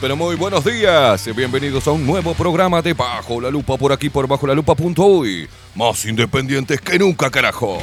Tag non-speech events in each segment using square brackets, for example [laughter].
Pero muy buenos días. Bienvenidos a un nuevo programa de Bajo la Lupa por aquí por Bajo la Lupa.uy. Más independientes que nunca, carajo.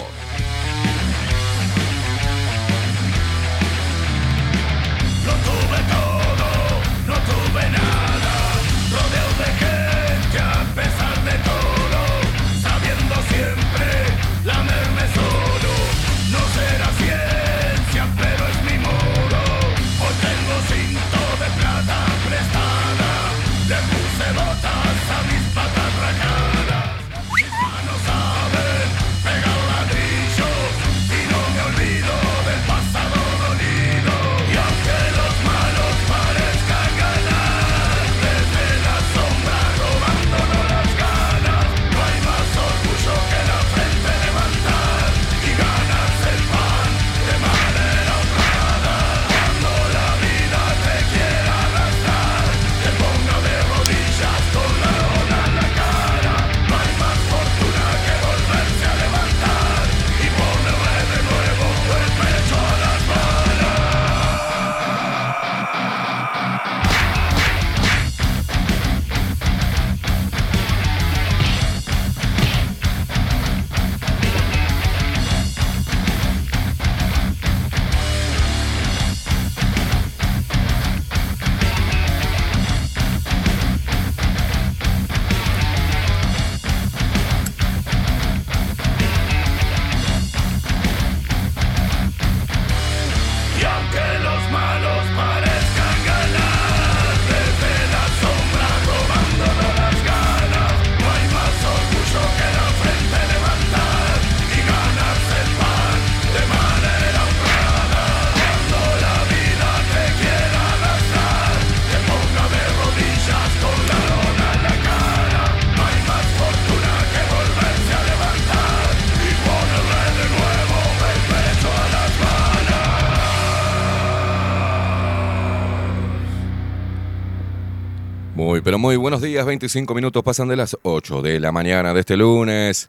Muy, buenos días. 25 minutos pasan de las 8 de la mañana de este lunes.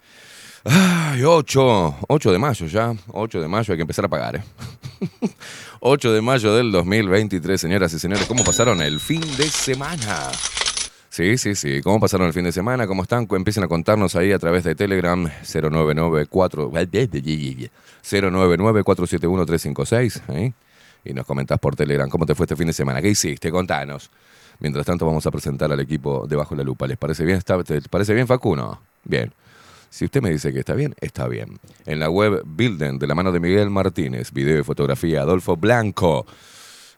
Ay, 8, 8 de mayo ya. 8 de mayo hay que empezar a pagar, ¿eh? [laughs] 8 de mayo del 2023, señoras y señores. ¿Cómo pasaron el fin de semana? Sí, sí, sí. ¿Cómo pasaron el fin de semana? ¿Cómo están? Empiecen a contarnos ahí a través de Telegram 0994 099-471-356. ¿eh? Y nos comentás por Telegram cómo te fue este fin de semana. ¿Qué hiciste? Contanos. Mientras tanto vamos a presentar al equipo de Bajo la Lupa. ¿Les parece bien? ¿Está- ¿Te parece bien, Facuno? Bien. Si usted me dice que está bien, está bien. En la web Bilden, de la mano de Miguel Martínez, video y fotografía Adolfo Blanco.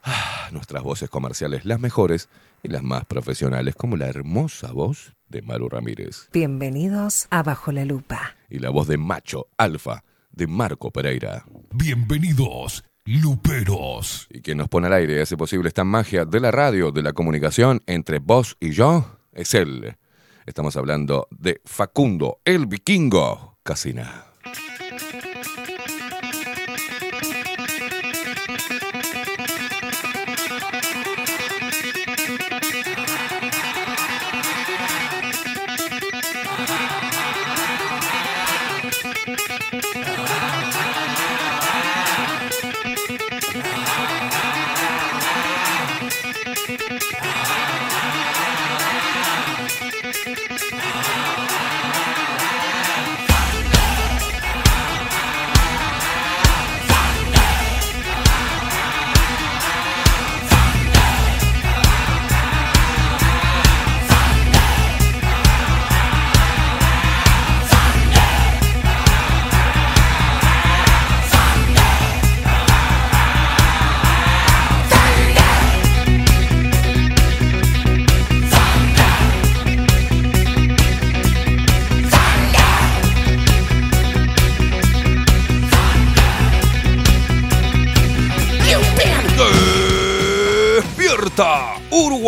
Ah, nuestras voces comerciales, las mejores y las más profesionales, como la hermosa voz de Maru Ramírez Bienvenidos a Bajo la Lupa. y la voz de Macho Alfa de Marco Pereira. Bienvenidos, Luperos. Y quien nos pone al aire hace posible esta magia de la radio, de la comunicación entre vos y yo, es él. Estamos hablando de Facundo, el vikingo Casina.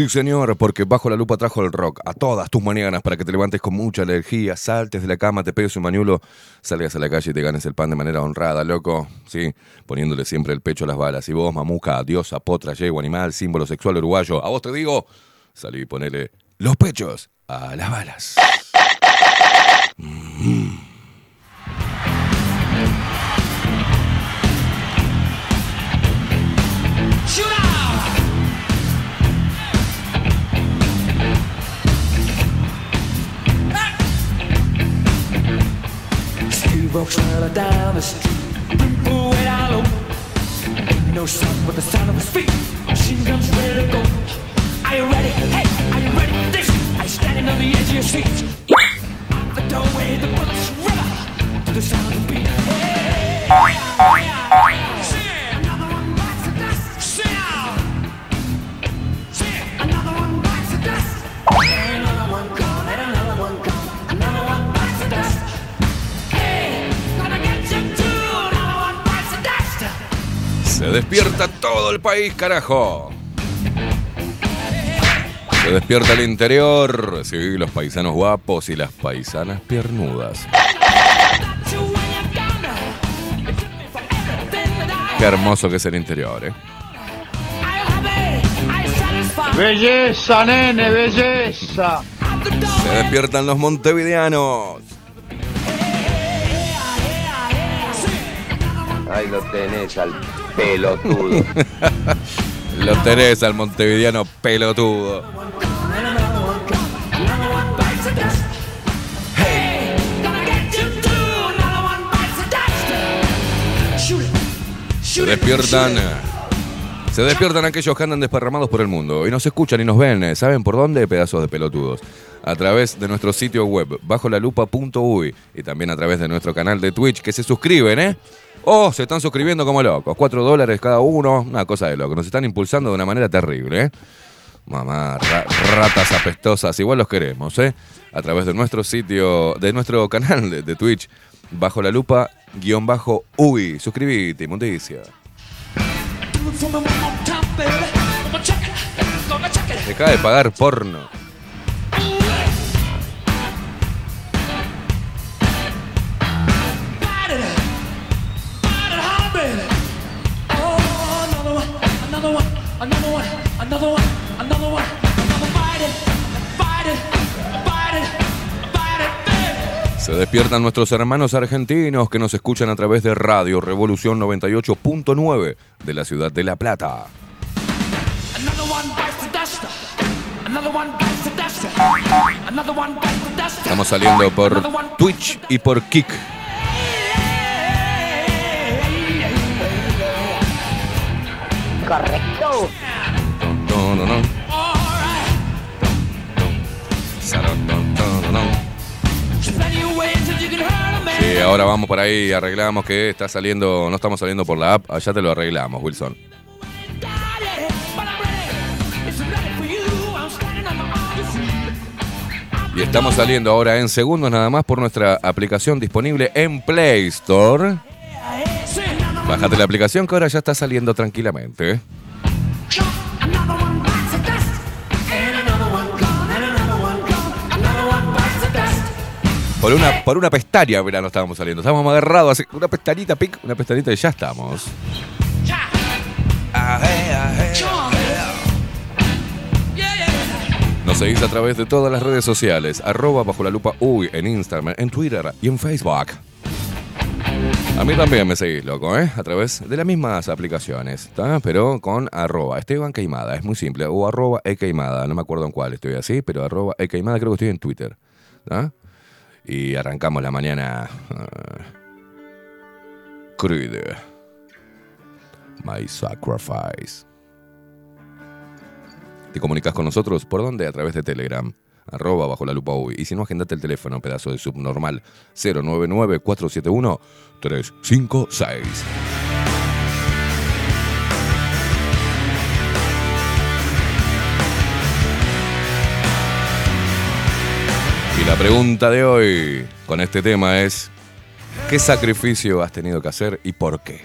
Sí señor, porque Bajo la Lupa trajo el rock a todas tus mañanas para que te levantes con mucha energía, saltes de la cama, te pegues un mañulo, salgas a la calle y te ganes el pan de manera honrada, loco. Sí, poniéndole siempre el pecho a las balas. Y vos, mamuca, diosa, potra, yegua, animal, símbolo sexual uruguayo, a vos te digo, salí y ponele los pechos a las balas. Shoot Steve walks down the street, people down low. Ain't no sound but the sound of his feet. Machine guns ready to go. Are you ready? Hey, are you ready this? You standing on the edge of your seat? Out the doorway, the bullets river to the sound of the beat. Hey, another Se despierta todo el país, carajo. Se despierta el interior, sí, los paisanos guapos y las paisanas piernudas. Qué hermoso que es el interior, ¿eh? Belleza, nene, belleza. Se despiertan los montevideanos. Ahí lo tenés al pelotudo. [laughs] Lo tenés al montevideano pelotudo. Se despiertan. Se despiertan aquellos que andan desparramados por el mundo y nos escuchan y nos ven. ¿Saben por dónde? Pedazos de pelotudos. A través de nuestro sitio web, bajo la lupa.uy y también a través de nuestro canal de Twitch, que se suscriben, ¿eh? Oh, se están suscribiendo como locos. Cuatro dólares cada uno. Una cosa de loco. Nos están impulsando de una manera terrible, ¿eh? Mamá, ra- ratas apestosas. Igual los queremos, ¿eh? A través de nuestro sitio, de nuestro canal de, de Twitch, bajo la lupa, guion bajo uy. Suscribite, inmundicia. Deja de pagar porno. Another one. Another one. Another one. Se despiertan nuestros hermanos argentinos que nos escuchan a través de Radio Revolución 98.9 de la ciudad de La Plata. Estamos saliendo por Twitch y por Kik. Correcto. No, no, no. Ahora vamos por ahí y arreglamos que está saliendo, no estamos saliendo por la app, allá te lo arreglamos, Wilson. Y estamos saliendo ahora en segundos nada más por nuestra aplicación disponible en Play Store. Bájate la aplicación que ahora ya está saliendo tranquilamente. Por una, por una pestaña, verano estábamos saliendo. Estábamos agarrados así, una pestañita, pic, una pestañita y ya estamos. Nos seguís a través de todas las redes sociales, arroba bajo la lupa uy, en Instagram, en Twitter y en Facebook. A mí también me seguís, loco, ¿eh? A través de las mismas aplicaciones, ¿está? Pero con arroba Esteban Queimada, es muy simple. O arroba E Queimada, no me acuerdo en cuál estoy así, pero arroba E Queimada creo que estoy en Twitter. ¿está? Y arrancamos la mañana... Uh, cruda. My sacrifice. Te comunicas con nosotros por dónde? A través de Telegram. Arroba bajo la lupa uy. Y si no, agendate el teléfono, pedazo de subnormal. 099-471-356. Pregunta de hoy con este tema es, ¿qué sacrificio has tenido que hacer y por qué?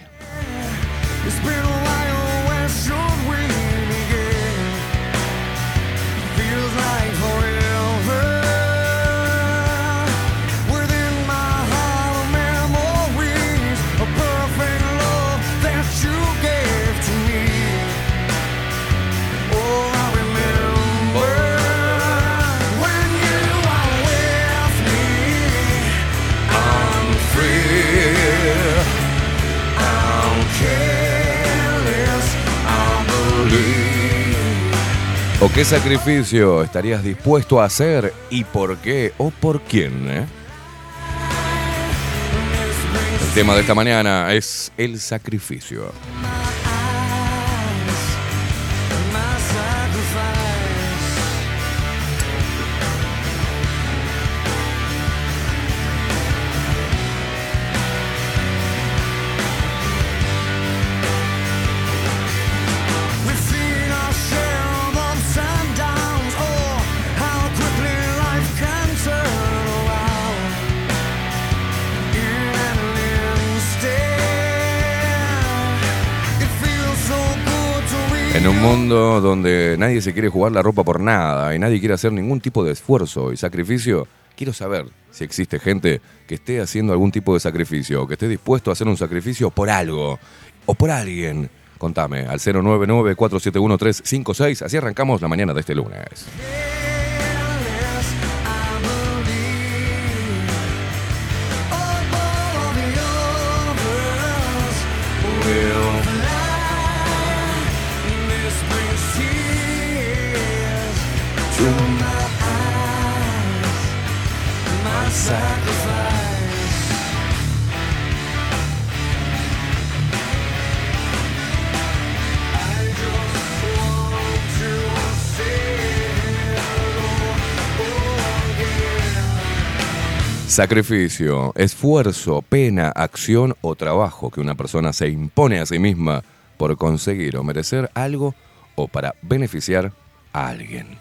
¿O qué sacrificio estarías dispuesto a hacer y por qué o por quién? eh? El tema de esta mañana es el sacrificio. En un mundo donde nadie se quiere jugar la ropa por nada y nadie quiere hacer ningún tipo de esfuerzo y sacrificio, quiero saber si existe gente que esté haciendo algún tipo de sacrificio o que esté dispuesto a hacer un sacrificio por algo o por alguien. Contame al 099-471-356. Así arrancamos la mañana de este lunes. Sacrificio, esfuerzo, pena, acción o trabajo que una persona se impone a sí misma por conseguir o merecer algo o para beneficiar a alguien.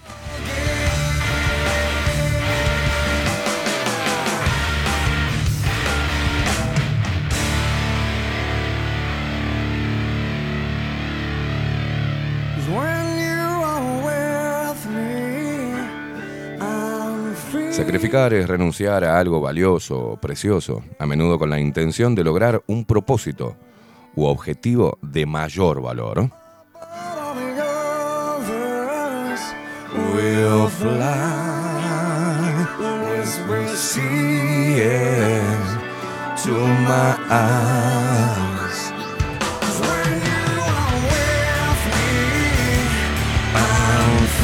Sacrificar es renunciar a algo valioso o precioso, a menudo con la intención de lograr un propósito u objetivo de mayor valor.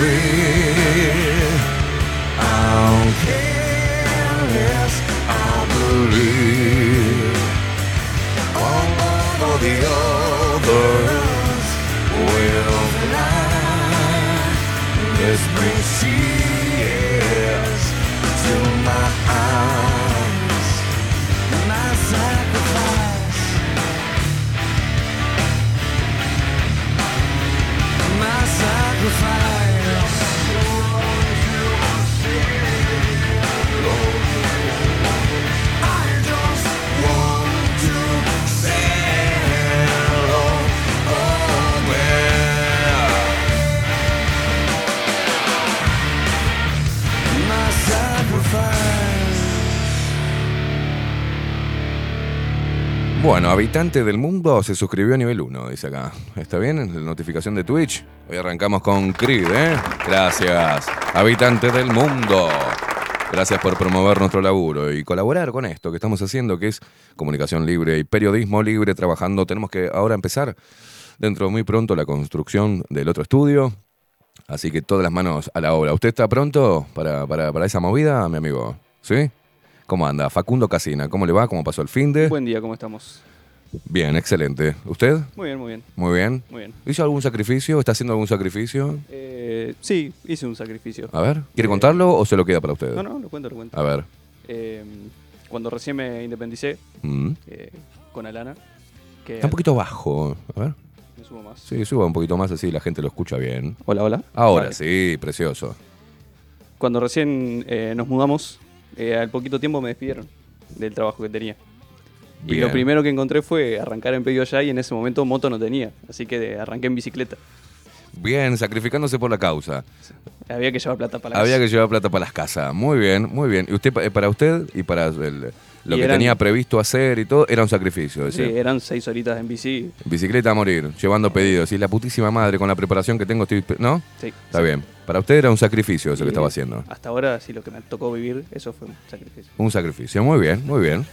Free. I'm careless. I believe all of the others Habitante del mundo se suscribió a nivel 1, dice acá. ¿Está bien? La notificación de Twitch. Hoy arrancamos con Creed, ¿eh? Gracias. Habitante del mundo. Gracias por promover nuestro laburo y colaborar con esto que estamos haciendo, que es comunicación libre y periodismo libre, trabajando. Tenemos que ahora empezar dentro de muy pronto la construcción del otro estudio. Así que todas las manos a la obra. ¿Usted está pronto para, para, para esa movida, mi amigo? ¿Sí? ¿Cómo anda? Facundo Casina, ¿cómo le va? ¿Cómo pasó el fin de? Buen día, ¿cómo estamos? Bien, excelente. ¿Usted? Muy bien, muy bien. Muy bien. Muy bien. ¿Hizo algún sacrificio? ¿Está haciendo algún sacrificio? Eh, sí, hice un sacrificio. A ver, ¿quiere Eh, contarlo o se lo queda para usted? No, no, lo cuento, lo cuento. A ver. Eh, cuando recién me independicé Mm. eh, con Alana, que Está un poquito bajo. A ver. me subo más. Sí, suba un poquito más así la gente lo escucha bien. Hola, hola. Ahora Vale. sí, precioso. Cuando recién eh, nos mudamos, eh, al poquito tiempo me despidieron del trabajo que tenía. Y Bien. lo primero que encontré fue arrancar en pedido allá y en ese momento moto no tenía. Así que arranqué en bicicleta. Bien, sacrificándose por la causa. Había que llevar plata para la Había casa. que llevar plata para las casas. Muy bien, muy bien. ¿Y usted, eh, para usted y para el- lo que eran- tenía previsto hacer y todo, era un sacrificio? Sí, eran seis horitas en bici. Bicicleta a morir, llevando pedidos. Y la putísima madre, con la preparación que tengo, estoy... ¿no? Sí. Está bien. Para usted era un sacrificio eso Y que estaba haciendo. Hasta ahora, sí, lo que me tocó vivir, eso fue un sacrificio. Un sacrificio. Muy bien, muy bien.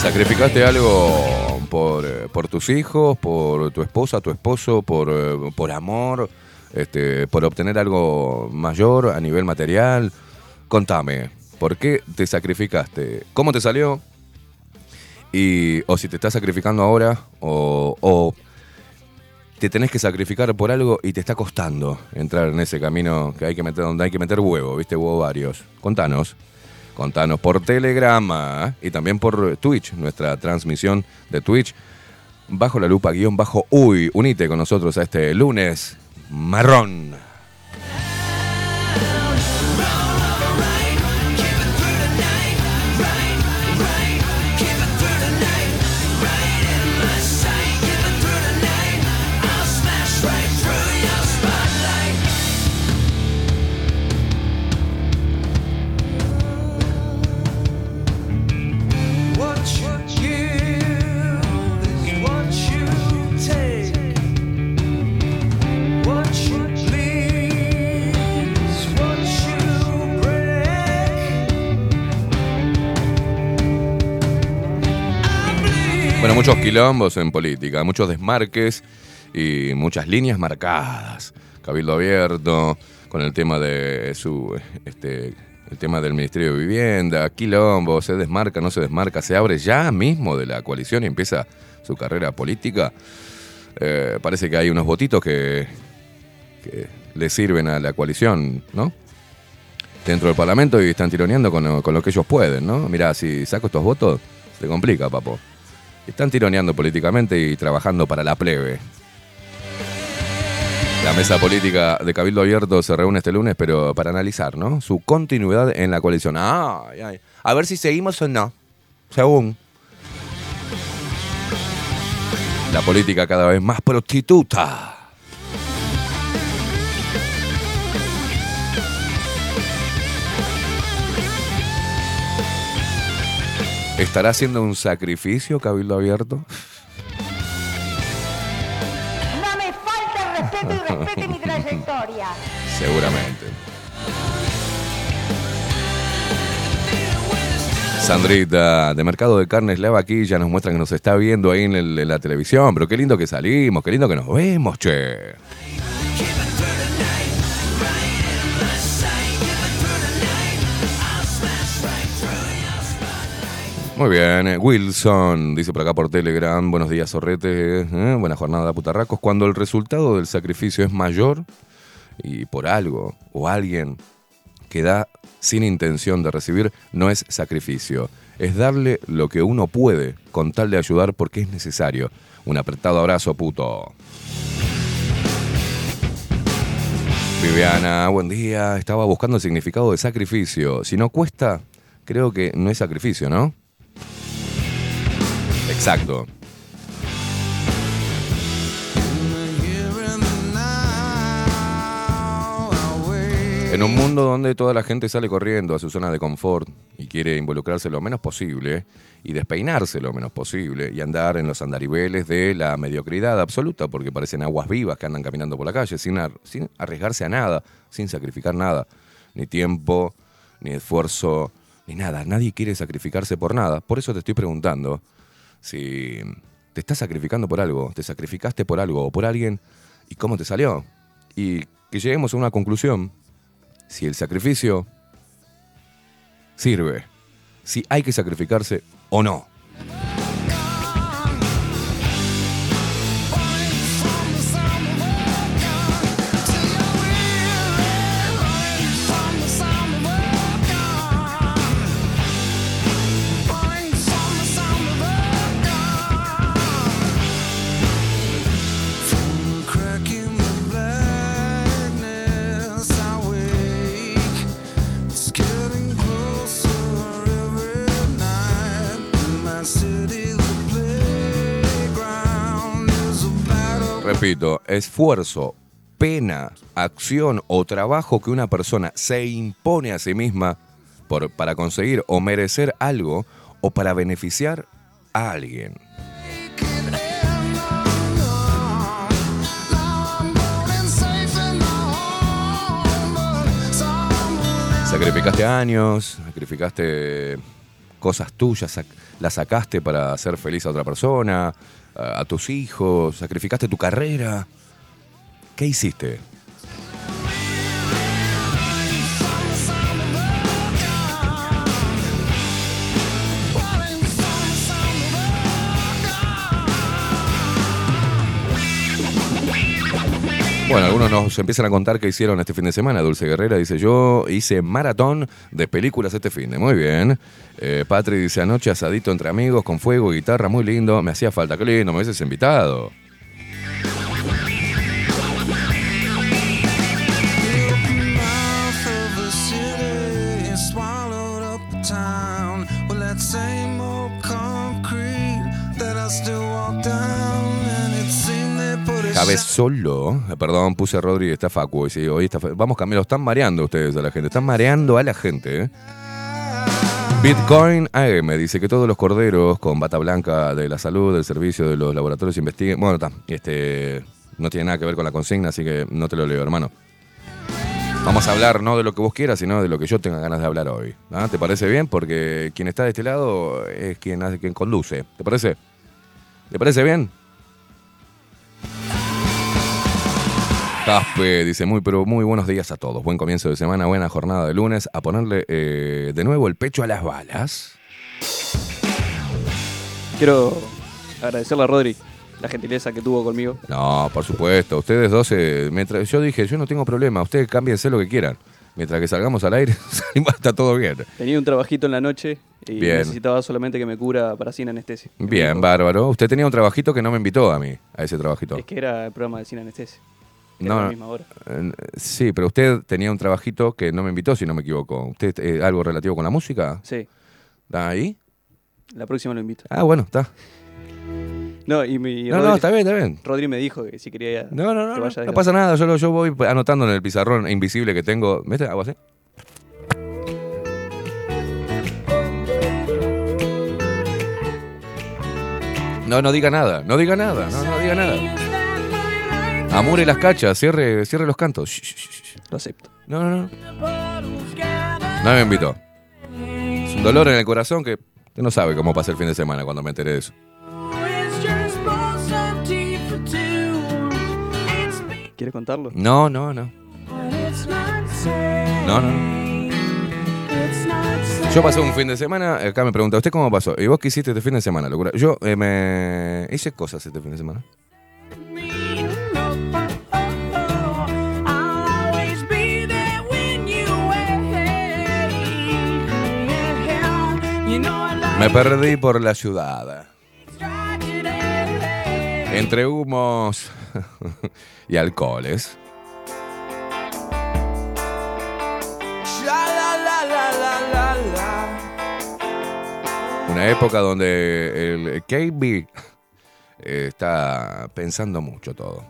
¿Sacrificaste algo por, eh, por tus hijos, por tu esposa, tu esposo, por, eh, por amor, este, por obtener algo mayor a nivel material? Contame, ¿por qué te sacrificaste? ¿Cómo te salió? Y, o si te estás sacrificando ahora, o, o te tenés que sacrificar por algo y te está costando entrar en ese camino que hay que meter, donde hay que meter huevo, ¿viste? Huevo varios. Contanos. Contanos por Telegrama y también por Twitch, nuestra transmisión de Twitch. Bajo la lupa, guion bajo uy. Unite con nosotros a este lunes marrón. Muchos quilombos en política, muchos desmarques y muchas líneas marcadas. Cabildo abierto con el tema de su este el tema del Ministerio de Vivienda, quilombo, se desmarca, no se desmarca, se abre ya mismo de la coalición y empieza su carrera política. Eh, parece que hay unos votitos que, le sirven a la coalición, ¿no? Dentro del Parlamento y están tironeando con, lo- con lo que ellos pueden, ¿no? Mirá, si saco estos votos, se complica, papo. Están tironeando políticamente y trabajando para la plebe. La mesa política de Cabildo Abierto se reúne este lunes, pero para analizar, ¿no? Su continuidad en la coalición. Ay, ay. A ver si seguimos o no. Según. La política cada vez más prostituta. ¿Estará haciendo un sacrificio Cabildo Abierto? No me falta el respeto y respete mi trayectoria. [laughs] Seguramente. Sandrita, de Mercado de Carnes Lava aquí ya nos muestran que nos está viendo ahí en, el- en la televisión, pero qué lindo que salimos, qué lindo que nos vemos, che. Muy bien, eh, Wilson dice por acá por Telegram, buenos días Sorrete, eh, buena jornada putarracos. Cuando el resultado del sacrificio es mayor y por algo o alguien que da sin intención de recibir, no es sacrificio. Es darle lo que uno puede con tal de ayudar porque es necesario. Un apretado abrazo, puto. Viviana, buen día. Estaba buscando el significado de sacrificio. Si no cuesta, creo que no es sacrificio, ¿no? Exacto. En un mundo donde toda la gente sale corriendo a su zona de confort y quiere involucrarse lo menos posible y despeinarse lo menos posible y andar en los andariveles de la mediocridad absoluta, porque parecen aguas vivas que andan caminando por la calle sin, ar- sin arriesgarse a nada, sin sacrificar nada, ni tiempo, ni esfuerzo, ni nada. Nadie quiere sacrificarse por nada. Por eso te estoy preguntando si te estás sacrificando por algo, te sacrificaste por algo o por alguien y cómo te salió. Y que lleguemos a una conclusión si el sacrificio sirve, si hay que sacrificarse o no. Esfuerzo, pena, acción o trabajo que una persona se impone a sí misma para conseguir o merecer algo o para beneficiar a alguien. Sacrificaste años, sacrificaste cosas tuyas, sac- las sacaste para hacer feliz a otra persona, a, tus hijos, sacrificaste tu carrera. ¿Qué hiciste? Bueno, algunos nos empiezan a contar qué hicieron este fin de semana. Dulce Guerrera dice, yo hice maratón de películas este fin de. Muy bien. Eh, Patri dice, anoche asadito entre amigos, con fuego, guitarra, muy lindo. Me hacía falta, qué lindo, me hubieses invitado. Cabez solo, perdón, puse a Rodri, está Facu. Dice, hoy está Vamos cambiando, están mareando ustedes a la gente, están mareando a la gente. ¿eh? Bitcoin AM dice que todos los corderos con bata blanca de la salud, del servicio de los laboratorios investiguen. Bueno, está, este, no tiene nada que ver con la consigna, así que no te lo leo, hermano. Vamos a hablar no de lo que vos quieras, sino de lo que yo tenga ganas de hablar hoy. ¿ah? ¿Te parece bien? Porque quien está de este lado es quien, hace, quien conduce. ¿Te parece? ¿Te parece bien? Caspe dice muy, pero muy buenos días a todos. Buen comienzo de semana, buena jornada de lunes. A ponerle eh, de nuevo el pecho a las balas. Quiero agradecerle a Rodri la gentileza que tuvo conmigo. No, por supuesto. Ustedes dos, eh, mientras, yo dije, yo no tengo problema. Ustedes cámbiense lo que quieran. Mientras que salgamos al aire, [laughs] está todo bien. Tenía un trabajito en la noche y Bien. necesitaba solamente que me cura para sin anestesia. Bien, bárbaro. Usted tenía un trabajito que no me invitó a mí, a ese trabajito. Es que era el programa de sin anestesia. No, a la no. misma hora. Sí, pero usted tenía un trabajito que no me invitó, si no me equivoco. ¿Usted eh, algo relativo con la música? Sí, ¿Está ahí? la próxima lo invito. Ah, bueno, está. No, y mi No, no, está bien, está bien. Rodri me dijo que si quería No, no, no, que no, vaya no pasa nada. Yo, lo- yo voy anotando en el pizarrón invisible que tengo. ¿Ves? Hago así. No, no diga nada, no diga nada, no, no diga nada. Amure las cachas, cierre, cierre los cantos. Shh, shh, shh. Lo acepto. No, no, no. No me invitó. Es un dolor en el corazón que usted no sabe cómo pasé el fin de semana cuando me enteré de eso. ¿Quieres contarlo? No, no, no. No, no. Yo pasé un fin de semana, acá me pregunta, ¿usted cómo pasó? ¿Y vos qué hiciste este fin de semana, locura? Yo eh, me hice cosas este fin de semana. Me perdí por la ciudad. Entre humos [laughs] y alcoholes. Una época donde el KB eh, está pensando mucho todo.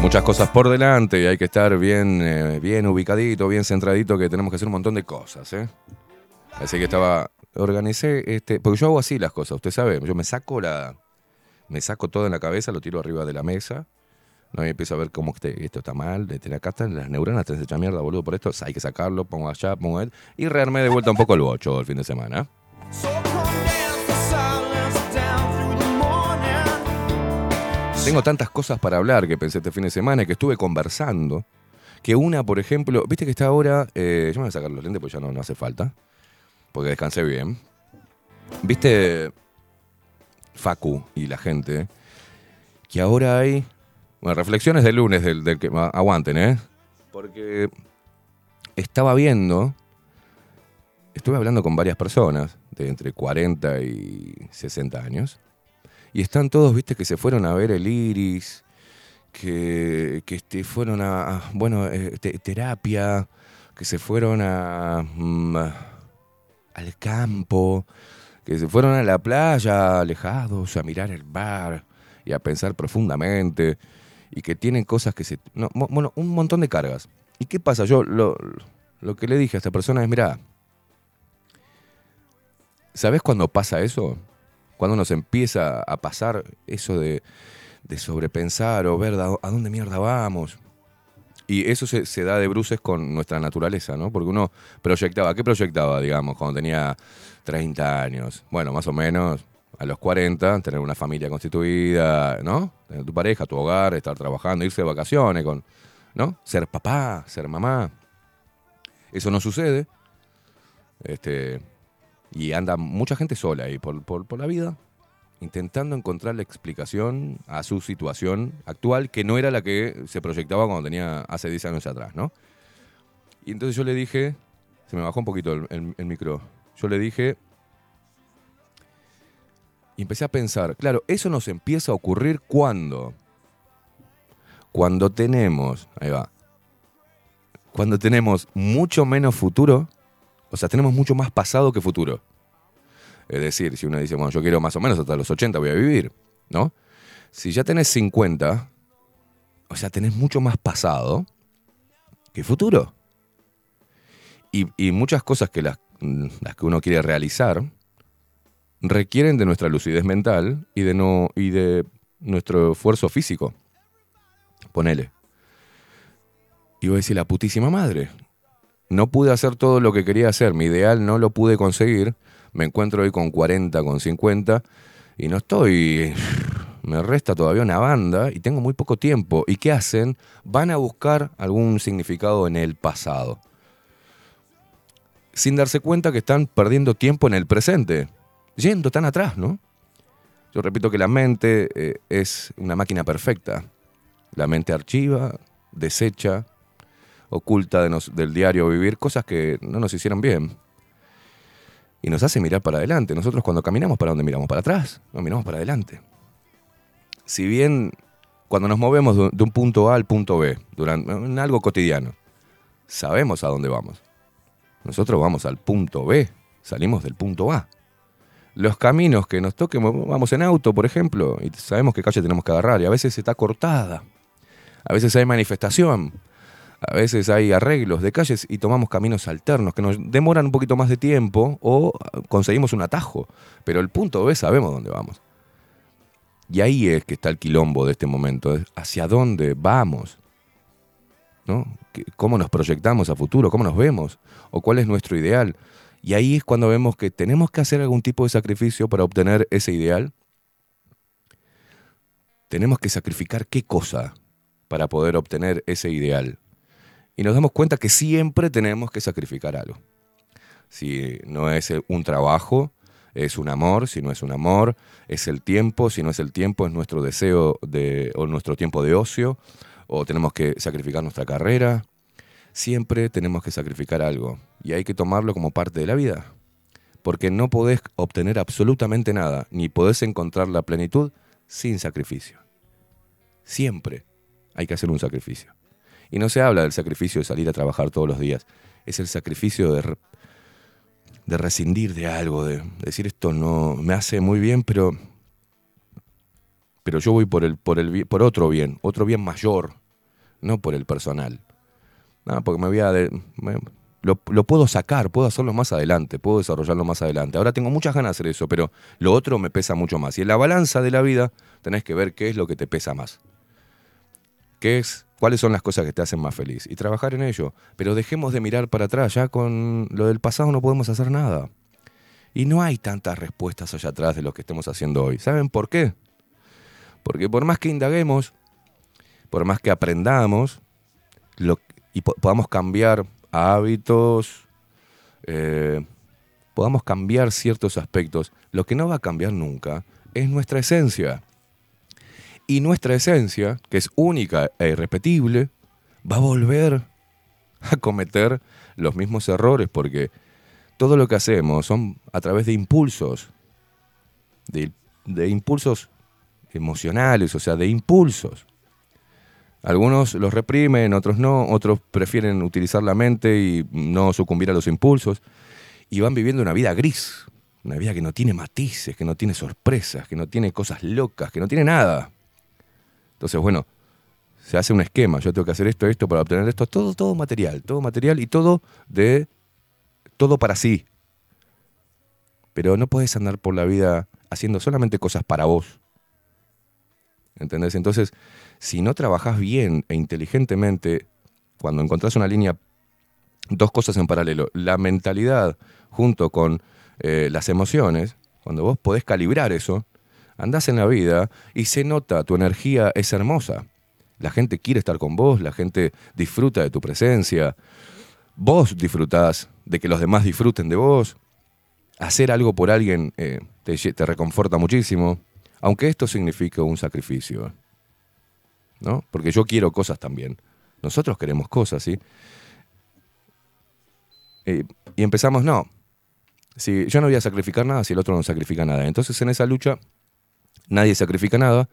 Muchas cosas por delante y hay que estar bien, eh, bien ubicadito, bien centradito, que tenemos que hacer un montón de cosas, ¿eh? Así que estaba, organicé, este, porque yo hago así las cosas, usted sabe, yo me saco la, me saco todo en la cabeza, lo tiro arriba de la mesa, ¿no? y empiezo a ver cómo este- esto está mal, tener acá están las neuronas, te hecha mierda, boludo, por esto, hay que sacarlo, pongo allá, pongo él, y rearmé de vuelta un poco el bocho el fin de semana. Tengo tantas cosas para hablar que pensé este fin de semana y que estuve conversando. Que una, por ejemplo, viste que está ahora. eh, yo me voy a sacar los lentes porque ya no, no hace falta. Porque descansé bien. Viste, Facu y la gente, que ahora hay. Bueno, reflexiones del lunes del, que. Aguanten, ¿eh? Porque estaba viendo. Estuve hablando con varias personas de entre 40 y 60 años. Y están todos, viste, que se fueron a ver el iris, que, que este, fueron a, bueno, eh, te- terapia, que se fueron a, mm, al campo, que se fueron a la playa alejados a mirar el mar y a pensar profundamente, y que tienen cosas que se... no, bueno, un montón de cargas. ¿Y qué pasa? Yo lo, lo que le dije a esta persona es, mira, ¿sabes cuándo pasa eso? Cuando nos empieza a pasar eso de, de sobrepensar o ver a dónde mierda vamos. Y eso se, se da de bruces con nuestra naturaleza, ¿no? Porque uno proyectaba, ¿qué proyectaba, digamos, cuando tenía 30 años? Bueno, más o menos a los 40, tener una familia constituida, ¿no? Tener tu pareja, tu hogar, estar trabajando, irse de vacaciones, con, ¿no? Ser papá, ser mamá. Eso no sucede. Este, y anda mucha gente sola ahí por, por, por la vida, intentando encontrar la explicación a su situación actual, que no era la que se proyectaba cuando tenía hace 10 años atrás, ¿no? Y entonces yo le dije, se me bajó un poquito el, el- micro, yo le dije, y empecé a pensar, claro, eso nos empieza a ocurrir cuando, cuando tenemos, ahí va, cuando tenemos mucho menos futuro, o sea, tenemos mucho más pasado que futuro. Es decir, si uno dice, bueno, yo quiero más o menos hasta los 80 voy a vivir, ¿no? Si ya tenés 50, o sea, tenés mucho más pasado que futuro. Y, muchas cosas que las, las que uno quiere realizar requieren de nuestra lucidez mental y de, no, y de nuestro esfuerzo físico. Ponele. Y voy a decir, la putísima madre. No pude hacer todo lo que quería hacer, mi ideal no lo pude conseguir. Me encuentro hoy con 40, con 50 y no estoy... Me resta todavía una banda y tengo muy poco tiempo. ¿Y qué hacen? Van a buscar algún significado en el pasado. Sin darse cuenta que están perdiendo tiempo en el presente. Yendo tan atrás, ¿no? Yo repito que la mente eh, es una máquina perfecta. La mente archiva, desecha, oculta del diario vivir cosas que no nos hicieron bien. Y nos hace mirar para adelante. Nosotros cuando caminamos, ¿para dónde miramos? Para atrás, no miramos para adelante. Si bien cuando nos movemos de, un punto A al punto B, durante, en algo cotidiano, sabemos a dónde vamos. Nosotros vamos al punto B, salimos del punto A. Los caminos que nos toquen, vamos en auto, por ejemplo, y sabemos qué calle tenemos que agarrar, y a veces está cortada, a veces hay manifestación, a veces hay arreglos de calles y tomamos caminos alternos que nos demoran un poquito más de tiempo o conseguimos un atajo. Pero el punto B sabemos dónde vamos. Y ahí es que está el quilombo de este momento, es hacia dónde vamos. ¿no? ¿Qué- ¿Cómo nos proyectamos a futuro? ¿Cómo nos vemos? ¿O cuál es nuestro ideal? Y ahí es cuando vemos que tenemos que hacer algún tipo de sacrificio para obtener ese ideal. Tenemos que sacrificar qué cosa para poder obtener ese ideal. Y nos damos cuenta que siempre tenemos que sacrificar algo. Si no es eh, un trabajo, es un amor, si no es un amor, es el tiempo, si no es el tiempo, es nuestro deseo de, o nuestro tiempo de ocio, o tenemos que sacrificar nuestra carrera. Siempre tenemos que sacrificar algo y hay que tomarlo como parte de la vida. Porque no podés obtener absolutamente nada, ni podés encontrar la plenitud sin sacrificio. Siempre hay que hacer un sacrificio. Y no se habla del sacrificio de salir a trabajar todos los días, es el sacrificio de, de rescindir de algo, de decir esto no me hace muy bien, pero, pero yo voy por, el, por, el, por otro bien, otro bien mayor, no por el personal. No, porque me voy a... lo, lo puedo sacar, puedo hacerlo más adelante, puedo desarrollarlo más adelante. Ahora tengo muchas ganas de hacer eso, pero lo otro me pesa mucho más. Y en la balanza de la vida tenés que ver qué es lo que te pesa más. ¿Qué es? ¿Cuáles son las cosas que te hacen más feliz? Y trabajar en ello. Pero dejemos de mirar para atrás. Ya con lo del pasado no podemos hacer nada. Y no hay tantas respuestas allá atrás de lo que estemos haciendo hoy. ¿Saben por qué? Porque por más que indaguemos, por más que aprendamos lo- y po- podamos cambiar hábitos, eh, podamos cambiar ciertos aspectos, lo que no va a cambiar nunca es nuestra esencia. Y nuestra esencia, que es única e irrepetible, va a volver a cometer los mismos errores porque todo lo que hacemos son a través de impulsos, de, impulsos emocionales, o sea, de impulsos. Algunos los reprimen, otros no, otros prefieren utilizar la mente y no sucumbir a los impulsos. Y van viviendo una vida gris, una vida que no tiene matices, que no tiene sorpresas, que no tiene cosas locas, que no tiene nada. Entonces, bueno, se hace un esquema, yo tengo que hacer esto, esto para obtener esto, todo, todo material, todo material y todo de, todo para sí. Pero no puedes andar por la vida haciendo solamente cosas para vos. ¿Entendés? Entonces, si no trabajas bien e inteligentemente, cuando encontrás una línea, dos cosas en paralelo, la mentalidad junto con eh, las emociones, cuando vos podés calibrar eso, andás en la vida y se nota, tu energía es hermosa. La gente quiere estar con vos, la gente disfruta de tu presencia, vos disfrutás de que los demás disfruten de vos. Hacer algo por alguien eh, te, reconforta muchísimo, aunque esto signifique un sacrificio. ¿No? Porque yo quiero cosas también. Nosotros queremos cosas, ¿sí? Eh, y empezamos, no. Si yo no voy a sacrificar nada si el otro no sacrifica nada. Entonces en esa lucha nadie sacrifica nada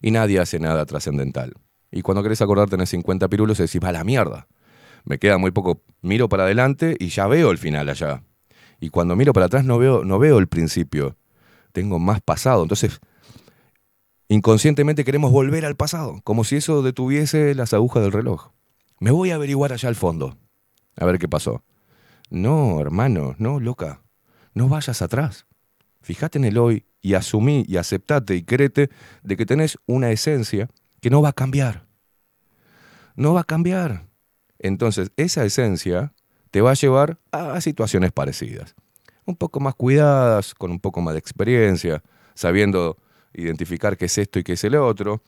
y nadie hace nada trascendental. Y cuando querés acordarte tenés 50 pirulos decís, va a la mierda. Me queda muy poco, miro para adelante y ya veo el final allá. Y cuando miro para atrás no veo, no veo el principio. Tengo más pasado. Entonces, inconscientemente queremos volver al pasado, como si eso detuviese las agujas del reloj. Me voy a averiguar allá al fondo, a ver qué pasó. No, hermano, no, loca. No vayas atrás. Fíjate en el hoy y asumí y aceptate y créete de que tenés una esencia que no va a cambiar. No va a cambiar. Entonces, esa esencia te va a llevar a situaciones parecidas. Un poco más cuidadas, con un poco más de experiencia, sabiendo identificar qué es esto y qué es el otro.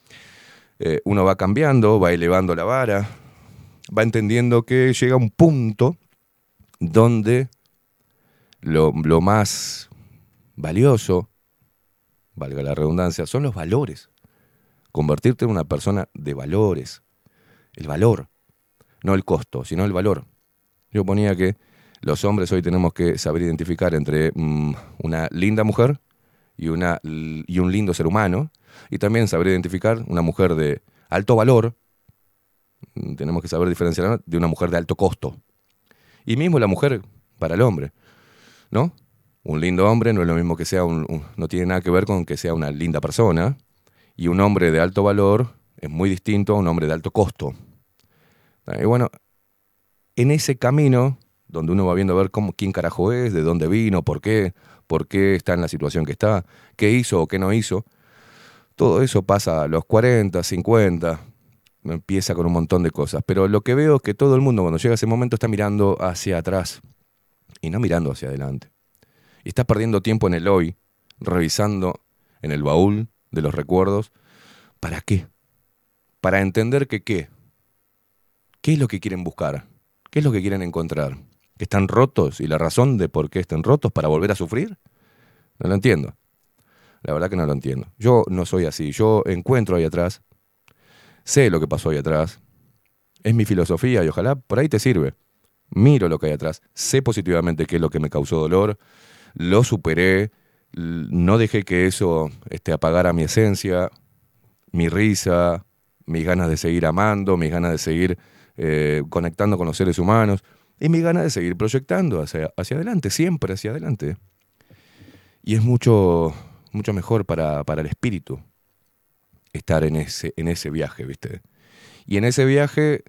Eh, uno va cambiando, va elevando la vara, va entendiendo que llega un punto donde lo, lo más valioso, valga la redundancia, son los valores. Convertirte en una persona de valores. El valor. No el costo, sino el valor. Yo ponía que los hombres hoy tenemos que saber identificar entre mm, una linda mujer y, una, y un lindo ser humano. Y también saber identificar una mujer de alto valor. Mm, Tenemos que saber diferenciar de una mujer de alto costo. Y mismo la mujer para el hombre. ¿No? Un lindo hombre no es lo mismo que sea un, no tiene nada que ver con que sea una linda persona. Y un hombre de alto valor es muy distinto a un hombre de alto costo. Y bueno, en ese camino, donde uno va viendo a ver cómo, quién carajo es, de dónde vino, por qué, por qué está en la situación que está, qué hizo o qué no hizo, todo eso pasa a los 40, 50, empieza con un montón de cosas. Pero lo que veo es que todo el mundo cuando llega ese momento está mirando hacia atrás y no mirando hacia adelante. Y está perdiendo tiempo en el hoy, revisando en el baúl de los recuerdos. ¿Para qué? Para entender que qué. ¿Qué es lo que quieren buscar? ¿Qué es lo que quieren encontrar? ¿Que están rotos y la razón de por qué están rotos para volver a sufrir? No lo entiendo. La verdad que no lo entiendo. Yo no soy así. Yo encuentro ahí atrás, sé lo que pasó ahí atrás, es mi filosofía y ojalá por ahí te sirve. Miro lo que hay atrás, sé positivamente qué es lo que me causó dolor, lo superé, no dejé que eso este, apagara mi esencia, mi risa, mis ganas de seguir amando, mis ganas de seguir eh, conectando con los seres humanos y mis ganas de seguir proyectando hacia, hacia adelante, siempre hacia adelante. Y es mucho, mucho mejor para, para el espíritu estar en ese, en ese viaje, ¿viste? Y en ese viaje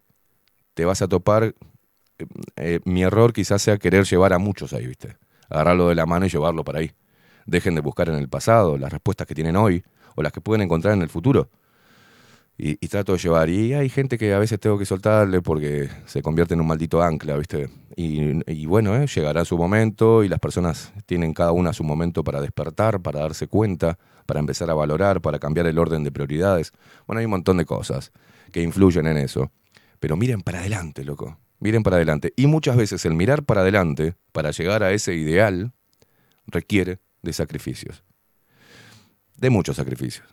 te vas a topar, eh, eh, mi error quizás sea querer llevar a muchos ahí, ¿viste? Agarrarlo de la mano y llevarlo para ahí. Dejen de buscar en el pasado las respuestas que tienen hoy o las que pueden encontrar en el futuro. Y, trato de llevar. Y hay gente que a veces tengo que soltarle porque se convierte en un maldito ancla, ¿viste? Y, y bueno, ¿eh? llegará su momento y las personas tienen cada una su momento para despertar, para darse cuenta, para empezar a valorar, para cambiar el orden de prioridades. Bueno, hay un montón de cosas que influyen en eso. Pero miren para adelante, loco. Miren para adelante. Y muchas veces el mirar para adelante, para llegar a ese ideal, requiere de sacrificios. De muchos sacrificios.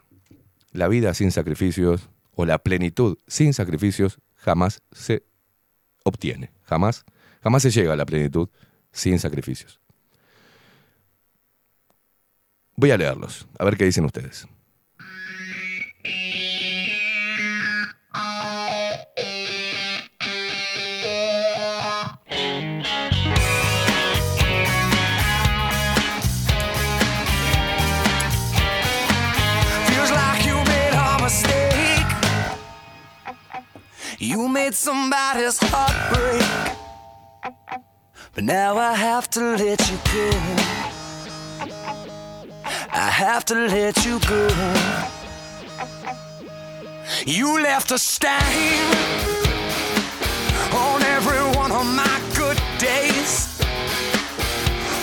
La vida sin sacrificios o la plenitud sin sacrificios jamás se obtiene. Jamás, jamás se llega a la plenitud sin sacrificios. Voy a leerlos, a ver qué dicen ustedes. You made somebody's heart break. But now I have to let you go. I have to let you go. You left a stain on every one of my good days.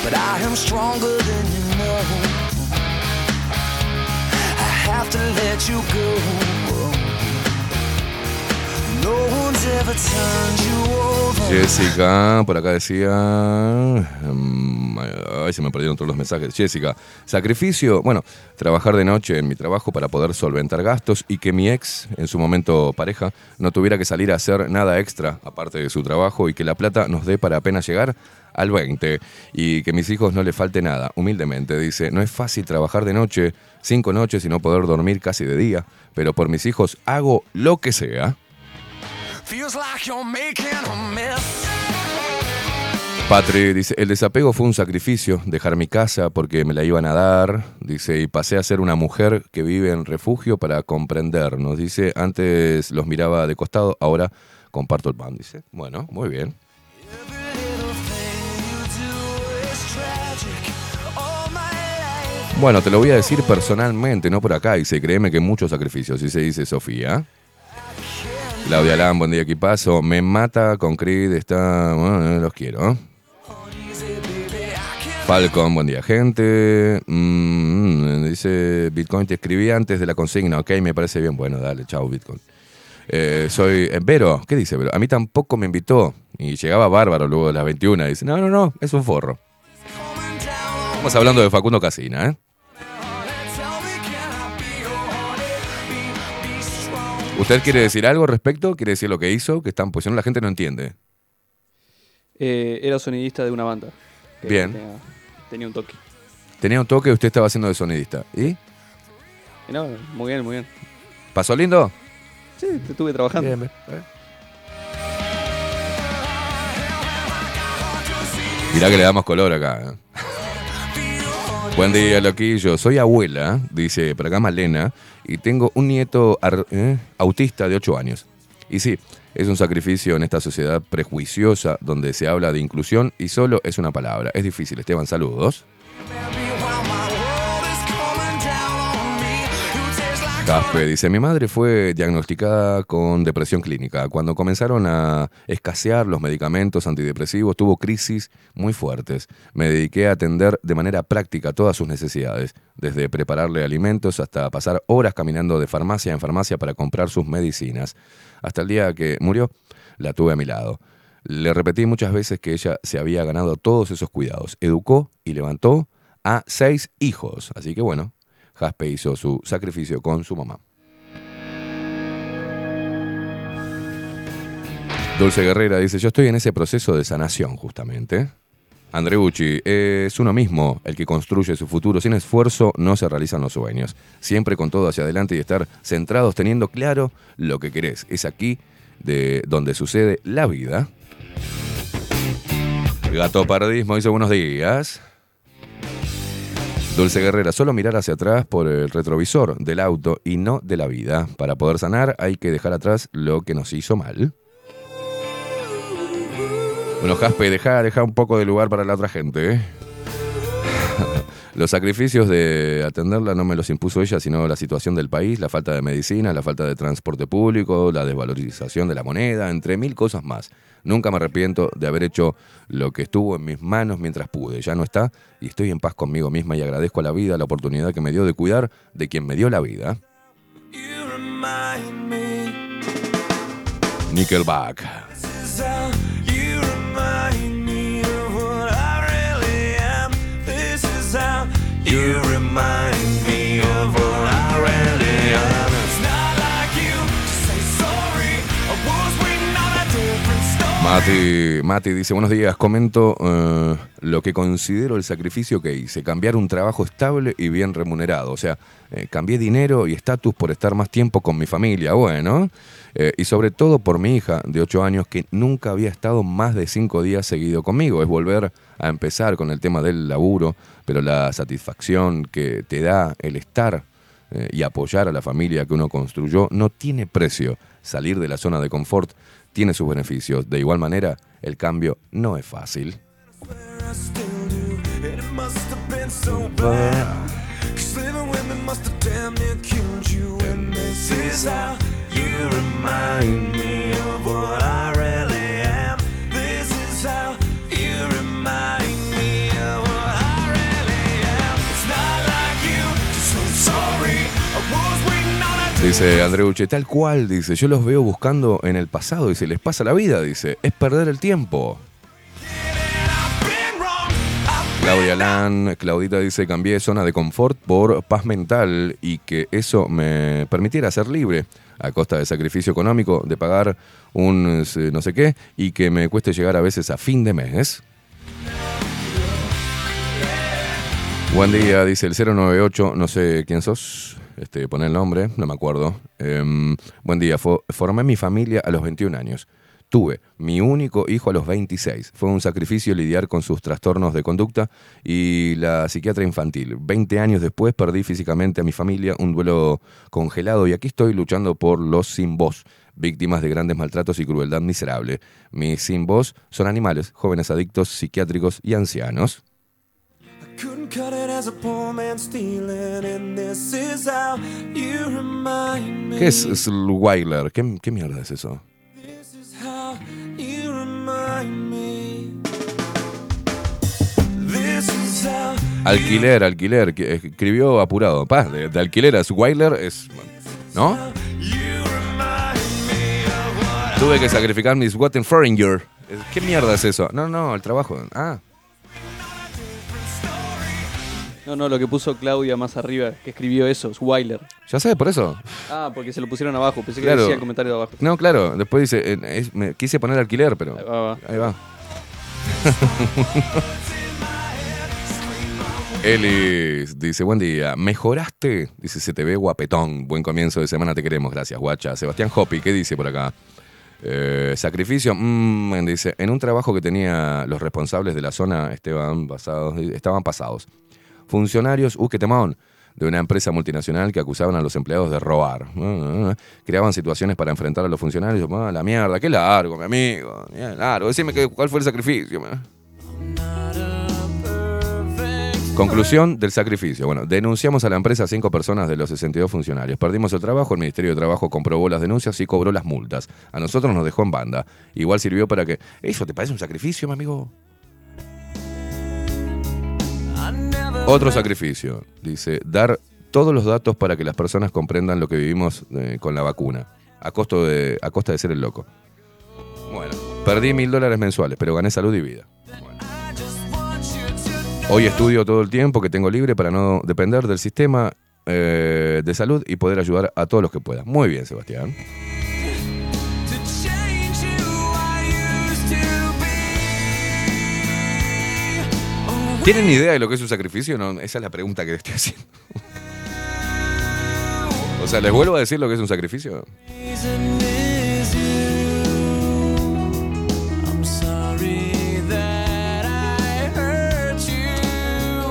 But I am stronger than you know. I have to let you go. Jessica, por acá decía. mm, Ay, se me perdieron todos los mensajes. Jessica, sacrificio. Bueno, trabajar de noche en mi trabajo para poder solventar gastos y que mi ex, en su momento pareja, no tuviera que salir a hacer nada extra aparte de su trabajo y que la plata nos dé para apenas llegar al 20 y que mis hijos no le falte nada. Humildemente dice: No es fácil trabajar de noche, cinco noches y no poder dormir casi de día, pero por mis hijos hago lo que sea. Patri dice, el desapego fue un sacrificio, dejar mi casa porque me la iban a dar, dice, y pasé a ser una mujer que vive en refugio para comprendernos, dice, antes los miraba de costado, ahora comparto el pan, dice. Bueno, muy bien. Bueno, te lo voy a decir personalmente, no por acá, dice, créeme que muchos sacrificios, se dice Sofía. Claudia Lam, buen día, equipazo. Me mata con Creed, está. Bueno, los quiero. Falcon, buen día, gente. Mm, dice Bitcoin, te escribí antes de la consigna. Ok, me parece bien. Bueno, dale, chao, Bitcoin. Eh, soy eh, Vero, ¿qué dice Vero? A mí tampoco me invitó. Y llegaba bárbaro luego de las 21. Dice, no, no, no, es un forro. Estamos hablando de Facundo Casina, ¿eh? ¿Usted quiere decir algo al respecto? ¿Quiere decir lo que hizo? Que están, pues si no la gente no entiende. Eh, era sonidista de una banda. que Bien. Tenía, tenía un toque. Tenía un toque, usted estaba haciendo de sonidista. ¿Y? Y no, muy bien, muy bien. ¿Pasó lindo? Sí, te estuve trabajando. Bien, bien. Mirá que le damos color acá. ¿eh? Buen día, loquillo. Soy abuela, dice por acá Malena, y tengo un nieto ¿eh? autista de 8 años. Y sí, es un sacrificio en esta sociedad prejuiciosa donde se habla de inclusión y solo es una palabra. Es difícil, Esteban, saludos. Caspe dice, mi madre fue diagnosticada con depresión clínica. Cuando comenzaron a escasear los medicamentos antidepresivos, tuvo crisis muy fuertes. Me dediqué a atender de manera práctica todas sus necesidades, desde prepararle alimentos hasta pasar horas caminando de farmacia en farmacia para comprar sus medicinas. Hasta el día que murió, la tuve a mi lado. Le repetí muchas veces que ella se había ganado todos esos cuidados. Educó y levantó a seis hijos. Así que bueno, Jaspe hizo su sacrificio con su mamá. Dulce Guerrera dice, yo estoy en ese proceso de sanación justamente. Andreucci, es uno mismo el que construye su futuro. Sin esfuerzo no se realizan los sueños. Siempre con todo hacia adelante y estar centrados teniendo claro lo que querés. Es aquí de donde sucede la vida. Gato Paradismo dice buenos días. Dulce Guerrera, solo mirar hacia atrás por el retrovisor del auto y no de la vida. Para poder sanar hay que dejar atrás lo que nos hizo mal. Bueno, Jaspe, deja, deja un poco de lugar para la otra gente. ¿eh? [laughs] Los sacrificios de atenderla no me los impuso ella, sino la situación del país, la falta de medicina, la falta de transporte público, la desvalorización de la moneda, entre mil cosas más. Nunca me arrepiento de haber hecho lo que estuvo en mis manos mientras pude. Ya no está y estoy en paz conmigo misma y agradezco a la vida la oportunidad que me dio de cuidar de quien me dio la vida. Nickelback. You remind me of what Mati, Mati dice, buenos días, comento eh, lo que considero el sacrificio que hice, cambiar un trabajo estable y bien remunerado, o sea, eh, cambié dinero y estatus por estar más tiempo con mi familia, bueno, eh, y sobre todo por mi hija de 8 años que nunca había estado más de 5 días seguido conmigo, es volver a empezar con el tema del laburo, pero la satisfacción que te da el estar y apoyar a la familia que uno construyó no tiene precio. Salir de la zona de confort tiene sus beneficios. De igual manera, el cambio no es fácil. Dice Andreuche, tal cual, dice, yo los veo buscando en el pasado, dice, les pasa la vida, dice, es perder el tiempo. Claudia Lan, Claudita dice, cambié zona de confort por paz mental y que eso me permitiera ser libre a costa de sacrificio económico, de pagar un eh, no sé qué y que me cueste llegar a veces a fin de mes. Buen día, dice el 098, no sé quién sos, este, pone el nombre, no me acuerdo. Em, buen día, fo- formé mi familia a los 21 años. Tuve mi único hijo a los 26. Fue un sacrificio lidiar con sus trastornos de conducta y la psiquiatra infantil. 20 años después perdí físicamente a mi familia, un duelo congelado y aquí estoy luchando por los sin voz, víctimas de grandes maltratos y crueldad miserable. Mis sin voz son animales, jóvenes adictos, psiquiátricos y ancianos. Couldn't cut it as a poor man stealing, and this is how you remind me. ¿Qué es Slweiler? ¿Qué, ¿Qué mierda es eso? This is how you remind me. This is how Alquiler, alquiler, que escribió apurado. Pa, de, de alquiler a Sweiler es. ¿No? what Tuve que sacrificar mis Wattenferinger. ¿Qué mierda es eso? No, no, el trabajo. Ah, No, no, lo que puso Claudia más arriba, que escribió eso, es Weiler. ya sabes, por eso. Ah, porque se lo pusieron abajo, pensé que Claro. decía el comentario de abajo. No, claro, después dice. eh, es- me quise poner alquiler, pero. Ahí va, va. Ahí va. [laughs] Elis dice, buen día, ¿mejoraste? Dice, se te ve guapetón. Buen comienzo de semana, te queremos. Gracias, guacha. Sebastián Hopi, ¿qué dice por acá? Eh, sacrificio, mm, dice, en un trabajo que tenía los responsables de la zona pasados, estaban pasados. Funcionarios, uh, qué temón, de una empresa multinacional que acusaban a los empleados de robar. Ah, ah, ah. Creaban situaciones para enfrentar a los funcionarios. Ah, la mierda, qué largo, mi amigo. Bien largo. Decime que- cuál fue el sacrificio. Conclusión del sacrificio. Bueno, denunciamos a la empresa a cinco personas de los 62 funcionarios. Perdimos el trabajo, el Ministerio de Trabajo comprobó las denuncias y cobró las multas. A nosotros nos dejó en banda. Igual sirvió para que... ¿Eso te parece un sacrificio, mi amigo? Otro sacrificio. Dice, dar todos los datos para que las personas comprendan lo que vivimos eh, con la vacuna. A, costo de, a costa de ser el loco. Bueno, perdí mil dólares mensuales, pero gané salud y vida. Hoy estudio todo el tiempo que tengo libre para no depender del sistema eh, de salud y poder ayudar a todos los que pueda. Muy bien, Sebastián. ¿Tienen idea de lo que es un sacrificio? No, esa es la pregunta que estoy haciendo. O sea, ¿les vuelvo a decir lo que es un sacrificio?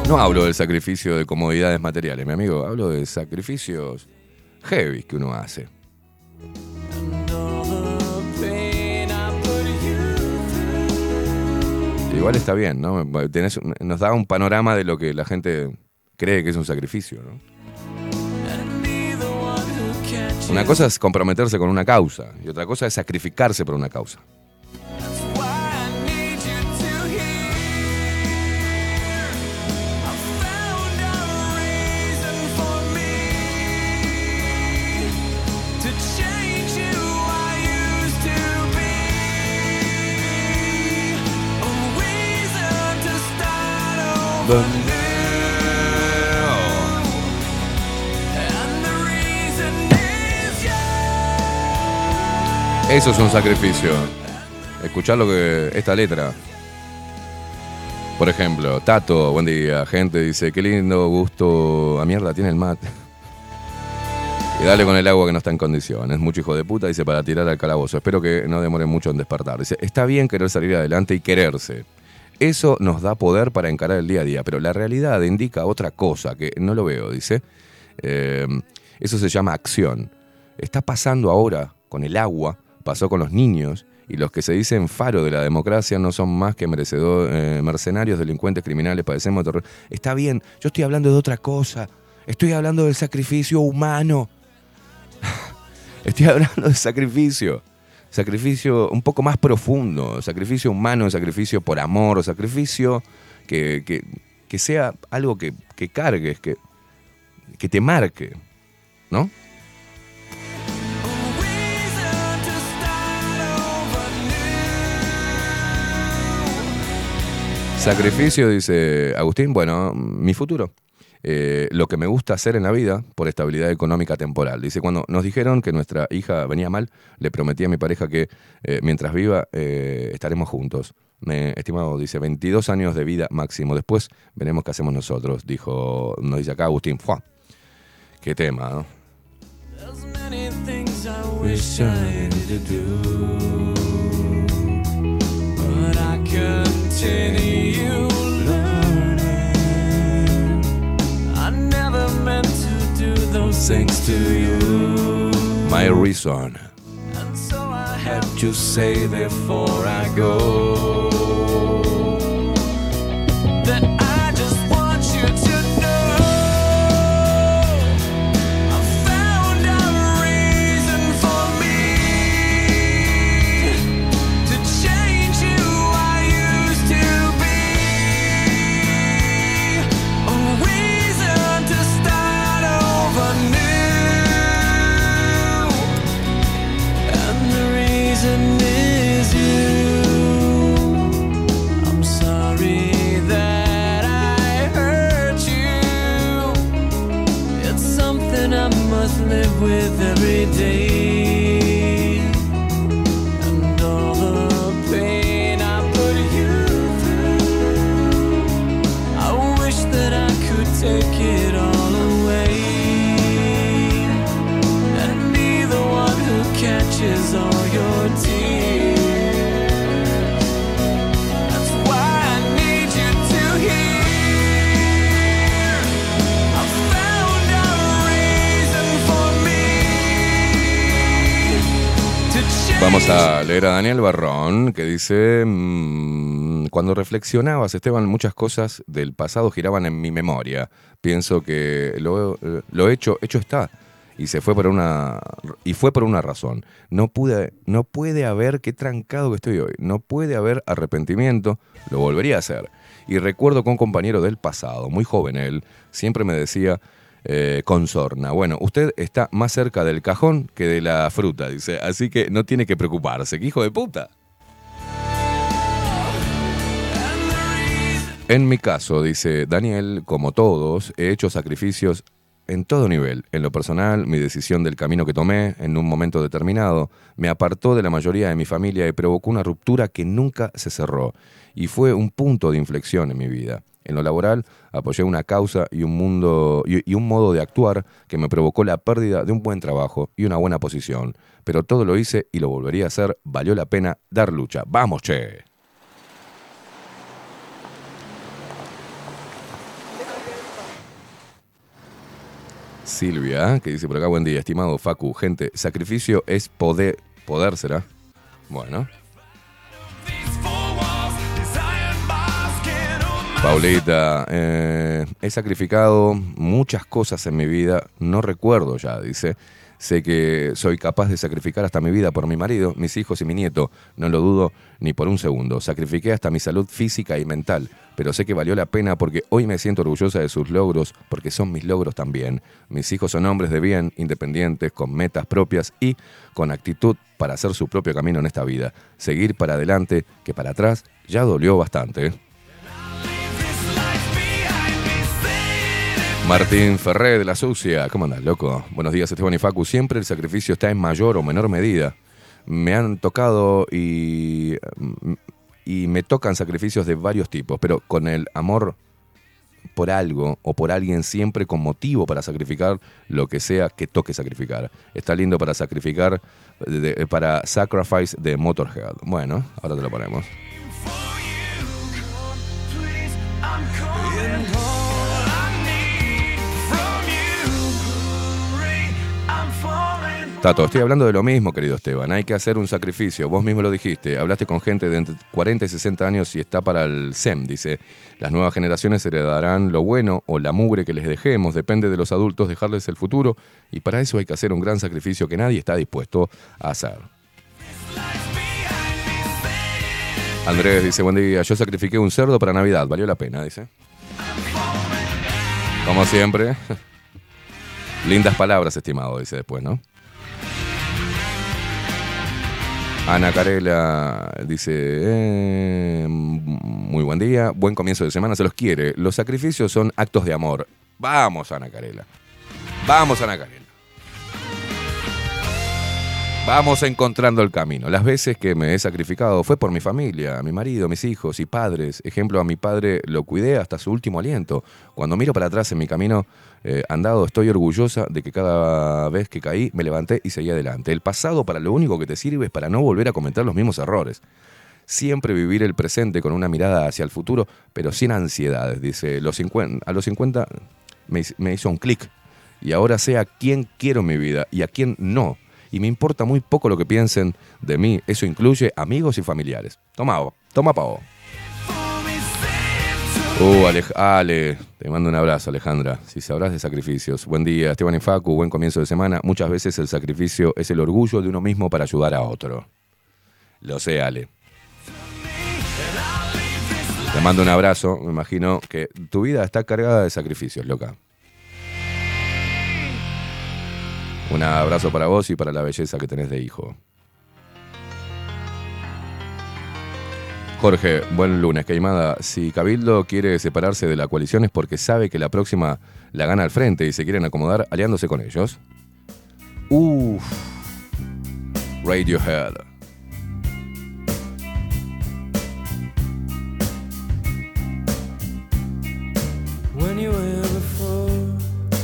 No hablo del sacrificio de comodidades materiales, mi amigo. Hablo de sacrificios heavy que uno hace. Igual está bien, ¿no? Tenés nos da un panorama de lo que la gente cree que es un sacrificio, ¿no? Una cosa es comprometerse con una causa y otra cosa es sacrificarse por una causa. Eso es un sacrificio. Escuchar lo que esta letra. Por ejemplo, Tato, buen día, gente dice, qué lindo gusto. A mierda tiene el mate. Y dale con el agua que no está en condiciones. Mucho hijo de puta, dice, para tirar al calabozo. Espero que no demore mucho en despertar. Dice, está bien querer salir adelante y quererse. Eso nos da poder para encarar el día a día, pero la realidad indica otra cosa, que no lo veo, dice. Eh, eso se llama acción. Está pasando ahora con el agua, pasó con los niños, y los que se dicen faro de la democracia no son más que merecedor- eh, mercenarios, delincuentes, criminales, padecemos de terror. Está bien, yo estoy hablando de otra cosa. Estoy hablando del sacrificio humano. [laughs] Estoy hablando de sacrificio. Sacrificio un poco más profundo. Sacrificio humano, sacrificio por amor, sacrificio que, que- que sea algo que, que cargues, que, que te marque. ¿No? Sacrificio, dice Agustín, bueno, mi futuro. Eh, lo que me gusta hacer en la vida por estabilidad económica temporal. Dice, cuando nos dijeron que nuestra hija venía mal, le prometí a mi pareja que eh, mientras viva eh, estaremos juntos. Me, estimado, dice, 22 años de vida máximo. Después veremos qué hacemos nosotros, dijo, nos dice acá Agustín. ¡Fua! Qué tema, ¿no? continue meant to do those things to you, My Reason. and so I have to say before I go live with every day. Vamos a leer a Daniel Barrón, que dice, mm, cuando reflexionabas, Esteban, muchas cosas del pasado giraban en mi memoria. Pienso que lo, lo hecho, hecho está. Y se fue por una y fue por una razón. No pude, no puede haber qué trancado que estoy hoy. No puede haber arrepentimiento. Lo volvería a hacer. Y recuerdo que un compañero del pasado, muy joven él, siempre me decía eh, con sorna. Bueno, usted está más cerca del cajón que de la fruta, dice. Así que no tiene que preocuparse. ¡Qué hijo de puta! En mi caso, dice Daniel, como todos, he hecho sacrificios en todo nivel. En lo personal, mi decisión del camino que tomé en un momento determinado me apartó de la mayoría de mi familia y provocó una ruptura que nunca se cerró. Y fue un punto de inflexión en mi vida. En lo laboral, apoyé una causa y un, mundo, y, un modo de actuar que me provocó la pérdida de un buen trabajo y una buena posición. Pero todo lo hice y lo volvería a hacer. Valió la pena dar lucha. ¡Vamos, che! Silvia, que dice por acá, buen día, estimado Facu. Gente, sacrificio es poder, poder será. Bueno, Paulita, eh, he sacrificado muchas cosas en mi vida, no recuerdo ya, dice. Sé que soy capaz de sacrificar hasta mi vida por mi marido, mis hijos y mi nieto, no lo dudo ni por un segundo. Sacrifiqué hasta mi salud física y mental, pero sé que valió la pena porque hoy me siento orgullosa de sus logros, porque son mis logros también. Mis hijos son hombres de bien, independientes, con metas propias y con actitud para hacer su propio camino en esta vida. Seguir para adelante, que para atrás ya dolió bastante. Martín Ferré de la Sucia. ¿Cómo andas, loco? Buenos días, Esteban y Facu. Siempre el sacrificio está en mayor o menor medida. Me han tocado y, y me tocan sacrificios de varios tipos, pero con el amor por algo o por alguien siempre con motivo para sacrificar lo que sea que toque sacrificar. Está lindo para sacrificar, para Sacrifice de Motorhead. Bueno, ahora te lo ponemos. Tato, estoy hablando de lo mismo, querido Esteban. Hay que hacer un sacrificio. Vos mismo lo dijiste. Hablaste con gente de entre 40 y 60 años y está para el SEM. Dice, las nuevas generaciones heredarán lo bueno o la mugre que les dejemos. Depende de los adultos dejarles el futuro. Y para eso hay que hacer un gran sacrificio que nadie está dispuesto a hacer. Andrés dice, buen día. Yo sacrifiqué un cerdo para Navidad. Valió la pena, dice. Como siempre. [laughs] Lindas palabras, estimado, dice después, ¿no? Ana Carela dice, eh, muy buen día, buen comienzo de semana, se los quiere. Los sacrificios son actos de amor. Vamos, Ana Carela. Vamos, Ana Carela. Vamos encontrando el camino. Las veces que me he sacrificado fue por mi familia, mi marido, mis hijos y padres. Ejemplo, a mi padre lo cuidé hasta su último aliento. Cuando miro para atrás en mi camino eh, andado, estoy orgullosa de que cada vez que caí me levanté y seguí adelante. El pasado para lo único que te sirve es para no volver a cometer los mismos errores. Siempre vivir el presente con una mirada hacia el futuro, pero sin ansiedades. Dice, los 50 a los 50 me, me hizo un clic y ahora sé a quién quiero mi vida y a quién no. Y me importa muy poco lo que piensen de mí. Eso incluye amigos y familiares. Toma, toma pavo. Uh, Alej- Ale, te mando un abrazo, Alejandra. Si sabrás de sacrificios. Buen día, Esteban y Facu, buen comienzo de semana. Muchas veces el sacrificio es el orgullo de uno mismo para ayudar a otro. Lo sé, Ale. Te mando un abrazo. Me imagino que tu vida está cargada de sacrificios, loca. Un abrazo para vos y para la belleza que tenés de hijo. Jorge, buen lunes, Caimada. Si Cabildo quiere separarse de la coalición es porque sabe que la próxima la gana al frente y se quieren acomodar aliándose con ellos. Uff. Radiohead.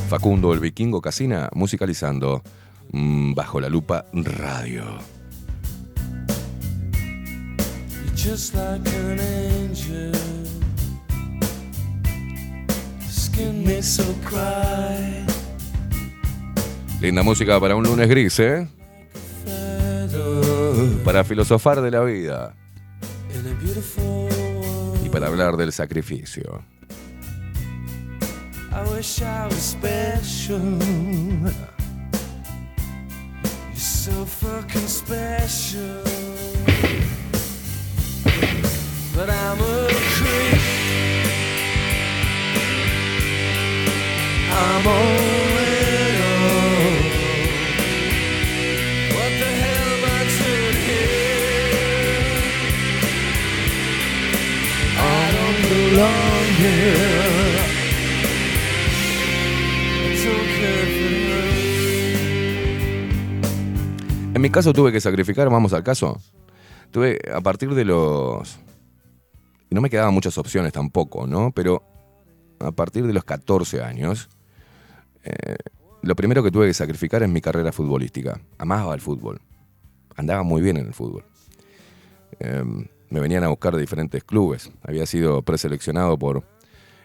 Facundo, el vikingo Casina, musicalizando mm, Bajo la Lupa Radio. you're just like an angel. Skin me so cry. Linda música para un lunes gris, ¿eh? Para filosofar de la vida y para hablar del sacrificio. I wish I was special. You're so fucking special. But I'm a creep. I'm a widow. What En mi caso tuve que sacrificar, vamos al caso. Tuve a partir de los... No me quedaban muchas opciones tampoco, ¿no? Pero a partir de los 14 años, eh, lo primero que tuve que sacrificar es mi carrera futbolística. Amaba el fútbol. Andaba muy bien en el fútbol. Eh, me venían a buscar de diferentes clubes. Había sido preseleccionado por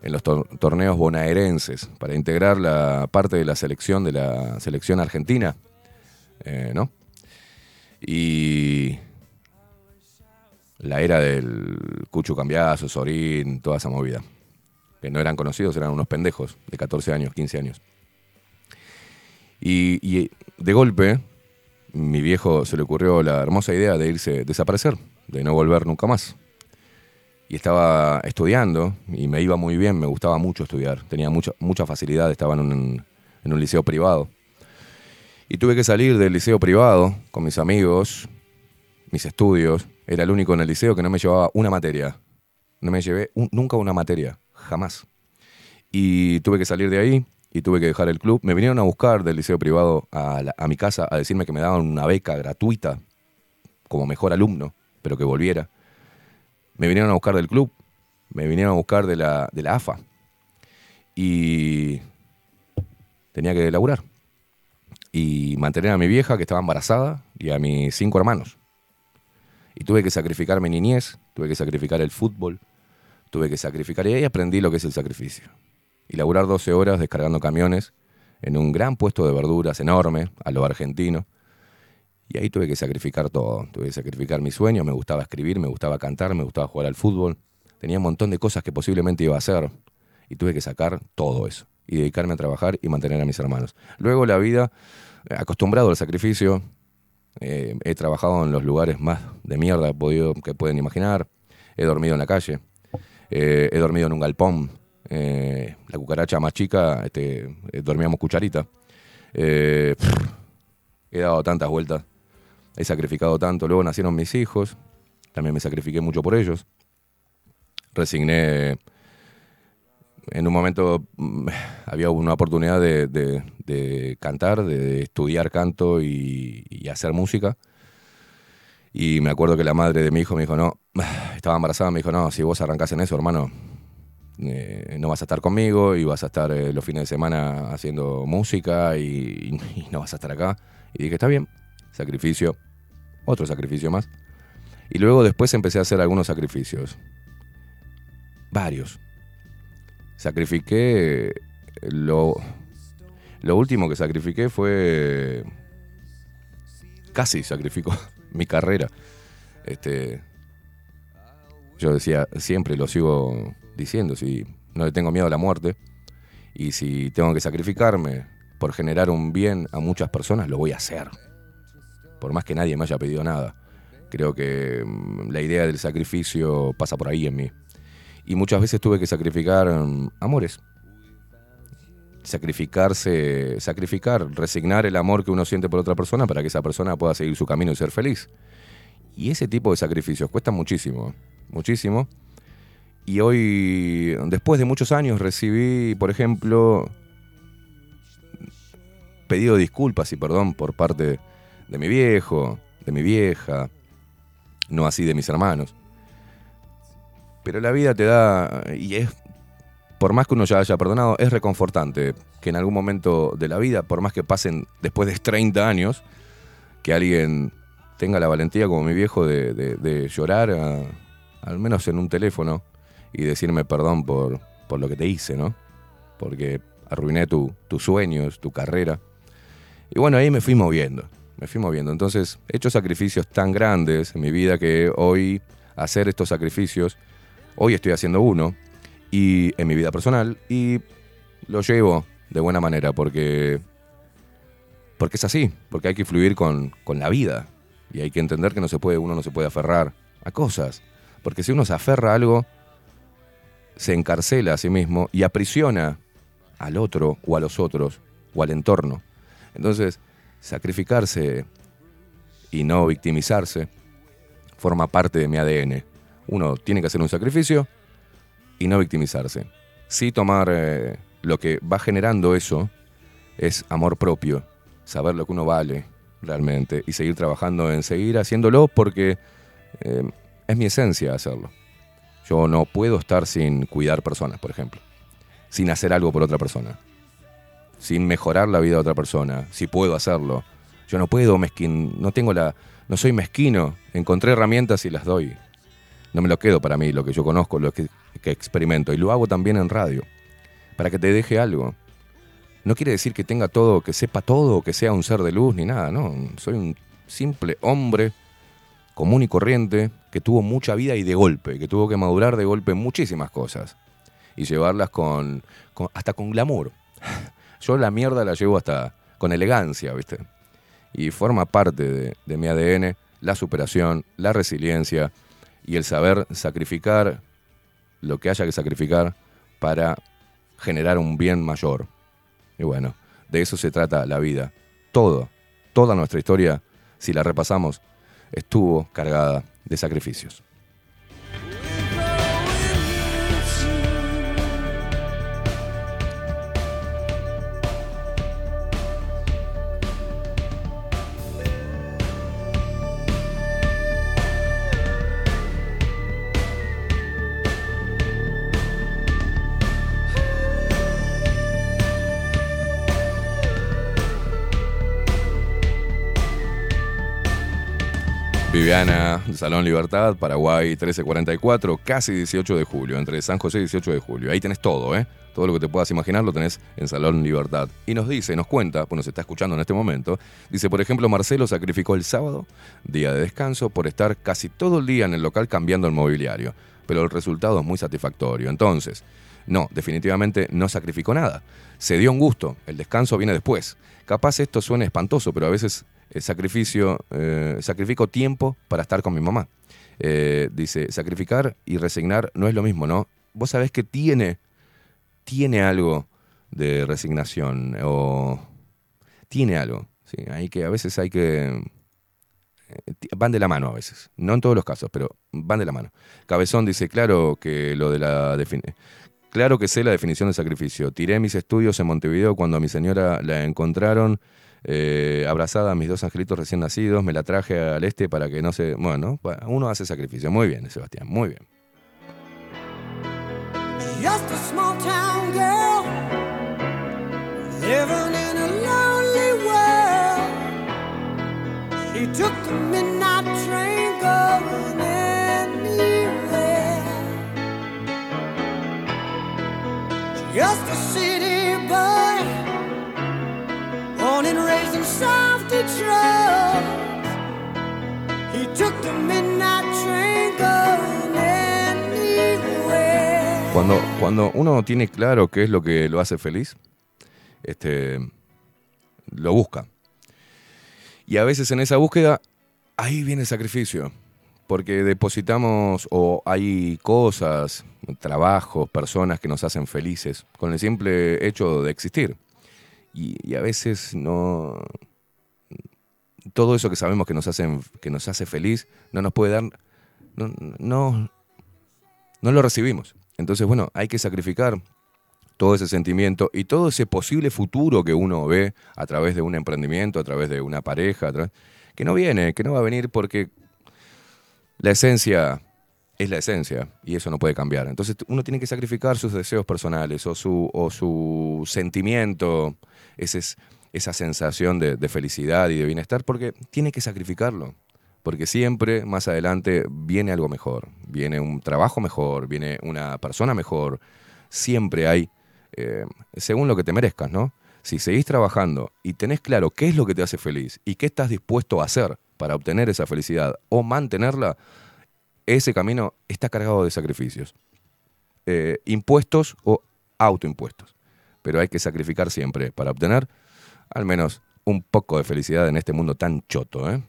en los tor- torneos bonaerenses para integrar la parte de la selección de la selección argentina, eh, ¿no? Y la era del Cucho Cambiazo, Sorín, toda esa movida. Que no eran conocidos, eran unos pendejos de 14 años, 15 años. Y, y de golpe, mi viejo se le ocurrió la hermosa idea de irse, desaparecer, de no volver nunca más. Y estaba estudiando y me iba muy bien, me gustaba mucho estudiar, tenía mucha, mucha facilidad, estaba en un, en un liceo privado. Y tuve que salir del liceo privado con mis amigos, mis estudios. Era el único en el liceo que no me llevaba una materia. No me llevé un- nunca una materia, jamás. Y tuve que salir de ahí y tuve que dejar el club. Me vinieron a buscar del liceo privado a, a mi casa a decirme que me daban una beca gratuita como mejor alumno, pero que volviera. Me vinieron a buscar del club, me vinieron a buscar de la, de la AFA. Y tenía que laburar. Y mantener a mi vieja que estaba embarazada y a mis cinco hermanos. Y tuve que sacrificar mi niñez, tuve que sacrificar el fútbol, tuve que sacrificar. Y ahí aprendí lo que es el sacrificio. Y laburar 12 horas descargando camiones en un gran puesto de verduras enorme, a lo argentino. Y ahí tuve que sacrificar todo. Tuve que sacrificar mi sueño. Me gustaba escribir, me gustaba cantar, me gustaba jugar al fútbol. Tenía un montón de cosas que posiblemente iba a hacer. Y tuve que sacar todo eso. Y dedicarme a trabajar y mantener a mis hermanos. Luego la vida, eh, acostumbrado al sacrificio, eh, he trabajado en los lugares más de mierda que podido- que pueden imaginar. He dormido en la calle. Eh, he dormido en un galpón. La cucaracha más chica, este, dormíamos cucharita. He dado tantas vueltas. He sacrificado tanto. Luego nacieron mis hijos. También me sacrifiqué mucho por ellos. Resigné. En un momento mm, [sighs] había una oportunidad de, de- de cantar, de estudiar canto y, y hacer música. Y me acuerdo que la madre de mi hijo me dijo, no, [sighs] estaba embarazada, me dijo, no, si vos arrancás en eso, hermano, eh, no vas a estar conmigo y vas a estar eh, los fines de semana haciendo música y, y [laughs] no vas a estar acá. Y dije, está bien, sacrificio, otro sacrificio más. Y luego después empecé a hacer algunos sacrificios, varios. Sacrifiqué, lo, lo último que sacrifiqué fue, casi sacrificó [laughs] mi carrera. Este, yo decía, siempre lo sigo diciendo, si no le tengo miedo a la muerte y si tengo que sacrificarme por generar un bien a muchas personas, lo voy a hacer. Por más que nadie me haya pedido nada. Creo que mm, la idea del sacrificio pasa por ahí en mí. Y muchas veces tuve que sacrificar mm, amores. Sacrificarse, sacrificar, resignar el amor que uno siente por otra persona para que esa persona pueda seguir su camino y ser feliz. Y ese tipo de sacrificios cuesta muchísimo, muchísimo. Y hoy, después de muchos años, recibí, por ejemplo, pedido disculpas y perdón por parte de mi viejo, de mi vieja, no así de mis hermanos. Pero la vida te da, y es, por más que uno ya haya perdonado, es reconfortante que en algún momento de la vida, por más que pasen después de 30 años, que alguien tenga la valentía como mi viejo de, llorar, al menos en un teléfono, y decirme perdón por, por lo que te hice, ¿no? Porque arruiné tu- tus sueños, tu carrera. Y bueno, ahí me fui moviendo, me fui moviendo. Entonces, he hecho sacrificios tan grandes en mi vida que hoy hacer estos sacrificios, hoy estoy haciendo uno, y en mi vida personal, y lo llevo de buena manera porque, porque es así, porque hay que fluir con, con la vida, y hay que entender que no se puede, uno no se puede aferrar a cosas, porque si uno se aferra a algo, se encarcela a sí mismo y aprisiona al otro o a los otros o al entorno. Entonces, sacrificarse y no victimizarse forma parte de mi ADN. Uno tiene que hacer un sacrificio y no victimizarse. Sí tomar eh, lo que va generando eso es amor propio, saber lo que uno vale realmente y seguir trabajando en seguir haciéndolo porque eh, es mi esencia hacerlo. Yo no puedo estar sin cuidar personas, por ejemplo, sin hacer algo por otra persona, sin mejorar la vida de otra persona, si puedo hacerlo. Yo no puedo mezquin, no tengo la, no soy mezquino, encontré herramientas y las doy. No me lo quedo para mí, lo que yo conozco, lo que que experimento y lo hago también en radio, para que te deje algo. No quiere decir que tenga todo, que sepa todo, que sea un ser de luz ni nada, no. Soy un simple hombre común y corriente que tuvo mucha vida y de golpe, que tuvo que madurar de golpe muchísimas cosas y llevarlas con, hasta con glamour. [laughs] Yo la mierda la llevo hasta con elegancia, ¿viste? Y forma parte de mi ADN la superación, la resiliencia y el saber sacrificar lo que haya que sacrificar para generar un bien mayor. Y bueno, de eso se trata la vida. Todo, toda nuestra historia, si la repasamos, estuvo cargada de sacrificios. Viviana, Salón Libertad, Paraguay 1344, casi 18 de julio, entre San José y 18 de julio. Ahí tenés todo, ¿eh? Todo lo que te puedas imaginar lo tenés en Salón Libertad. Y nos dice, nos cuenta, pues nos está escuchando en este momento, dice, por ejemplo, Marcelo sacrificó el sábado, día de descanso, por estar casi todo el día en el local cambiando el mobiliario. Pero el resultado es muy satisfactorio. Entonces, no, definitivamente no sacrificó nada. Se dio un gusto, el descanso viene después. Capaz esto suene espantoso, pero a veces el sacrificio, eh, sacrifico tiempo para estar con mi mamá. Eh, dice, sacrificar y resignar no es lo mismo, ¿no? Vos sabés que tiene, tiene algo de resignación o tiene algo. ¿sí? Hay que, a veces hay que... eh, Van de la mano a veces, no en todos los casos, pero van de la mano. Cabezón dice, claro que lo de la Claro que sé la definición de sacrificio. Tiré mis estudios en Montevideo cuando a mi señora la encontraron eh, abrazada a mis dos angelitos recién nacidos. Me la traje al este para que no se... Bueno, uno hace sacrificio. Muy bien, Sebastián, muy bien. Just a small town girl Cuando, cuando uno tiene claro qué es lo que lo hace feliz, este, lo busca. Y a veces en esa búsqueda, ahí viene el sacrificio. Porque depositamos o hay cosas, trabajos, personas que nos hacen felices con el simple hecho de existir. Y, a veces no. Todo eso que sabemos que nos, hacen, que nos hace feliz no nos puede dar. No, no, no lo recibimos. Entonces, bueno, hay que sacrificar todo ese sentimiento y todo ese posible futuro que uno ve a través de un emprendimiento, a través de una pareja, que no viene, que no va a venir porque la esencia es la esencia y eso no puede cambiar. Entonces uno tiene que sacrificar sus deseos personales o su, o su sentimiento, esa sensación de, de felicidad y de bienestar, porque tiene que sacrificarlo. Porque siempre más adelante viene algo mejor, viene un trabajo mejor, viene una persona mejor. Siempre hay, eh, según lo que te merezcas, ¿no? Si seguís trabajando y tenés claro qué es lo que te hace feliz y qué estás dispuesto a hacer para obtener esa felicidad o mantenerla, ese camino está cargado de sacrificios. Eh, impuestos o autoimpuestos. Pero hay que sacrificar siempre para obtener al menos un poco de felicidad en este mundo tan choto, ¿eh?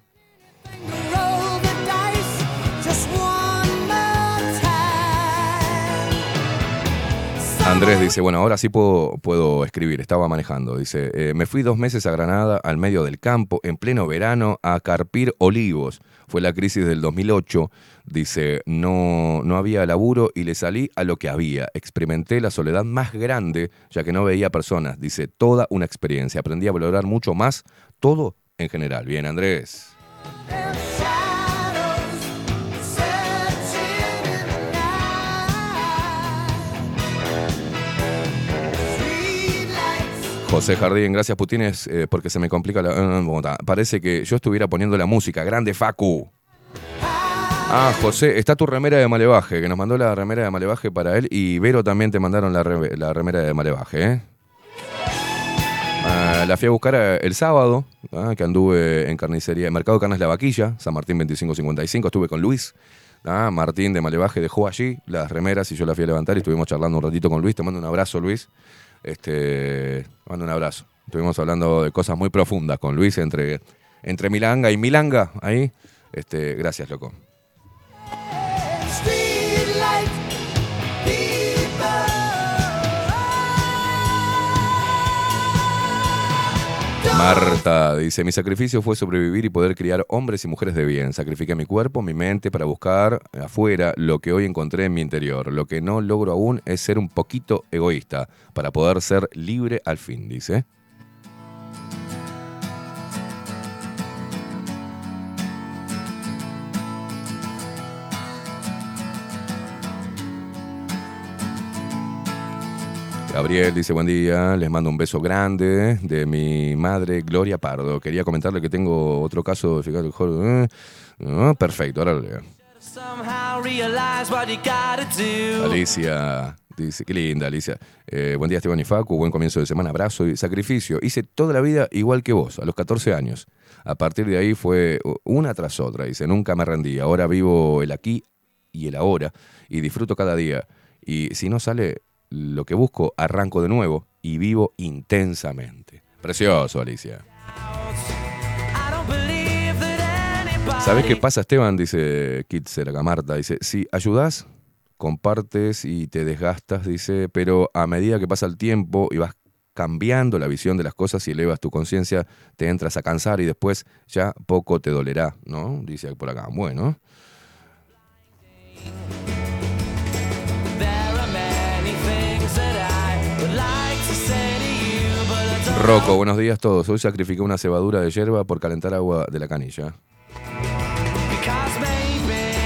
Andrés dice, bueno, ahora sí puedo, puedo escribir, estaba manejando. Dice, eh, me fui dos meses a Granada, al medio del campo, en pleno verano, a carpir olivos. Fue la crisis del 2008. Dice, no, no había laburo y le salí a lo que había. Experimenté la soledad más grande, ya que no veía personas. Dice, toda una experiencia. Aprendí a valorar mucho más todo en general. Bien, Andrés. José Jardín, gracias Putines, eh, porque se me complica la... eh. Parece que yo estuviera poniendo la música. Grande Facu. Ah, José, está tu remera de Malevaje, que nos mandó la remera de Malevaje para él. Y Vero también te mandaron la, la remera de Malevaje, ¿eh? Ah, la fui a buscar eh, el sábado, ah, que anduve en carnicería, Mercado de Carnes La Vaquilla, San Martín 2555. Estuve con Luis. ah, Martín de Malevaje dejó allí las remeras y yo las fui a levantar y estuvimos charlando un ratito con Luis. Te mando un abrazo, Luis. Este, te mando un abrazo. Estuvimos hablando de cosas muy profundas con Luis entre, entre Milanga y Milanga. Ahí. Este, gracias, loco. Marta dice, mi sacrificio fue sobrevivir y poder criar hombres y mujeres de bien. Sacrifiqué mi cuerpo, mi mente para buscar afuera lo que hoy encontré en mi interior. Lo que no logro aún es ser un poquito egoísta para poder ser libre al fin, dice. Gabriel dice buen día, les mando un beso grande de mi madre Gloria Pardo. Quería comentarle que tengo otro caso de fijar mejor. perfecto, ahora lo leo. Alicia dice, qué linda Alicia. Eh, buen día Esteban y Facu, buen comienzo de semana, abrazo y sacrificio. Hice toda la vida igual que vos, a los 14 años. A partir de ahí fue una tras otra, dice, nunca me rendí. Ahora vivo el aquí y el ahora y disfruto cada día. Y si no sale lo que busco, arranco de nuevo y vivo intensamente. Precioso, Alicia. ¿Sabes qué pasa, Esteban? Dice Kitzer, acá Marta. Dice, si ayudas, compartes y te desgastas, dice, pero a medida que pasa el tiempo y vas cambiando la visión de las cosas y elevas tu conciencia, te entras a cansar y después ya poco te dolerá, ¿no? Dice por acá. Bueno. Rocco, buenos días a todos. Hoy sacrifiqué una cebadura de hierba por calentar agua de la canilla.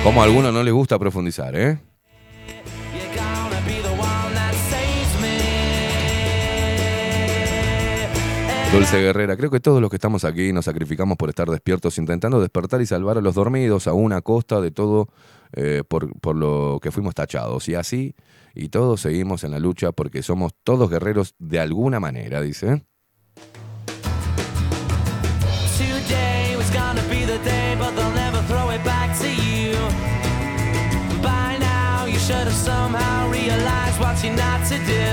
Como a algunos no les gusta profundizar, ¿eh? Dulce Guerrera, creo que todos los que estamos aquí nos sacrificamos por estar despiertos, intentando despertar y salvar a los dormidos, a costa de todo eh, por, por lo que fuimos tachados. Y así, y todos seguimos en la lucha porque somos todos guerreros de alguna manera, dice. Should have somehow realized what you're not to do.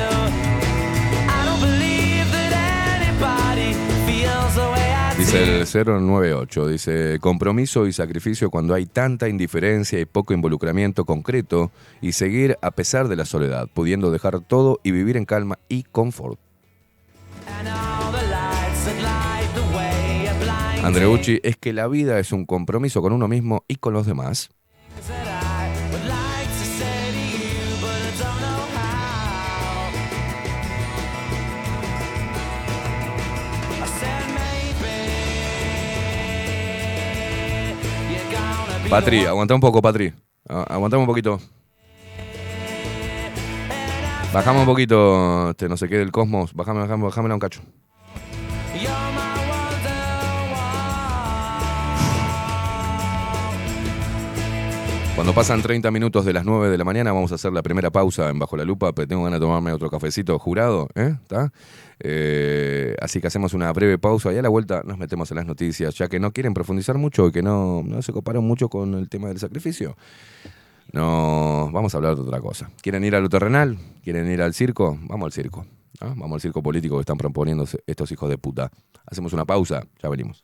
I don't believe that anybody feels the way I Dice el 098, dice, compromiso y sacrificio cuando hay tanta indiferencia y poco involucramiento concreto y seguir a pesar de la soledad, pudiendo dejar todo y vivir en calma y confort. Andreucci, es que la vida es un compromiso con uno mismo y con los demás. Patri, aguanta un poco, Patri. A- Aguantame un poquito. Bajame un poquito, este, no sé qué del cosmos. Bajame, bajame, bájamela un cacho. Cuando pasan 30 minutos de las 9 de la mañana, vamos a hacer la primera pausa en Bajo la Lupa, pero tengo ganas de tomarme otro cafecito jurado, ¿eh? ¿Está? Eh, así que hacemos una breve pausa y a la vuelta nos metemos en las noticias, ya que no quieren profundizar mucho y que no, no se coparon mucho con el tema del sacrificio. No, vamos a hablar de otra cosa. ¿Quieren ir a lo terrenal? ¿Quieren ir al circo? Vamos al circo. Vamos al circo político que están proponiendo estos hijos de puta. Hacemos una pausa, ya venimos.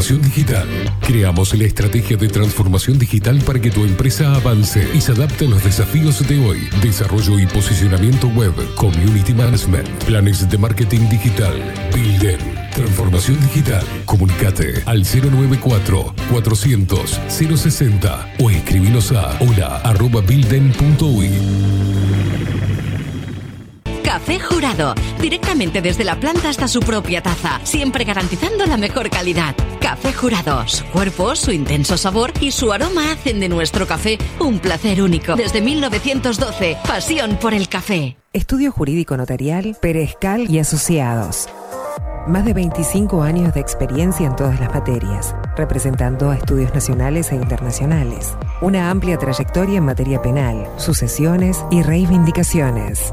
Transformación digital. Creamos la estrategia de transformación digital para que tu empresa avance y se adapte a los desafíos de hoy. Desarrollo y posicionamiento web, community management, planes de marketing digital. Builden. Transformación digital. Comunicate al 094 400 060 o escribinos a hola. Café Jurado, directamente desde la planta hasta su propia taza, siempre garantizando la mejor calidad. Café Jurado, su cuerpo, su intenso sabor y su aroma hacen de nuestro café un placer único. Desde 1912, pasión por el café. Estudio Jurídico Notarial, Perezcal y Asociados. Más de 25 años de experiencia en todas las materias, representando a estudios nacionales e internacionales. Una amplia trayectoria en materia penal, sucesiones y reivindicaciones.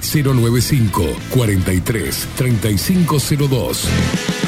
095 43 3502.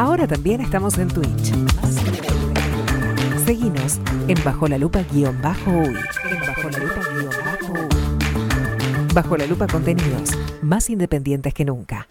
Ahora también estamos en Twitch. Seguinos en Bajo la Lupa guion bajo uy. Bajo la Lupa contenidos más independientes que nunca.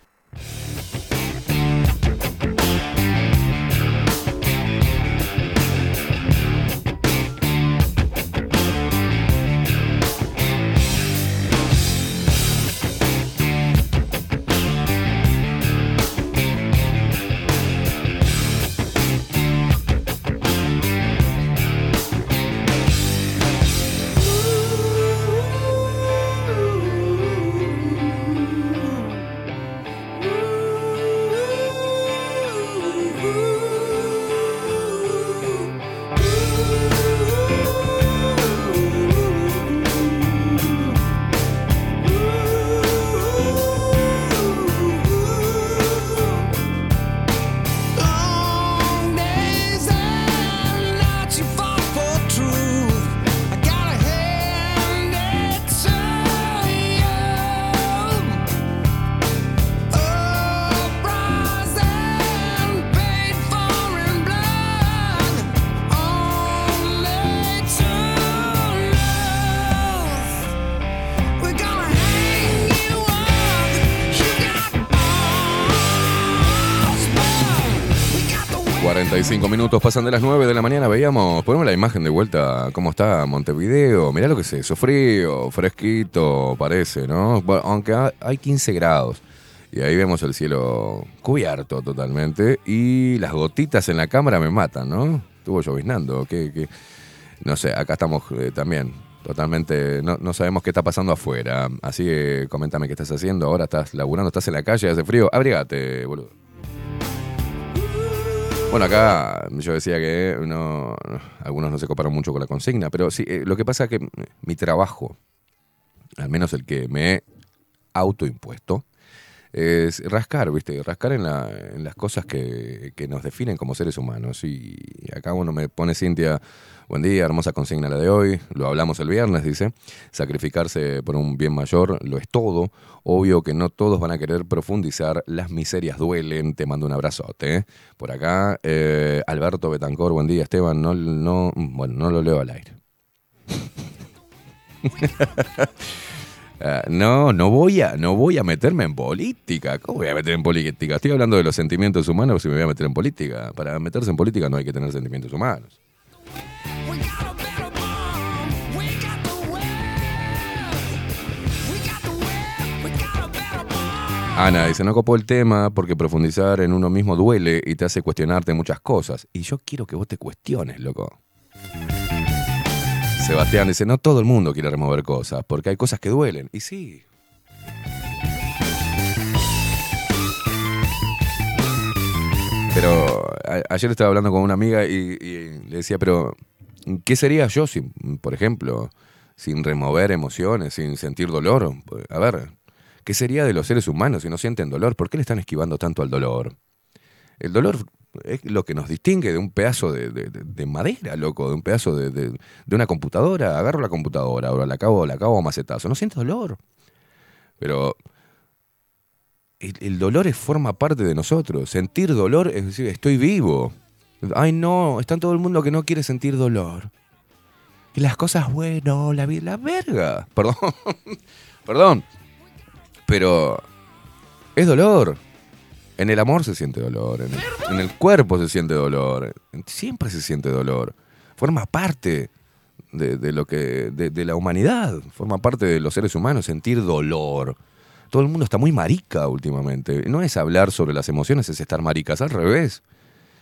45 minutos pasan de las 9 de la mañana. Veíamos, ponemos la imagen de vuelta, cómo está Montevideo. Mirá lo que es eso, frío, fresquito, parece, ¿no? Bueno, aunque ha- hay 15 grados. Y ahí vemos el cielo cubierto totalmente. Y las gotitas en la cámara me matan, ¿no? Estuvo lloviznando. ¿qué, qué? No sé, acá estamos eh, también. Totalmente, no, no sabemos qué está pasando afuera. Así que coméntame qué estás haciendo. Ahora estás laburando, estás en la calle, hace frío. Abrigate, boludo. Bueno, acá yo decía que no, algunos no se coparon mucho con la consigna, pero sí, eh, lo que pasa es que mi trabajo, al menos el que me he autoimpuesto, es rascar, ¿viste? Rascar en, la- en las cosas que, que nos definen como seres humanos. Y acá uno me pone Cintia, buen día, hermosa consigna la de hoy, lo hablamos el viernes, dice, sacrificarse por un bien mayor lo es todo. Obvio que no todos van a querer profundizar, las miserias duelen, te mando un abrazote. ¿eh? Por acá, eh, Alberto Betancor, buen día, Esteban, no, no, bueno, no lo leo al aire. [laughs] Ah, no, no voy, a, no voy a meterme en política. ¿Cómo voy a meter en política? Estoy hablando de los sentimientos humanos y me voy a meter en política. Para meterse en política no hay que tener sentimientos humanos. Ana dice, no copó el tema porque profundizar en uno mismo duele y te hace cuestionarte muchas cosas. Y yo quiero que vos te cuestiones, loco. Sebastián dice, no todo el mundo quiere remover cosas, porque hay cosas que duelen. Y sí. Pero ayer estaba hablando con una amiga y le decía, pero ¿qué sería yo sin, por ejemplo, sin remover emociones, sin sentir dolor? A ver, ¿qué sería de los seres humanos si no sienten dolor? ¿Por qué le están esquivando tanto al dolor? El dolor es lo que nos distingue de un pedazo de, de- de- de madera, loco, de un pedazo de, de- de una computadora. Agarro la computadora, ahora la acabo, la acabo a macetazo. No siento dolor. Pero el, el dolor es, forma parte de nosotros. Sentir dolor es decir, estoy vivo. Ay, no, está todo el mundo que no quiere sentir dolor. Y las cosas, bueno, la vida, la verga. [laughs] Perdón, perdón. Pero es dolor. En el amor se siente dolor, en el, cuerpo se siente dolor, siempre se siente dolor. Forma parte de, lo que de, de la humanidad, forma parte de los seres humanos sentir dolor. Todo el mundo está muy marica últimamente. No es hablar sobre las emociones, es estar maricas, al revés.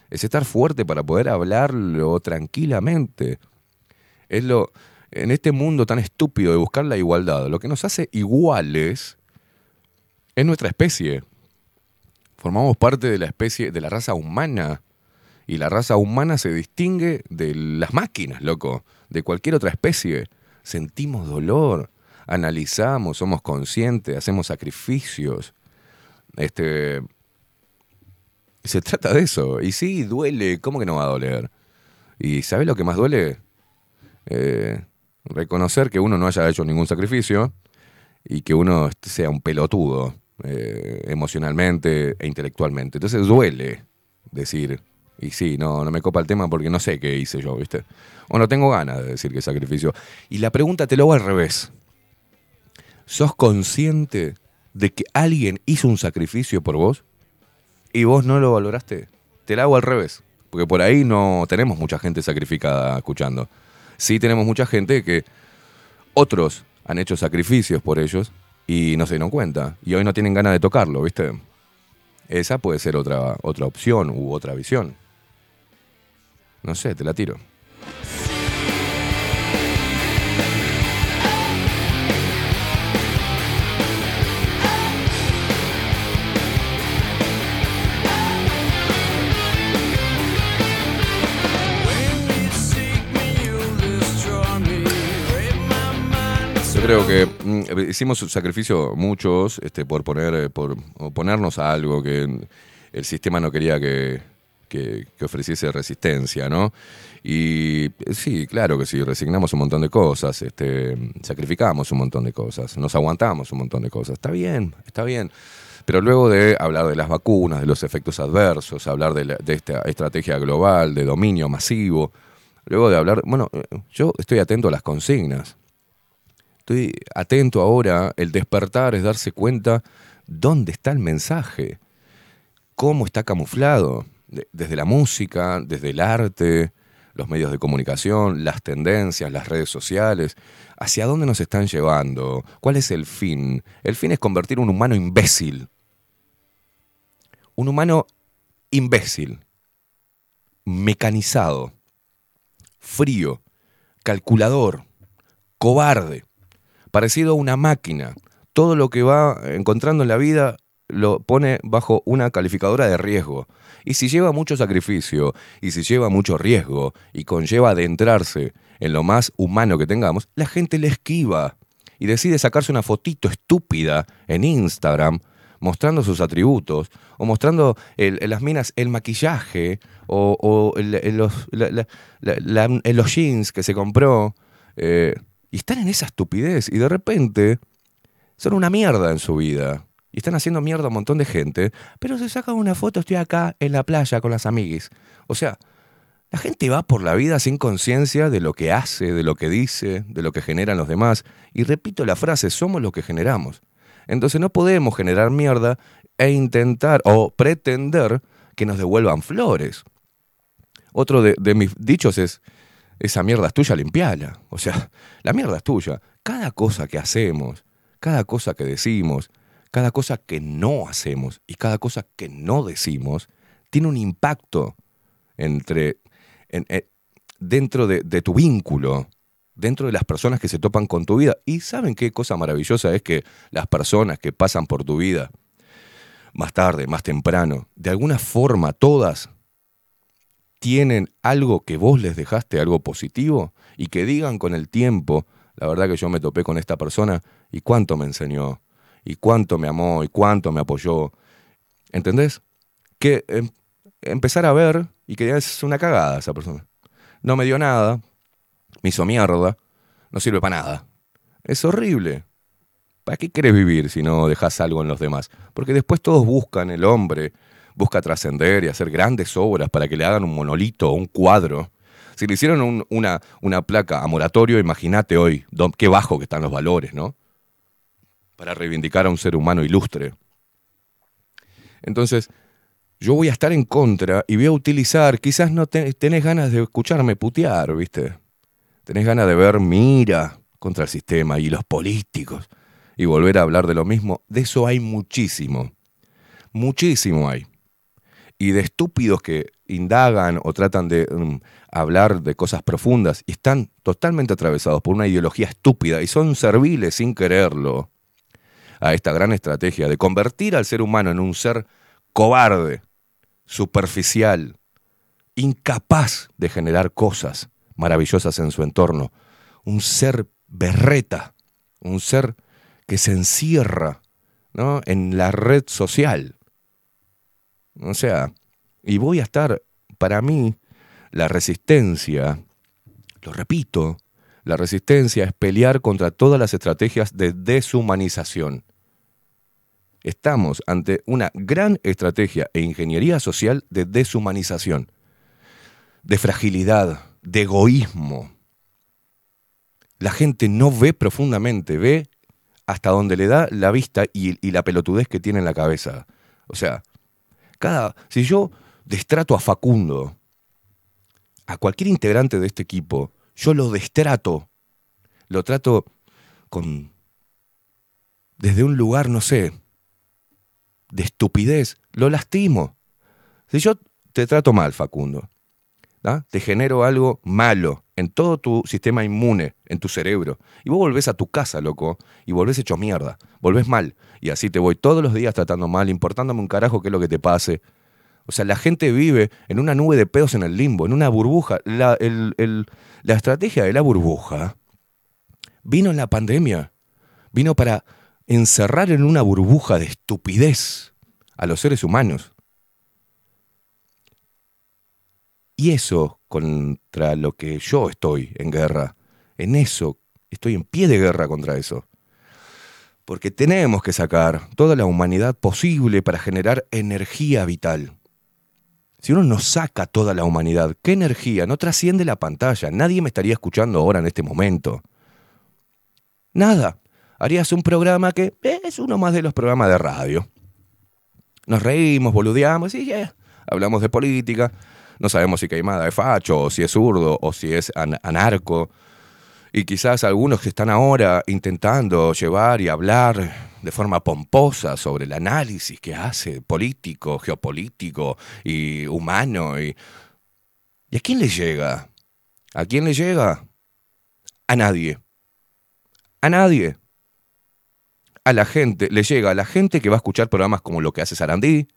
Es estar fuerte para poder hablarlo tranquilamente. Es lo en este mundo tan estúpido de buscar la igualdad, lo que nos hace iguales es nuestra especie formamos parte de la especie, de la raza humana. Y la raza humana se distingue de las máquinas, loco, de cualquier otra especie. Sentimos dolor, analizamos, somos conscientes, hacemos sacrificios. Este. Se trata de eso. Y sí, duele. ¿Cómo que no va a doler? ¿Y sabes lo que más duele? Eh, reconocer que uno no haya hecho ningún sacrificio y que uno sea un pelotudo eh, emocionalmente e intelectualmente. Entonces duele decir, y sí, no, no me copa el tema porque no sé qué hice yo, ¿viste? O no tengo ganas de decir que sacrificio. Y la pregunta te lo hago al revés. ¿Sos consciente de que alguien hizo un sacrificio por vos y vos no lo valoraste? Te la hago al revés. Porque por ahí no tenemos mucha gente sacrificada escuchando. Sí tenemos mucha gente que otros han hecho sacrificios por ellos y no se dieron cuenta. Y hoy no tienen ganas de tocarlo, ¿viste? Esa puede ser otra, otra opción u otra visión. No sé, te la tiro. Creo que mm, hicimos un sacrificio muchos este, por poner, eh, por oponernos a algo que el sistema no quería que, que- ofreciese resistencia, ¿no? Y eh, sí, claro que sí, resignamos un montón de cosas, este, sacrificamos un montón de cosas, nos aguantamos un montón de cosas. Está bien, está bien. Pero luego de hablar de las vacunas, de los efectos adversos, hablar de, la- de esta estrategia global, de dominio masivo, luego de hablar, bueno, eh, yo estoy atento a las consignas. Estoy atento ahora, el despertar es darse cuenta dónde está el mensaje, cómo está camuflado, de- desde la música, desde el arte, los medios de comunicación, las tendencias, las redes sociales, hacia dónde nos están llevando, cuál es el fin. El fin es convertir un humano imbécil, un humano imbécil, mecanizado, frío, calculador, cobarde, parecido a una máquina. Todo lo que va encontrando en la vida lo pone bajo una calificadora de riesgo. Y si lleva mucho sacrificio, y si lleva mucho riesgo, y conlleva adentrarse en lo más humano que tengamos, la gente le esquiva y decide sacarse una fotito estúpida en Instagram mostrando sus atributos, o mostrando las minas el maquillaje, o, o los jeans que se compró, eh, y están en esa estupidez, y de repente son una mierda en su vida. Y están haciendo mierda a un montón de gente, pero se sacan una foto, estoy acá en la playa con las amiguis. O sea, la gente va por la vida sin conciencia de lo que hace, de lo que dice, de lo que generan los demás. Y repito la frase, somos lo que generamos. Entonces no podemos generar mierda e intentar o pretender que nos devuelvan flores. Otro de, de mis dichos es, esa mierda es tuya, limpiala. O sea, [laughs] la mierda es tuya. Cada cosa que hacemos, cada cosa que decimos, cada cosa que no hacemos y cada cosa que no decimos, tiene un impacto entre, en- eh, dentro de, de tu vínculo, dentro de las personas que se topan con tu vida. Y saben qué cosa maravillosa es que las personas que pasan por tu vida, más tarde, más temprano, de alguna forma todas tienen algo que vos les dejaste, algo positivo, y que digan con el tiempo, la verdad que yo me topé con esta persona y cuánto me enseñó, y cuánto me amó, y cuánto me apoyó. ¿Entendés? Que em, empezar a ver y que es una cagada esa persona. No me dio nada, me hizo mierda, no sirve para nada. Es horrible. ¿Para qué querés vivir si no dejas algo en los demás? Porque después todos buscan, el hombre busca trascender y hacer grandes obras para que le hagan un monolito o un cuadro. Si le hicieron un- una, una placa a moratorio, imagínate hoy qué bajo que están los valores, ¿no? Para reivindicar a un ser humano ilustre. Entonces, yo voy a estar en contra y voy a utilizar, quizás no te- tenés ganas de escucharme putear, ¿viste? Tenés ganas de ver mira contra el sistema y los políticos y volver a hablar de lo mismo. De eso hay muchísimo. Muchísimo hay. Y de estúpidos que indagan o tratan de mm, hablar de cosas profundas y están totalmente atravesados por una ideología estúpida y son serviles sin quererlo a esta gran estrategia de convertir al ser humano en un ser cobarde, superficial, incapaz de generar cosas maravillosas en su entorno, un ser berreta, un ser que se encierra ¿no? en la red social. O sea, y voy a estar, para mí, la resistencia, lo repito, la resistencia es pelear contra todas las estrategias de deshumanización. Estamos ante una gran estrategia e ingeniería social de deshumanización, de fragilidad, de egoísmo. La gente no ve profundamente, ve hasta donde le da la vista y, y la pelotudez que tiene en la cabeza. O sea, cada, si yo destrato a Facundo, a cualquier integrante de este equipo, yo lo destrato, lo trato con desde un lugar, no sé, de estupidez, lo lastimo. Si yo te trato mal, Facundo, ¿ah? te genero algo malo en todo tu sistema inmune, en tu cerebro, y vos volvés a tu casa, loco, y volvés hecho mierda, volvés mal, y así te voy todos los días tratando mal, importándome un carajo qué es lo que te pase. O sea, la gente vive en una nube de pedos en el limbo, en una burbuja. La, la estrategia de la burbuja vino en la pandemia. Vino para encerrar en una burbuja de estupidez a los seres humanos. Y eso contra lo que yo estoy en guerra. En eso, estoy en pie de guerra contra eso. Porque tenemos que sacar toda la humanidad posible para generar energía vital. Si uno no saca toda la humanidad, ¿qué energía? No trasciende la pantalla. Nadie me estaría escuchando ahora en este momento. Nada. Harías un programa que es uno más de los programas de radio. Nos reímos, boludeamos y ya. Hablamos de política. No sabemos si Queimada es facho, o si es zurdo, o si es an- anarco. Y quizás algunos que están ahora intentando llevar y hablar de forma pomposa sobre el análisis que hace político, geopolítico y humano. ¿Y, ¿y a quién le llega? ¿A quién le llega? A nadie. A nadie. A la gente, le llega a la gente que va a escuchar programas como lo que hace Sarandí,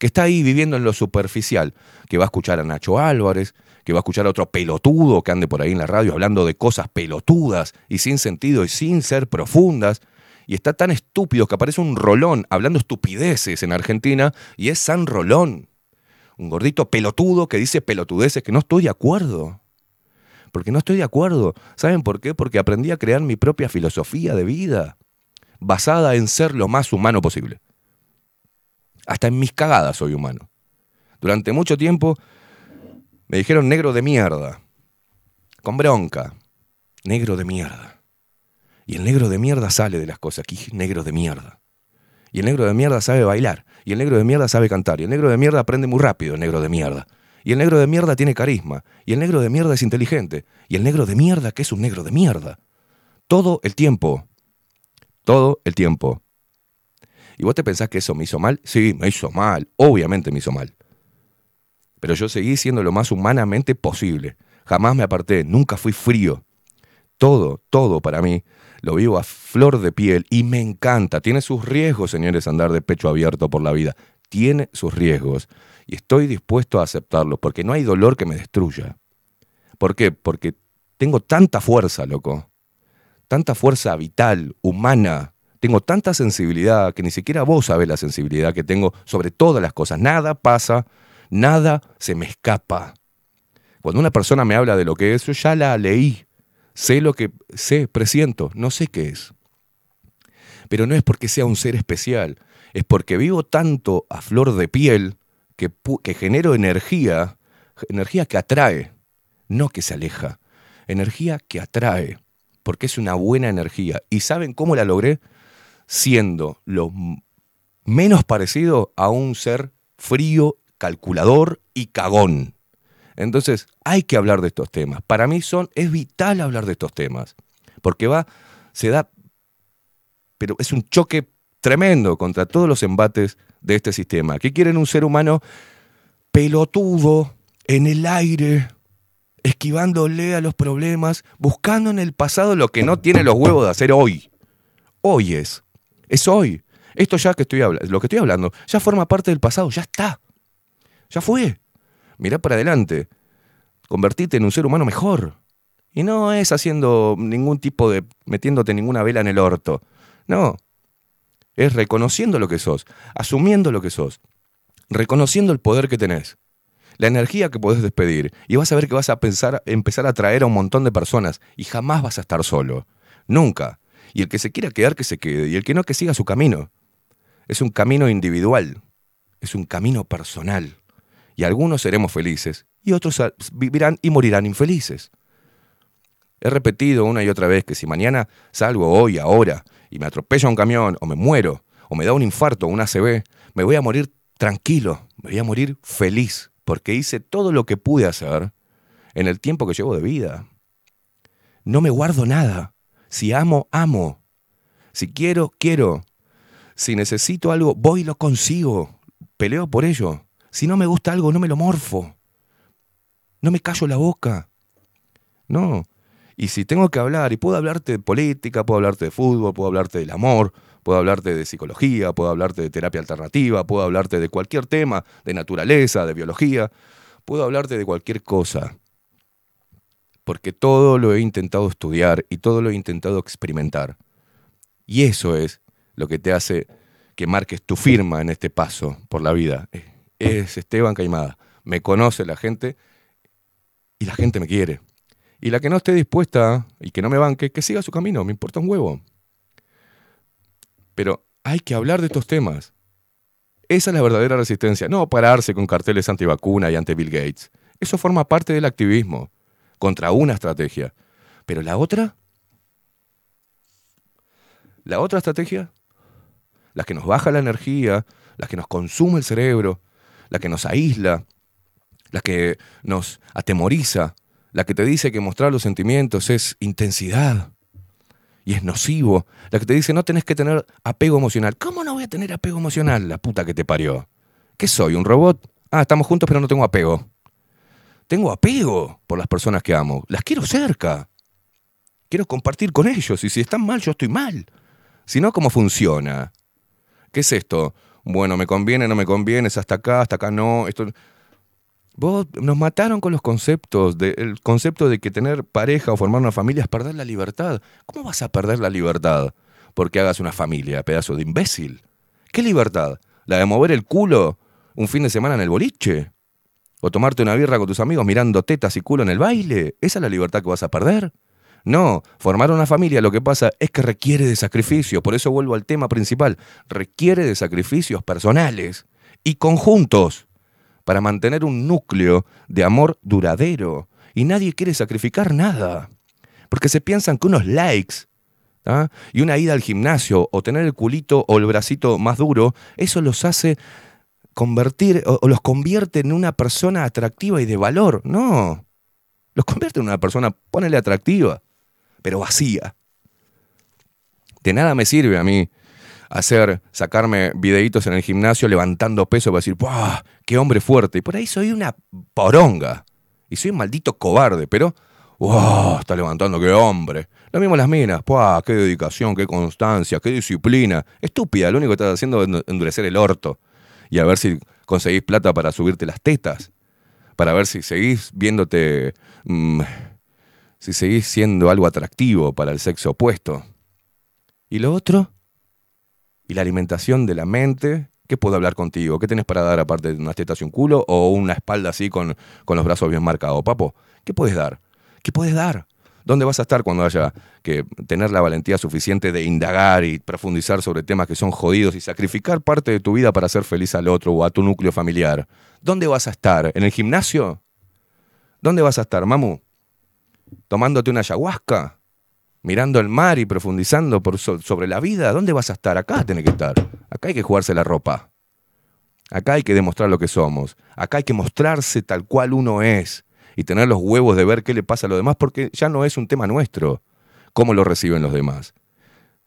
que está ahí viviendo en lo superficial, que va a escuchar a Nacho Álvarez, que va a escuchar a otro pelotudo que ande por ahí en la radio hablando de cosas pelotudas y sin sentido y sin ser profundas, Y está tan estúpido que aparece un rolón hablando estupideces en Argentina y es San Rolón. Un gordito pelotudo que dice pelotudeces que no estoy de acuerdo. Porque no estoy de acuerdo. ¿Saben por qué? Porque aprendí a crear mi propia filosofía de vida, basada en ser lo más humano posible. Hasta en mis cagadas soy humano. Durante mucho tiempo me dijeron negro de mierda, con bronca, negro de mierda. Y el negro de mierda sale de las cosas, aquí negro de mierda. Y el negro de mierda sabe bailar, y el negro de mierda sabe cantar, y el negro de mierda aprende muy rápido, el negro de mierda. Y el negro de mierda tiene carisma, y el negro de mierda es inteligente, y el negro de mierda que es un negro de mierda. Todo el tiempo. Todo el tiempo. ¿Y vos te pensás que eso me hizo mal? Sí, me hizo mal, obviamente me hizo mal. Pero yo seguí siendo lo más humanamente posible. Jamás me aparté, nunca fui frío. Todo, todo para mí lo vivo a flor de piel y me encanta. Tiene sus riesgos, señores, andar de pecho abierto por la vida. Tiene sus riesgos. Y estoy dispuesto a aceptarlos porque no hay dolor que me destruya. ¿Por qué? Porque tengo tanta fuerza, loco. Tanta fuerza vital, humana. Tengo tanta sensibilidad que ni siquiera vos sabés la sensibilidad que tengo sobre todas las cosas. Nada pasa, nada se me escapa. Cuando una persona me habla de lo que es, yo ya la leí. Sé lo que sé, presiento, no sé qué es. Pero no es porque sea un ser especial, es porque vivo tanto a flor de piel que, que genero energía, energía que atrae, no que se aleja, energía que atrae, porque es una buena energía. ¿Y saben cómo la logré? Siendo lo menos parecido a un ser frío, calculador y cagón. Entonces, hay que hablar de estos temas. Para mí son, es vital hablar de estos temas, porque va, se da, pero es un choque tremendo contra todos los embates de este sistema. ¿Qué quieren un ser humano pelotudo, en el aire, esquivándole a los problemas, buscando en el pasado lo que no tiene los huevos de hacer hoy? Hoy es, es hoy. Esto ya que estoy hablando, lo que estoy hablando, ya forma parte del pasado, ya está. Ya fue. Mirá para adelante. Convertite en un ser humano mejor. Y no es haciendo ningún tipo de. metiéndote ninguna vela en el orto. No. Es reconociendo lo que sos, asumiendo lo que sos, reconociendo el poder que tenés, la energía que podés despedir. Y vas a ver que vas a pensar, empezar a atraer a un montón de personas y jamás vas a estar solo. Nunca. Y el que se quiera quedar, que se quede. Y el que no, que siga su camino. Es un camino individual. Es un camino personal. Y algunos seremos felices y otros vivirán y morirán infelices. He repetido una y otra vez que si mañana salgo hoy, ahora, y me atropella un camión, o me muero, o me da un infarto, un ACV, me voy a morir tranquilo, me voy a morir feliz, porque hice todo lo que pude hacer en el tiempo que llevo de vida. No me guardo nada. Si amo, amo. Si quiero, quiero. Si necesito algo, voy y lo consigo. Peleo por ello. Si no me gusta algo, no me lo morfo. No me callo la boca. No. Y si tengo que hablar, y puedo hablarte de política, puedo hablarte de fútbol, puedo hablarte del amor, puedo hablarte de psicología, puedo hablarte de terapia alternativa, puedo hablarte de cualquier tema, de naturaleza, de biología, puedo hablarte de cualquier cosa. Porque todo lo he intentado estudiar y todo lo he intentado experimentar. Y eso es lo que te hace que marques tu firma en este paso por la vida. Es Esteban Caimada. Me conoce la gente y la gente me quiere. Y la que no esté dispuesta y que no me banque, que siga su camino, me importa un huevo. Pero hay que hablar de estos temas. Esa es la verdadera resistencia, no pararse con carteles antivacuna y ante Bill Gates. Eso forma parte del activismo, contra una estrategia. Pero la otra, la otra estrategia, la que nos baja la energía, la que nos consume el cerebro, la que nos aísla, la que nos atemoriza, la que te dice que mostrar los sentimientos es intensidad y es nocivo, la que te dice no tenés que tener apego emocional. ¿Cómo no voy a tener apego emocional? La puta que te parió. ¿Qué soy? ¿Un robot? Ah, estamos juntos pero no tengo apego. Tengo apego por las personas que amo. Las quiero cerca. Quiero compartir con ellos. Y si están mal, yo estoy mal. Si no, ¿cómo funciona? ¿Qué es esto? Bueno, me conviene, no me conviene, es hasta acá, hasta acá no. Esto... Vos nos mataron con los conceptos, de- el concepto de que tener pareja o formar una familia es perder la libertad. ¿Cómo vas a perder la libertad? porque hagas una familia, pedazo de imbécil. ¿Qué libertad? ¿La de mover el culo un fin de semana en el boliche? ¿O tomarte una birra con tus amigos mirando tetas y culo en el baile? ¿Esa es la libertad que vas a perder? No, formar una familia lo que pasa es que requiere de sacrificios, por eso vuelvo al tema principal, requiere de sacrificios personales y conjuntos para mantener un núcleo de amor duradero. Y nadie quiere sacrificar nada, porque se piensan que unos likes ¿ah? y una ida al gimnasio o tener el culito o el bracito más duro, eso los hace convertir o, los convierte en una persona atractiva y de valor. No, los convierte en una persona, ponele atractiva, pero vacía. De nada me sirve a mí hacer, sacarme videitos en el gimnasio levantando peso para decir, ¡buah! ¡Qué hombre fuerte! Y por ahí soy una poronga. Y soy un maldito cobarde, pero, ¡wow! Está levantando, qué hombre. Lo mismo las minas, ¡buah! ¡Qué dedicación, qué constancia, qué disciplina! Estúpida, lo único que estás haciendo es endurecer el orto. Y a ver si conseguís plata para subirte las tetas. Para ver si seguís viéndote. mm, si seguís siendo algo atractivo para el sexo opuesto. ¿Y lo otro? ¿Y la alimentación de la mente? ¿Qué puedo hablar contigo? ¿Qué tenés para dar aparte de unas tetas y un culo? ¿O una espalda así con, con los brazos bien marcados, papo? ¿Qué puedes dar? ¿Qué puedes dar? ¿Dónde vas a estar cuando haya que tener la valentía suficiente de indagar y profundizar sobre temas que son jodidos y sacrificar parte de tu vida para hacer feliz al otro o a tu núcleo familiar? ¿Dónde vas a estar? ¿En el gimnasio? ¿Dónde vas a estar, mamu? ¿Tomándote una ayahuasca? mirando el mar y profundizando por so- sobre la vida, ¿dónde vas a estar? Acá tenés que estar. Acá hay que jugarse la ropa. Acá hay que demostrar lo que somos. Acá hay que mostrarse tal cual uno es y tener los huevos de ver qué le pasa a los demás porque ya no es un tema nuestro cómo lo reciben los demás.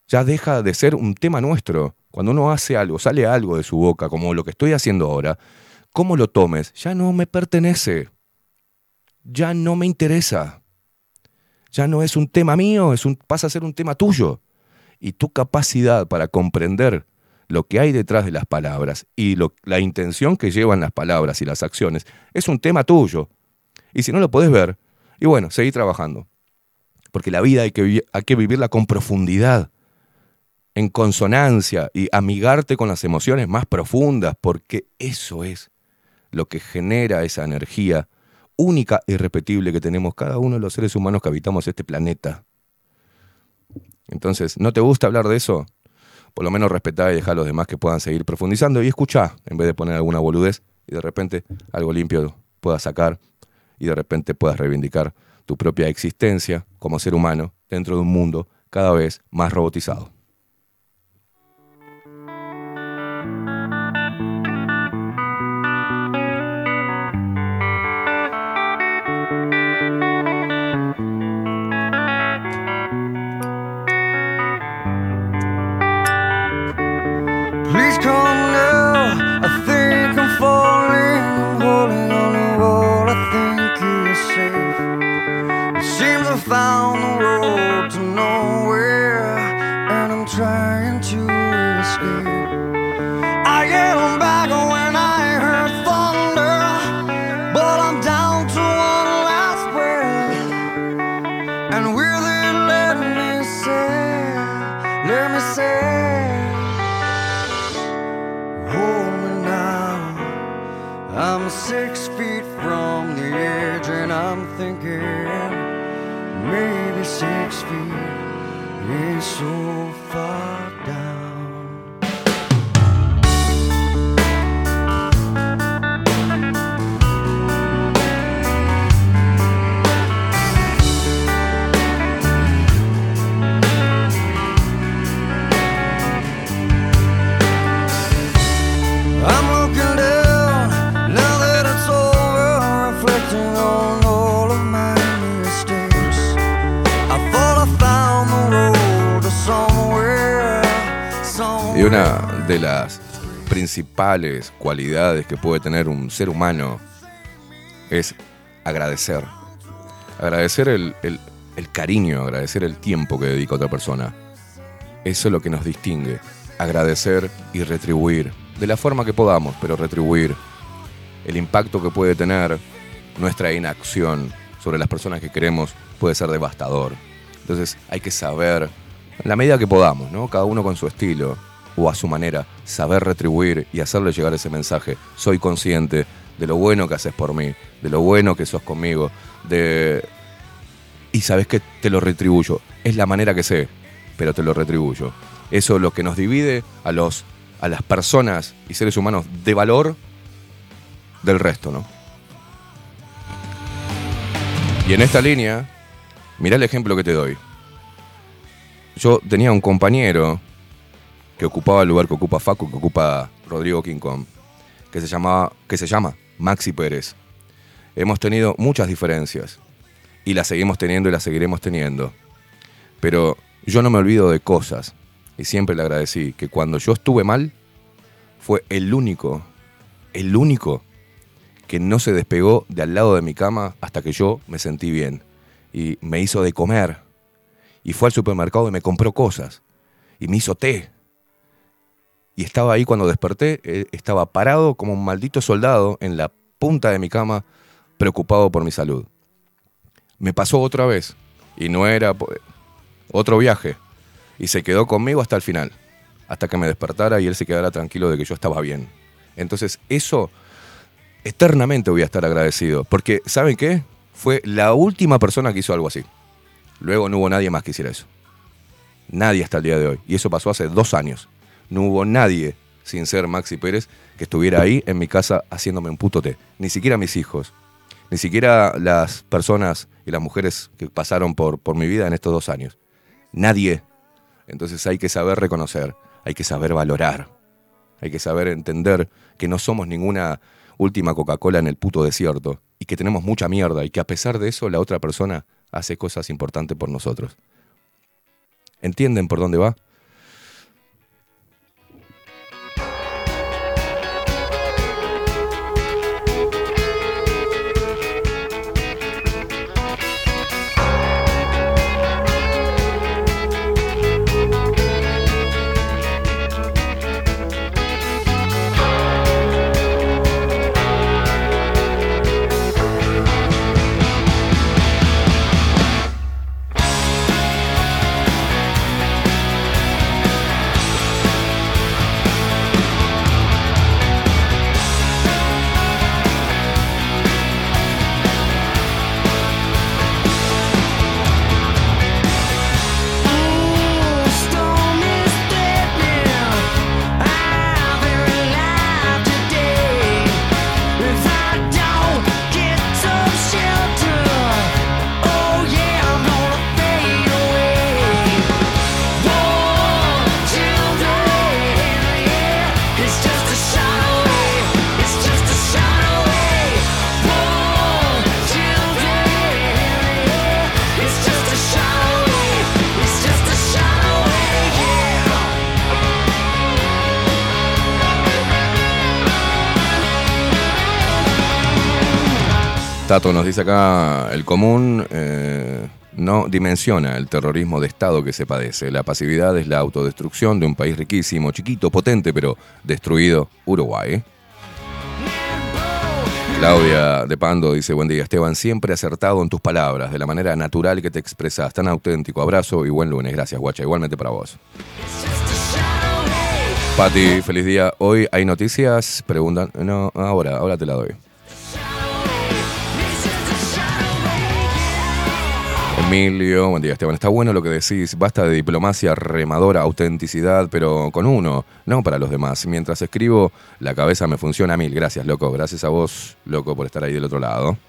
Ya deja de ser un tema nuestro. Cuando uno hace algo, sale algo de su boca, como lo que estoy haciendo ahora, cómo lo tomes, ya no me pertenece. Ya no me interesa ya no es un tema mío, es un, pasa a ser un tema tuyo. Y tu capacidad para comprender lo que hay detrás de las palabras y la intención que llevan las palabras y las acciones es un tema tuyo. Y si no lo podés ver, y bueno, seguí trabajando. Porque la vida hay que, hay que vivirla con profundidad, en consonancia y amigarte con las emociones más profundas, porque eso es lo que genera esa energía única e irrepetible que tenemos cada uno de los seres humanos que habitamos este planeta. Entonces, ¿no te gusta hablar de eso? Por lo menos respetá y deja a los demás que puedan seguir profundizando y escuchá, en vez de poner alguna boludez y de repente algo limpio puedas sacar y de repente puedas reivindicar tu propia existencia como ser humano dentro de un mundo cada vez más robotizado. De las principales cualidades que puede tener un ser humano es agradecer. Agradecer el, el- cariño, agradecer el tiempo que dedica otra persona. Eso es lo que nos distingue. Agradecer y retribuir. De la forma que podamos, pero retribuir. El impacto que puede tener nuestra inacción sobre las personas que queremos puede ser devastador. Entonces hay que saber en la medida que podamos, ¿no? Cada uno con su estilo o a su manera, saber retribuir y hacerle llegar ese mensaje. Soy consciente de lo bueno que haces por mí, de lo bueno que sos conmigo, de... Y sabes que te lo retribuyo. Es la manera que sé, pero te lo retribuyo. Eso es lo que nos divide a, los, a las personas y seres humanos de valor del resto, ¿no? Y en esta línea, mirá el ejemplo que te doy. Yo tenía un compañero que ocupaba el lugar que ocupa Facu, que ocupa Rodrigo King Kong, que se, llamaba, que se llama Maxi Pérez. Hemos tenido muchas diferencias y las seguimos teniendo y las seguiremos teniendo. Pero yo no me olvido de cosas y siempre le agradecí que cuando yo estuve mal fue el único, el único que no se despegó de al lado de mi cama hasta que yo me sentí bien y me hizo de comer y fue al supermercado y me compró cosas y me hizo té y estaba ahí cuando desperté, eh, estaba parado como un maldito soldado en la punta de mi cama, preocupado por mi salud. Me pasó otra vez, y no era po- otro viaje, y se quedó conmigo hasta el final, hasta que me despertara y él se quedara tranquilo de que yo estaba bien. Entonces, eso eternamente voy a estar agradecido, porque ¿saben qué? Fue la última persona que hizo algo así. Luego no hubo nadie más que hiciera eso. Nadie hasta el día de hoy. Y eso pasó hace dos años. No hubo nadie, sin ser Maxi Pérez, que estuviera ahí en mi casa haciéndome un puto té. Ni siquiera mis hijos. Ni siquiera las personas y las mujeres que pasaron por, por mi vida en estos dos años. Nadie. Entonces hay que saber reconocer, hay que saber valorar, hay que saber entender que no somos ninguna última Coca-Cola en el puto desierto y que tenemos mucha mierda y que a pesar de eso la otra persona hace cosas importantes por nosotros. ¿Entienden por dónde va? Nos dice acá, el común eh, no dimensiona el terrorismo de Estado que se padece. La pasividad es la autodestrucción de un país riquísimo, chiquito, potente, pero destruido, Uruguay. Claudia de Pando dice, buen día Esteban, siempre acertado en tus palabras, de la manera natural que te expresas, tan auténtico. Abrazo y buen lunes. Gracias, guacha. Igualmente para vos. Pati, feliz día. Hoy hay noticias, preguntan, no, ahora, ahora te la doy. Emilio, buen día Esteban. Está bueno lo que decís. Basta de diplomacia remadora, autenticidad, pero con uno, no para los demás. Mientras escribo, la cabeza me funciona a mil. Gracias, loco. Gracias a vos, loco, por estar ahí del otro lado.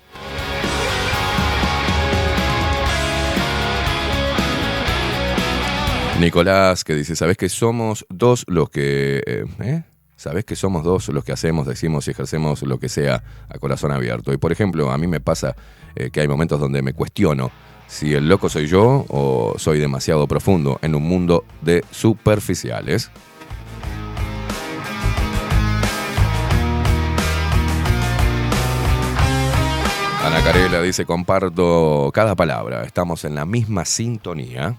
Nicolás, que dice, ¿sabés que somos dos los que... eh, ¿eh? ¿Sabés que somos dos los que hacemos, decimos y ejercemos lo que sea a corazón abierto? Y por ejemplo, a mí me pasa eh, que hay momentos donde me cuestiono si el loco soy yo o soy demasiado profundo en un mundo de superficiales. Ana Carela dice, comparto cada palabra, estamos en la misma sintonía.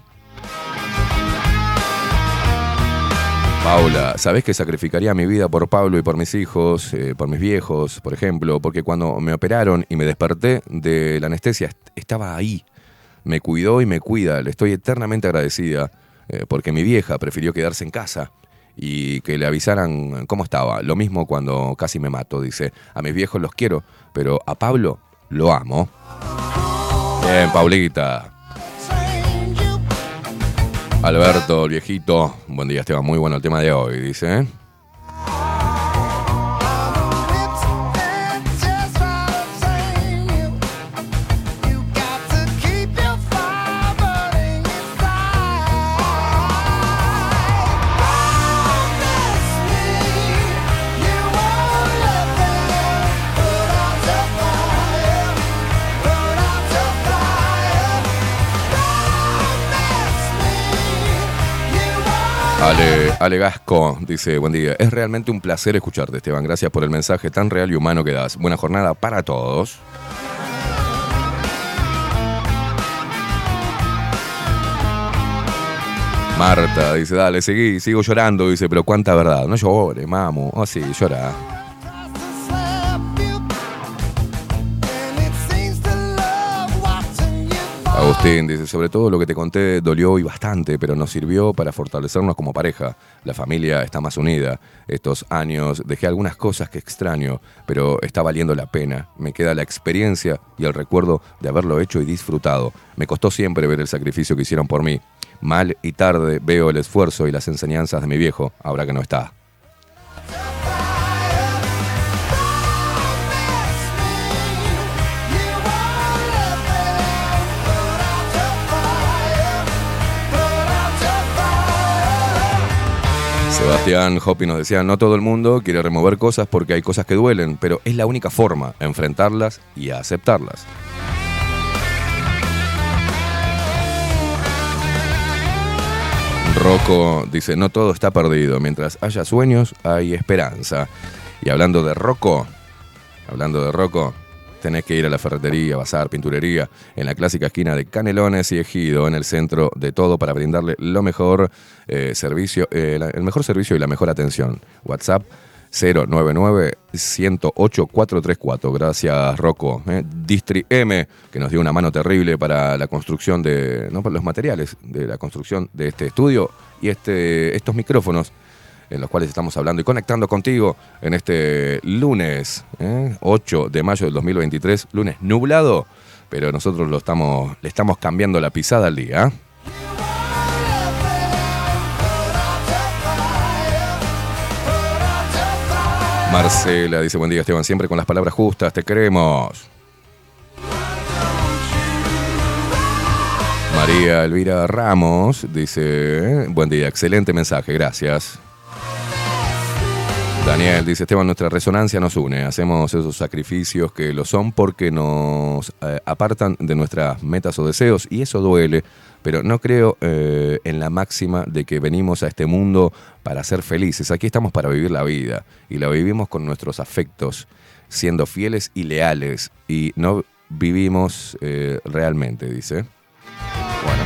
Paula, ¿sabés que sacrificaría mi vida por Pablo y por mis hijos, eh, por mis viejos, por ejemplo? Porque cuando me operaron y me desperté de la anestesia, est- estaba ahí. Me cuidó y me cuida. Le estoy eternamente agradecida. eh, porque mi vieja prefirió quedarse en casa y que le avisaran cómo estaba. Lo mismo cuando casi me mato, dice. A mis viejos los quiero, pero a Pablo lo amo. Bien, Paulita. Alberto, el viejito. Buen día, Esteban. Muy bueno el tema de hoy, dice. Ale, Ale Gasco dice, buen día, es realmente un placer escucharte Esteban, gracias por el mensaje tan real y humano que das. Buena jornada para todos. Marta dice, dale, seguí, sigo llorando, dice, pero cuánta verdad, no llores, mamu. Oh, sí, llora. Agustín dice, sobre todo lo que te conté dolió y bastante, pero nos sirvió para fortalecernos como pareja. La familia está más unida. Estos años dejé algunas cosas que extraño, pero está valiendo la pena. Me queda la experiencia y el recuerdo de haberlo hecho y disfrutado. Me costó siempre ver el sacrificio que hicieron por mí. Mal y tarde veo el esfuerzo y las enseñanzas de mi viejo, ahora que no está. Sebastián Hopi nos decía, no todo el mundo quiere remover cosas porque hay cosas que duelen, pero es la única forma, enfrentarlas y aceptarlas. Rocco dice, no todo está perdido, mientras haya sueños hay esperanza. Y hablando de Rocco, hablando de Rocco, tenés que ir a la ferretería, bazar, pinturería, en la clásica esquina de Canelones y Ejido, en el centro de todo para brindarle lo mejor eh, servicio, eh, el mejor servicio y la mejor atención. WhatsApp 099-108-434. Gracias, Rocco. eh. Distri M, que nos dio una mano terrible para la construcción de, no, para los materiales de la construcción de este estudio y este, estos micrófonos en los cuales estamos hablando y conectando contigo en este lunes ¿eh? 8 de mayo del 2023, lunes nublado, pero nosotros lo estamos, le estamos cambiando la pisada al día. ¿eh? Marcela dice, buen día Esteban, siempre con las palabras justas, te queremos. María Elvira Ramos dice, buen día, excelente mensaje, gracias. Daniel dice, Esteban, nuestra resonancia nos une, hacemos esos sacrificios que lo son porque nos eh, apartan de nuestras metas o deseos y eso duele, pero no creo eh, en la máxima de que venimos a este mundo para ser felices, aquí estamos para vivir la vida y la vivimos con nuestros afectos, siendo fieles y leales y no vivimos eh, realmente, dice. Bueno.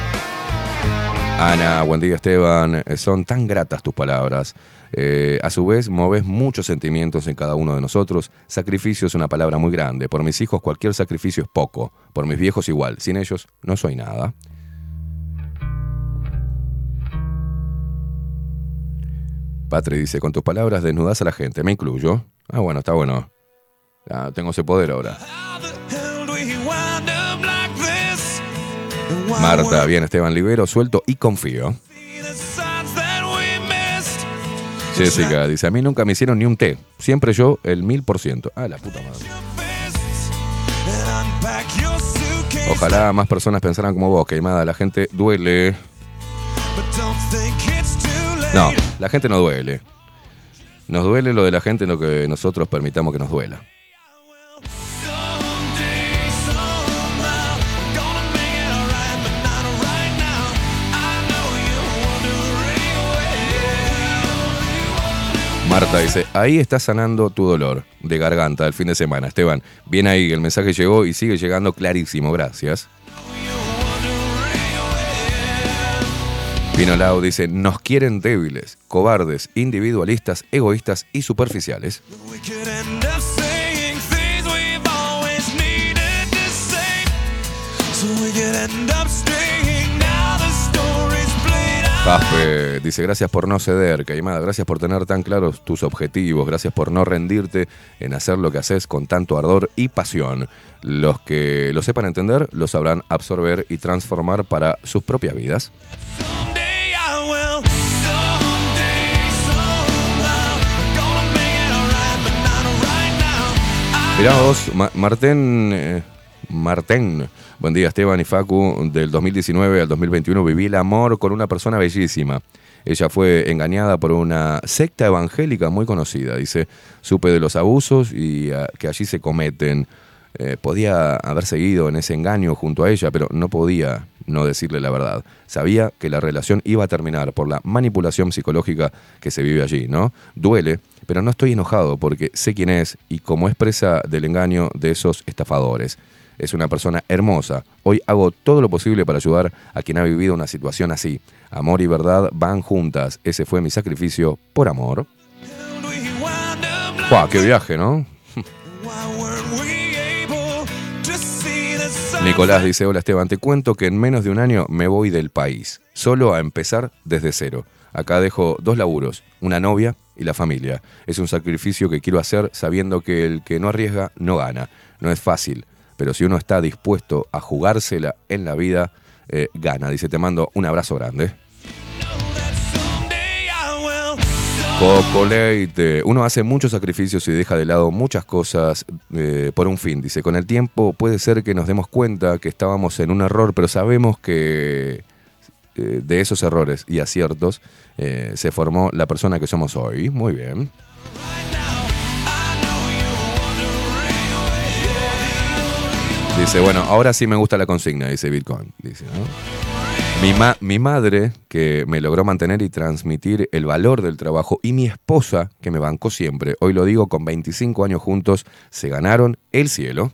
Ana, buen día Esteban, son tan gratas tus palabras. Eh, a su vez, moves muchos sentimientos en cada uno de nosotros. Sacrificio es una palabra muy grande. Por mis hijos cualquier sacrificio es poco. Por mis viejos igual. Sin ellos no soy nada. Patri dice, con tus palabras desnudas a la gente. Me incluyo. Ah, bueno, está bueno. Tengo ese poder ahora. Marta, bien, Esteban Libero, suelto y confío. Jessica dice, a mí nunca me hicieron ni un té. Siempre yo el mil por ciento. Ah, la puta madre. Ojalá más personas pensaran como vos, queimada. La gente duele. No, la gente no duele. Nos duele lo de la gente en lo que nosotros permitamos que nos duela. Marta dice, ahí está sanando tu dolor de garganta el fin de semana. Esteban, bien ahí, el mensaje llegó y sigue llegando clarísimo, gracias. Pino Lau dice, nos quieren débiles, cobardes, individualistas, egoístas y superficiales. Dice, gracias por no ceder, Caimada, gracias por tener tan claros tus objetivos, gracias por no rendirte en hacer lo que haces con tanto ardor y pasión. Los que lo sepan entender, lo sabrán absorber y transformar para sus propias vidas. Mirá vos, Ma- Martén, eh, Martén, buen día Esteban y Facu, del 2019 al 2021 viví el amor con una persona bellísima. Ella fue engañada por una secta evangélica muy conocida. Dice, supe de los abusos y ah, que allí se cometen. Eh, podía haber seguido en ese engaño junto a ella, pero no podía no decirle la verdad. Sabía que la relación iba a terminar por la manipulación psicológica que se vive allí, ¿no? Duele, pero no estoy enojado porque sé quién es y cómo es presa del engaño de esos estafadores. Es una persona hermosa. Hoy hago todo lo posible para ayudar a quien ha vivido una situación así. Amor y verdad van juntas. Ese fue mi sacrificio por amor. ¡Guau! ¡Qué viaje, ¿no? [laughs] Nicolás dice, hola Esteban, te cuento que en menos de un año me voy del país, solo a empezar desde cero. Acá dejo dos laburos, una novia y la familia. Es un sacrificio que quiero hacer sabiendo que el que no arriesga no gana. No es fácil, pero si uno está dispuesto a jugársela en la vida, eh, gana. Dice, te mando un abrazo grande. Coco Leite. Uno hace muchos sacrificios y deja de lado muchas cosas eh, por un fin. Dice, con el tiempo puede ser que nos demos cuenta que estábamos en un error, pero sabemos que eh, de esos errores y aciertos se formó la persona que somos hoy. Muy bien. Dice, bueno, ahora sí me gusta la consigna, dice Bitcoin. Dice, ¿no? Mi, ma- mi madre, que me logró mantener y transmitir el valor del trabajo, y mi esposa, que me bancó siempre, hoy lo digo, con 25 años juntos, se ganaron el cielo.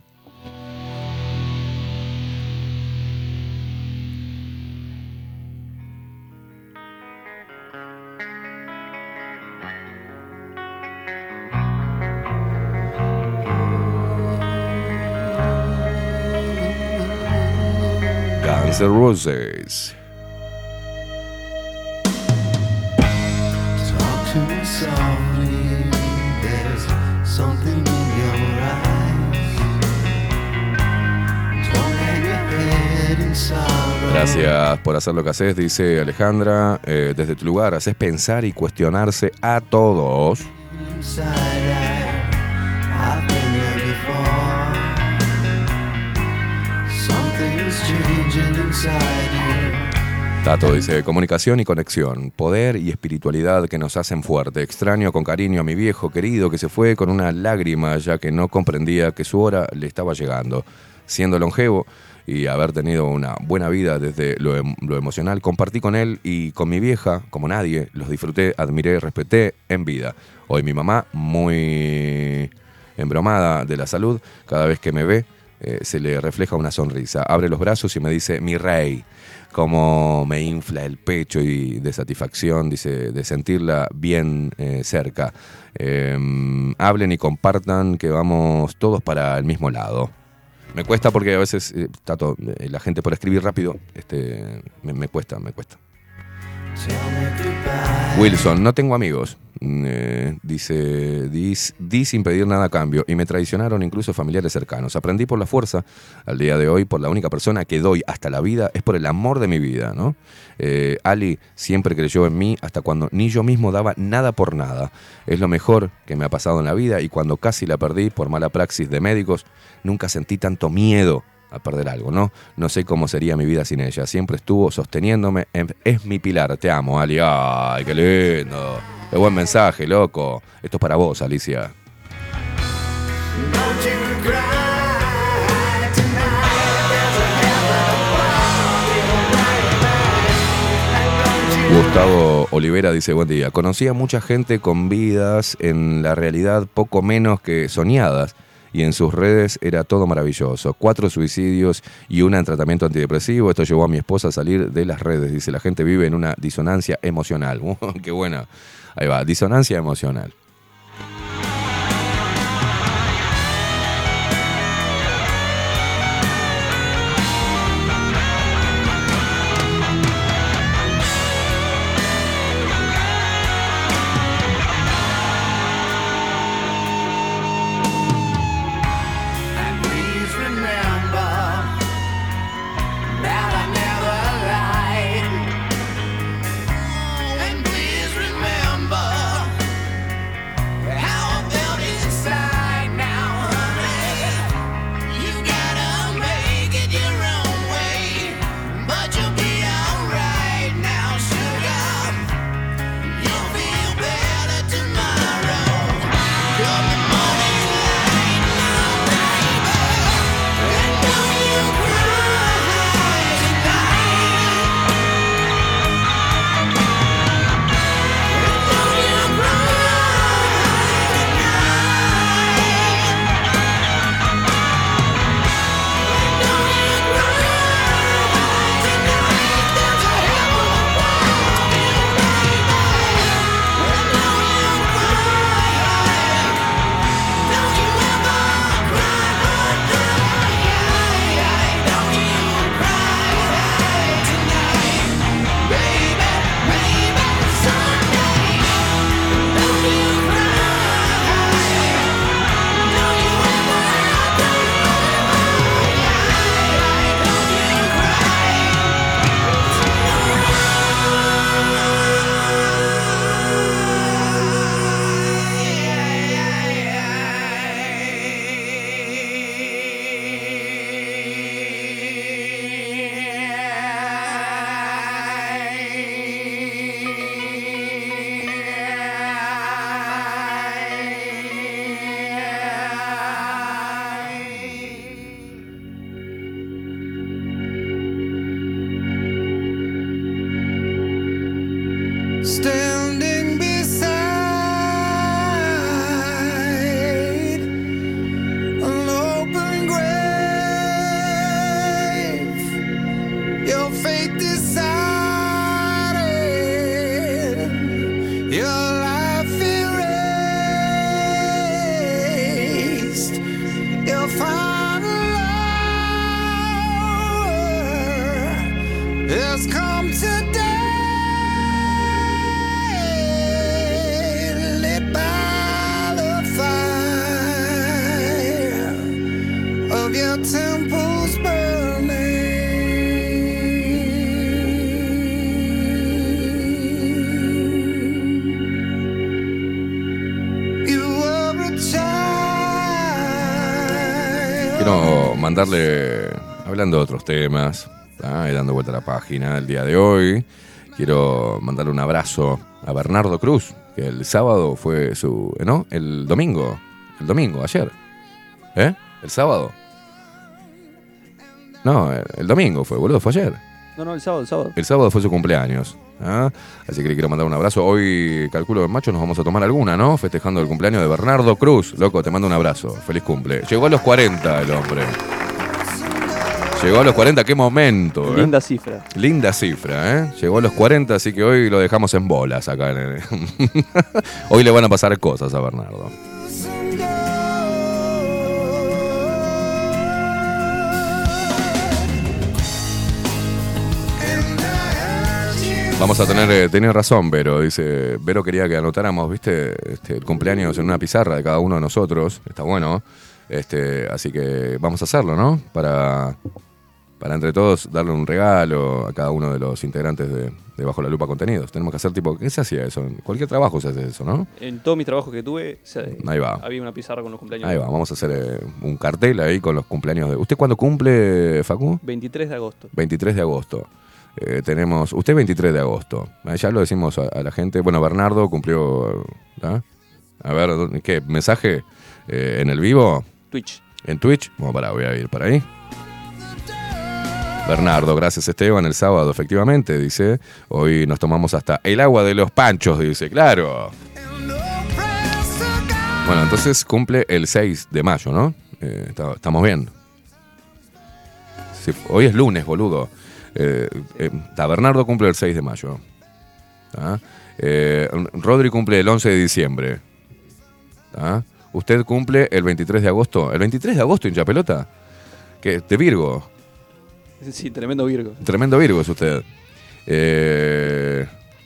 Gracias por hacer lo que haces, dice Alejandra. Eh, desde tu lugar, haces pensar y cuestionarse a todos. Tato dice, comunicación y conexión, poder y espiritualidad que nos hacen fuerte. Extraño con cariño a mi viejo querido que se fue con una lágrima ya que no comprendía que su hora le estaba llegando. Siendo longevo y haber tenido una buena vida desde lo, em- emocional, compartí con él y con mi vieja, como nadie, los disfruté, admiré, respeté en vida. Hoy mi mamá, muy embromada de la salud, cada vez que me ve, eh, se le refleja una sonrisa. Abre los brazos y me dice, mi rey, como me infla el pecho y de satisfacción, dice, de sentirla bien eh, cerca. Eh, hablen y compartan que vamos todos para el mismo lado. Me cuesta porque a veces, eh, eh, la gente por escribir rápido, este, me cuesta, me cuesta. Wilson, no tengo amigos. Mm, eh, dice, dis- di sin pedir nada a cambio y me traicionaron incluso familiares cercanos. Aprendí por la fuerza, al día de hoy, por la única persona que doy hasta la vida, es por el amor de mi vida, ¿no? Eh, Ali siempre creyó en mí hasta cuando ni yo mismo daba nada por nada. Es lo mejor que me ha pasado en la vida y cuando casi la perdí por mala praxis de médicos, nunca sentí tanto miedo a perder algo, ¿no? No sé cómo sería mi vida sin ella. Siempre estuvo sosteniéndome. en- Es mi pilar. Te amo, Ali. Ay, qué lindo. Qué buen mensaje, loco. Esto es para vos, Alicia. Gustavo Olivera dice, buen día. Conocí a mucha gente con vidas en la realidad poco menos que soñadas y en sus redes era todo maravilloso. Cuatro suicidios y una en tratamiento antidepresivo. Esto llevó a mi esposa a salir de las redes. Dice, la gente vive en una disonancia emocional. [laughs] Qué buena. Ahí va, disonancia emocional. Temas, ¿tá? y dando vuelta a la página el día de hoy, quiero mandarle un abrazo a Bernardo Cruz, que el sábado fue su. ¿No? El domingo. El domingo, ayer. ¿Eh? El sábado. No, el, el domingo fue, boludo, fue ayer. No, no, el sábado, el sábado. El sábado fue su cumpleaños. ¿ah? Así que le quiero mandar un abrazo. Hoy, calculo que macho, nos vamos a tomar alguna, ¿no? Festejando el cumpleaños de Bernardo Cruz. Loco, te mando un abrazo. Feliz cumple. Llegó a los 40 el hombre. Llegó a los 40, qué momento. ¿eh? Linda cifra. Linda cifra, ¿eh? Llegó a los 40, así que hoy lo dejamos en bolas acá. en el- [laughs] hoy le van a pasar cosas a Bernardo. Vamos a tener, eh, tenía razón, Vero, dice, Vero quería que anotáramos, viste, este, el cumpleaños en una pizarra de cada uno de nosotros, está bueno, este, así que vamos a hacerlo, ¿no? Para, para entre todos darle un regalo a cada uno de los integrantes de, de Bajo la Lupa Contenidos. Tenemos que hacer tipo, ¿qué se hacía eso? En cualquier trabajo se hace eso, ¿no? En todos mis trabajos que tuve, se- Ahí va. había una pizarra con los cumpleaños. Ahí va, vamos a hacer eh, un cartel ahí con los cumpleaños de... ¿Usted cuándo cumple, Facu? 23 de agosto. 23 de agosto. Eh, tenemos, usted 23 de agosto. Ah, Ya lo decimos a, a la gente. Bueno, Bernardo cumplió. ¿ah? A ver, ¿dónde- ¿qué? ¿Mensaje eh, en el vivo? Twitch. ¿En Twitch? Bueno, para, voy a ir para ahí. Bernardo, gracias Esteban, el sábado, efectivamente, dice. Hoy nos tomamos hasta el agua de los panchos, dice, claro. Bueno, entonces cumple el 6 de mayo, ¿no? Eh, estamos bien. Hoy es lunes, boludo. Eh, eh, Bernardo cumple el 6 de mayo. Eh, Rodri cumple el 11 de diciembre. ¿Tá? Usted cumple el 23 de agosto. ¿El 23 de agosto hincha pelota? ¿Qué? ¿De Virgo? [laughs] Sí, tremendo Virgo. Tremendo Virgo es usted. Eh,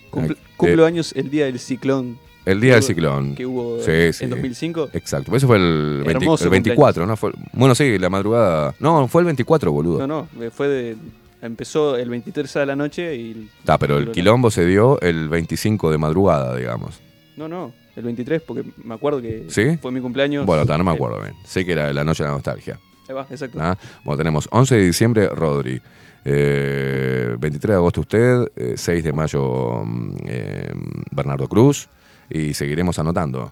Cumple, eh, años el día del ciclón. el día del ciclón. Que hubo Sí, sí. en 2005. Exacto. Eso fue el, 20 Hermoso el 24, ¿no? Fue, bueno, sí, la madrugada. No, fue el 24, boludo. No, no, fue de. Empezó el 23 de la noche y. Está, pero el la- quilombo se dio el 25 de madrugada, digamos. No, no, el 23, porque me acuerdo que ¿Sí? fue mi cumpleaños. Bueno, no me acuerdo bien. [laughs] Sé que era la noche de la nostalgia. Ahí va, exacto. ¿ah? Bueno, tenemos 11 de diciembre, Rodri. Eh, 23 de agosto usted, eh, 6 de mayo mm, eh, Bernardo Cruz y seguiremos anotando.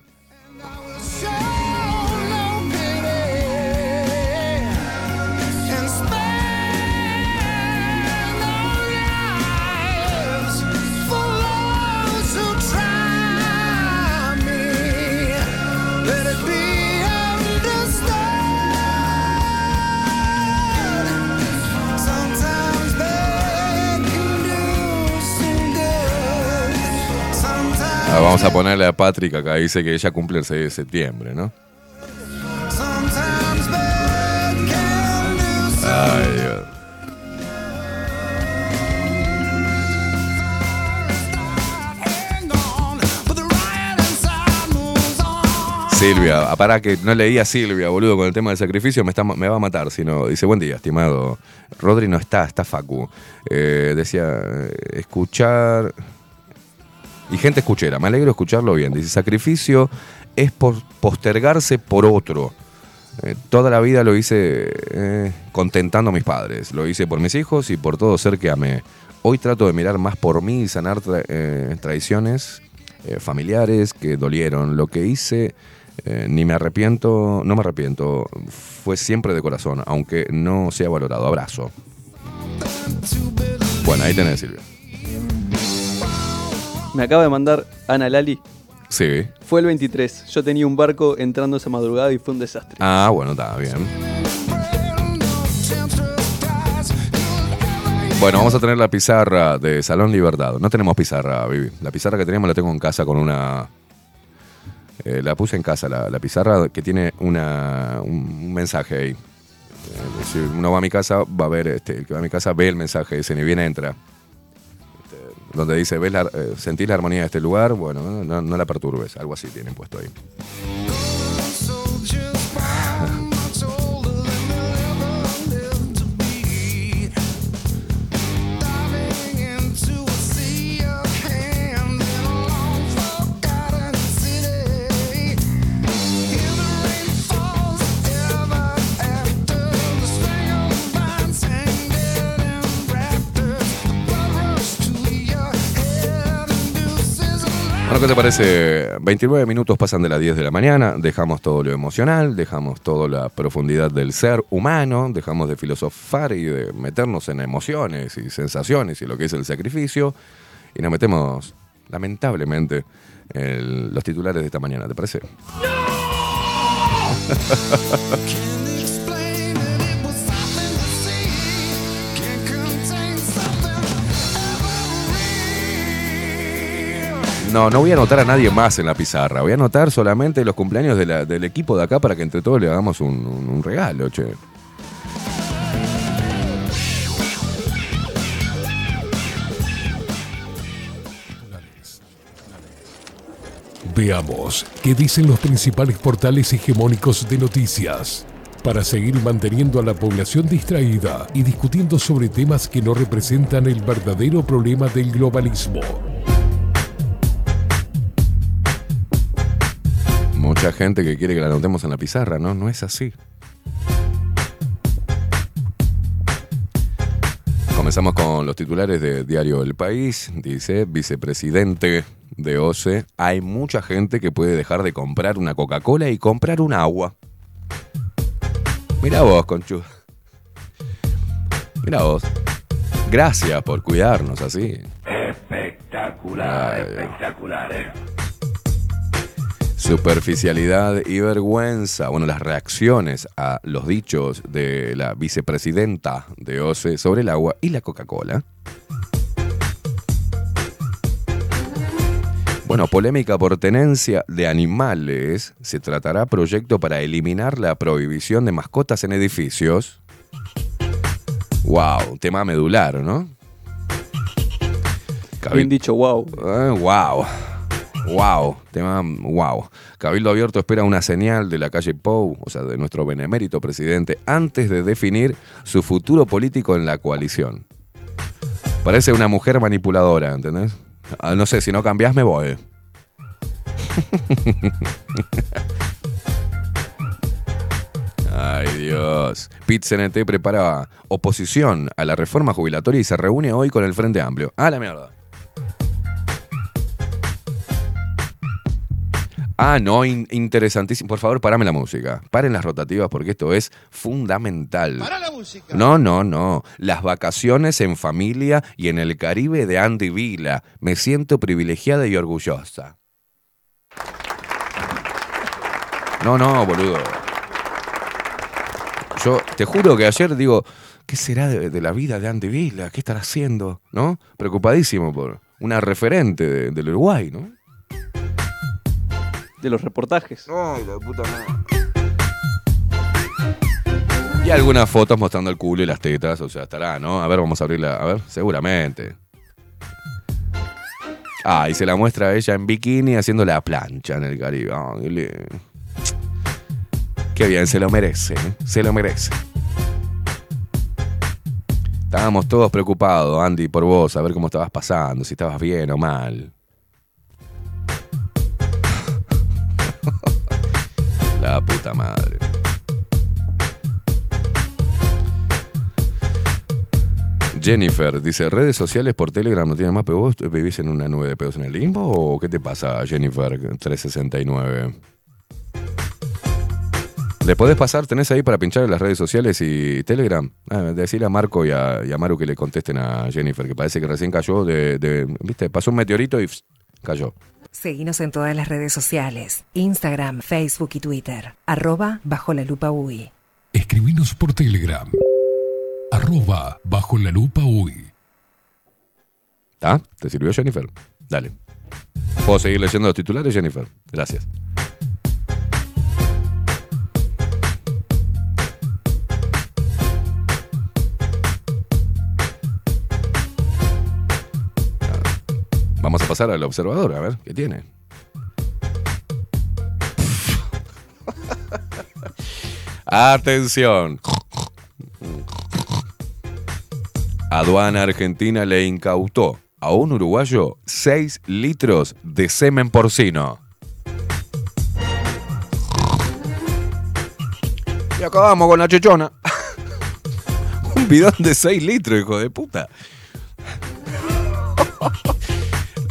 A ponerle a Patrick acá, dice que ella cumple el 6 de septiembre, ¿no? Ay, Dios. Silvia, ah, para que no leía a Silvia, boludo, con el tema del sacrificio, me, está, me va a matar. Si no, dice, buen día, estimado. Rodri no está, está Facu. Eh, decía, eh, escuchar. Y gente escuchera, me alegro escucharlo bien. Dice, sacrificio es postergarse por otro. Eh, toda la vida lo hice eh, contentando a mis padres. Lo hice por mis hijos y por todo ser que amé. Hoy trato de mirar más por mí y sanar eh, traiciones familiares que dolieron. Lo que hice, ni me arrepiento, no me arrepiento. Fue siempre de corazón, aunque no sea valorado. Abrazo. Bueno, ahí tenés, Silvia. Me acaba de mandar Ana Lali. Sí. Fue el 23. Yo tenía un barco entrando esa madrugada y fue un desastre. Ah, bueno, está bien. Bueno, vamos a tener la pizarra de Salón Libertad. No tenemos pizarra, Vivi. La pizarra que tenemos la tengo en casa con una... eh, la puse en casa, la, la pizarra que tiene una, un, un mensaje ahí. Eh, si uno va a mi casa, va a ver, este, el que va a mi casa ve el mensaje, ese ni bien entra. Donde dice, ¿ves la, eh, ¿sentís la armonía de este lugar? Bueno, no, no la perturbes, algo así tienen puesto ahí. Bueno, ¿qué te parece? 29 minutos pasan de las 10 de la mañana, dejamos todo lo emocional, dejamos toda la profundidad del ser humano, dejamos de filosofar y de meternos en emociones y sensaciones y lo que es el sacrificio, y nos metemos, lamentablemente, en los titulares de esta mañana, ¿te parece? [laughs] No, [laughs] no voy a anotar a nadie más en la pizarra. Voy a anotar solamente los cumpleaños del equipo de acá para que entre todos le hagamos un, un- un regalo, che. Veamos qué dicen los principales portales hegemónicos de noticias para seguir manteniendo a la población distraída y discutiendo sobre temas que no representan el verdadero problema del globalismo. Mucha gente que quiere que la anotemos en la pizarra, ¿no? No es así. Comenzamos con los titulares de Diario El País. Dice, vicepresidente de OCE, hay mucha gente que puede dejar de comprar una Coca-Cola y comprar un agua. Mira vos, Conchu. Mira vos. Gracias por cuidarnos así. Espectacular, Ay. espectacular, eh. Superficialidad y vergüenza. Bueno, las reacciones a los dichos de la vicepresidenta de OCE sobre el agua y la Coca-Cola. Bueno, polémica por tenencia de animales. Se tratará proyecto para eliminar la prohibición de mascotas en edificios. Wow, tema medular, ¿no? Bien dicho, wow. Eh, wow. Wow. Tema wow. Cabildo Abierto espera una señal de la calle Pou, o sea, de nuestro benemérito presidente, antes de definir su futuro político en la coalición. Parece una mujer manipuladora, ¿entendés? Ah, no sé, si no cambiás me voy. [laughs] Ay Dios. Pit CNT prepara oposición a la reforma jubilatoria y se reúne hoy con el Frente Amplio. A la mierda. Ah, no, in- interesantísimo. Por favor, parame la música. Paren las rotativas porque esto es fundamental. Para la música. No, no, no. Las vacaciones en familia y en el Caribe de Andy Vila. Me siento privilegiada y orgullosa. No, no, boludo. Yo te juro que ayer digo, ¿qué será de, de la vida de Andy Vila? ¿Qué estará haciendo? ¿No? Preocupadísimo por una referente de- del Uruguay, ¿no? De los reportajes. Ay, la puta madre. Y algunas fotos mostrando el culo y las tetas, o sea, estará, ¿no? A ver, vamos a abrirla, a ver, seguramente. Ah, y se la muestra a ella en bikini haciendo la plancha en el Caribe. Le- Qué bien, se lo merece, ¿eh? se lo merece. Estábamos todos preocupados, Andy, por vos, a ver cómo estabas pasando, si estabas bien o mal. Puta madre. Jennifer dice, redes sociales por Telegram no tienen más, pero vos vivís en una nube de pedos en el limbo o qué te pasa, Jennifer 369? ¿Le podés pasar? ¿Tenés ahí para pinchar en las redes sociales y Telegram? Ah, decirle a Marco y a, y a Maru que le contesten a Jennifer, que parece que recién cayó de, de- ¿viste? Pasó un meteorito y cayó. Seguinos en todas las redes sociales, Instagram, Facebook y Twitter, arroba bajo la lupa UI. Escribinos por Telegram. Arroba bajo la lupa UI. ¿Ah? ¿Te sirvió Jennifer? Dale. ¿Puedo seguir leyendo los titulares, Jennifer? Gracias. Vamos a pasar al observador, a ver, ¿qué tiene? Atención. Aduana Argentina le incautó a un uruguayo 6 litros de semen porcino. Y acabamos con la chechona. [laughs] un bidón de 6 litros, hijo de puta.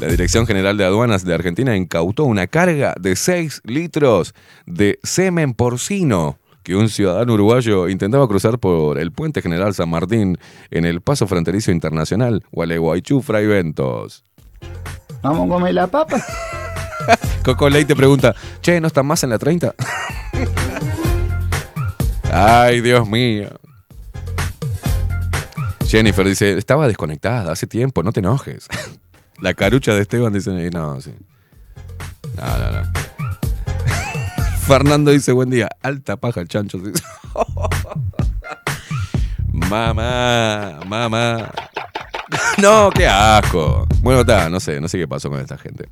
La Dirección General de Aduanas de Argentina incautó una carga de 6 litros de semen porcino que un ciudadano uruguayo intentaba cruzar por el puente General San Martín en el paso fronterizo internacional Gualeguaychú Fray Ventos. Vamos a comer la papa. [laughs] Coco Ley te pregunta, che, ¿no están más en la 30? [laughs] Ay, Dios mío. Jennifer dice, estaba desconectada hace tiempo, no te enojes. [laughs] La carucha de Esteban dice, "Eh, no, sí. No, no. [laughs] Fernando dice, buen día. Alta paja el chancho. [laughs] mamá, mamá. [laughs] No, qué asco. Bueno, está, no sé, no sé qué pasó con esta gente.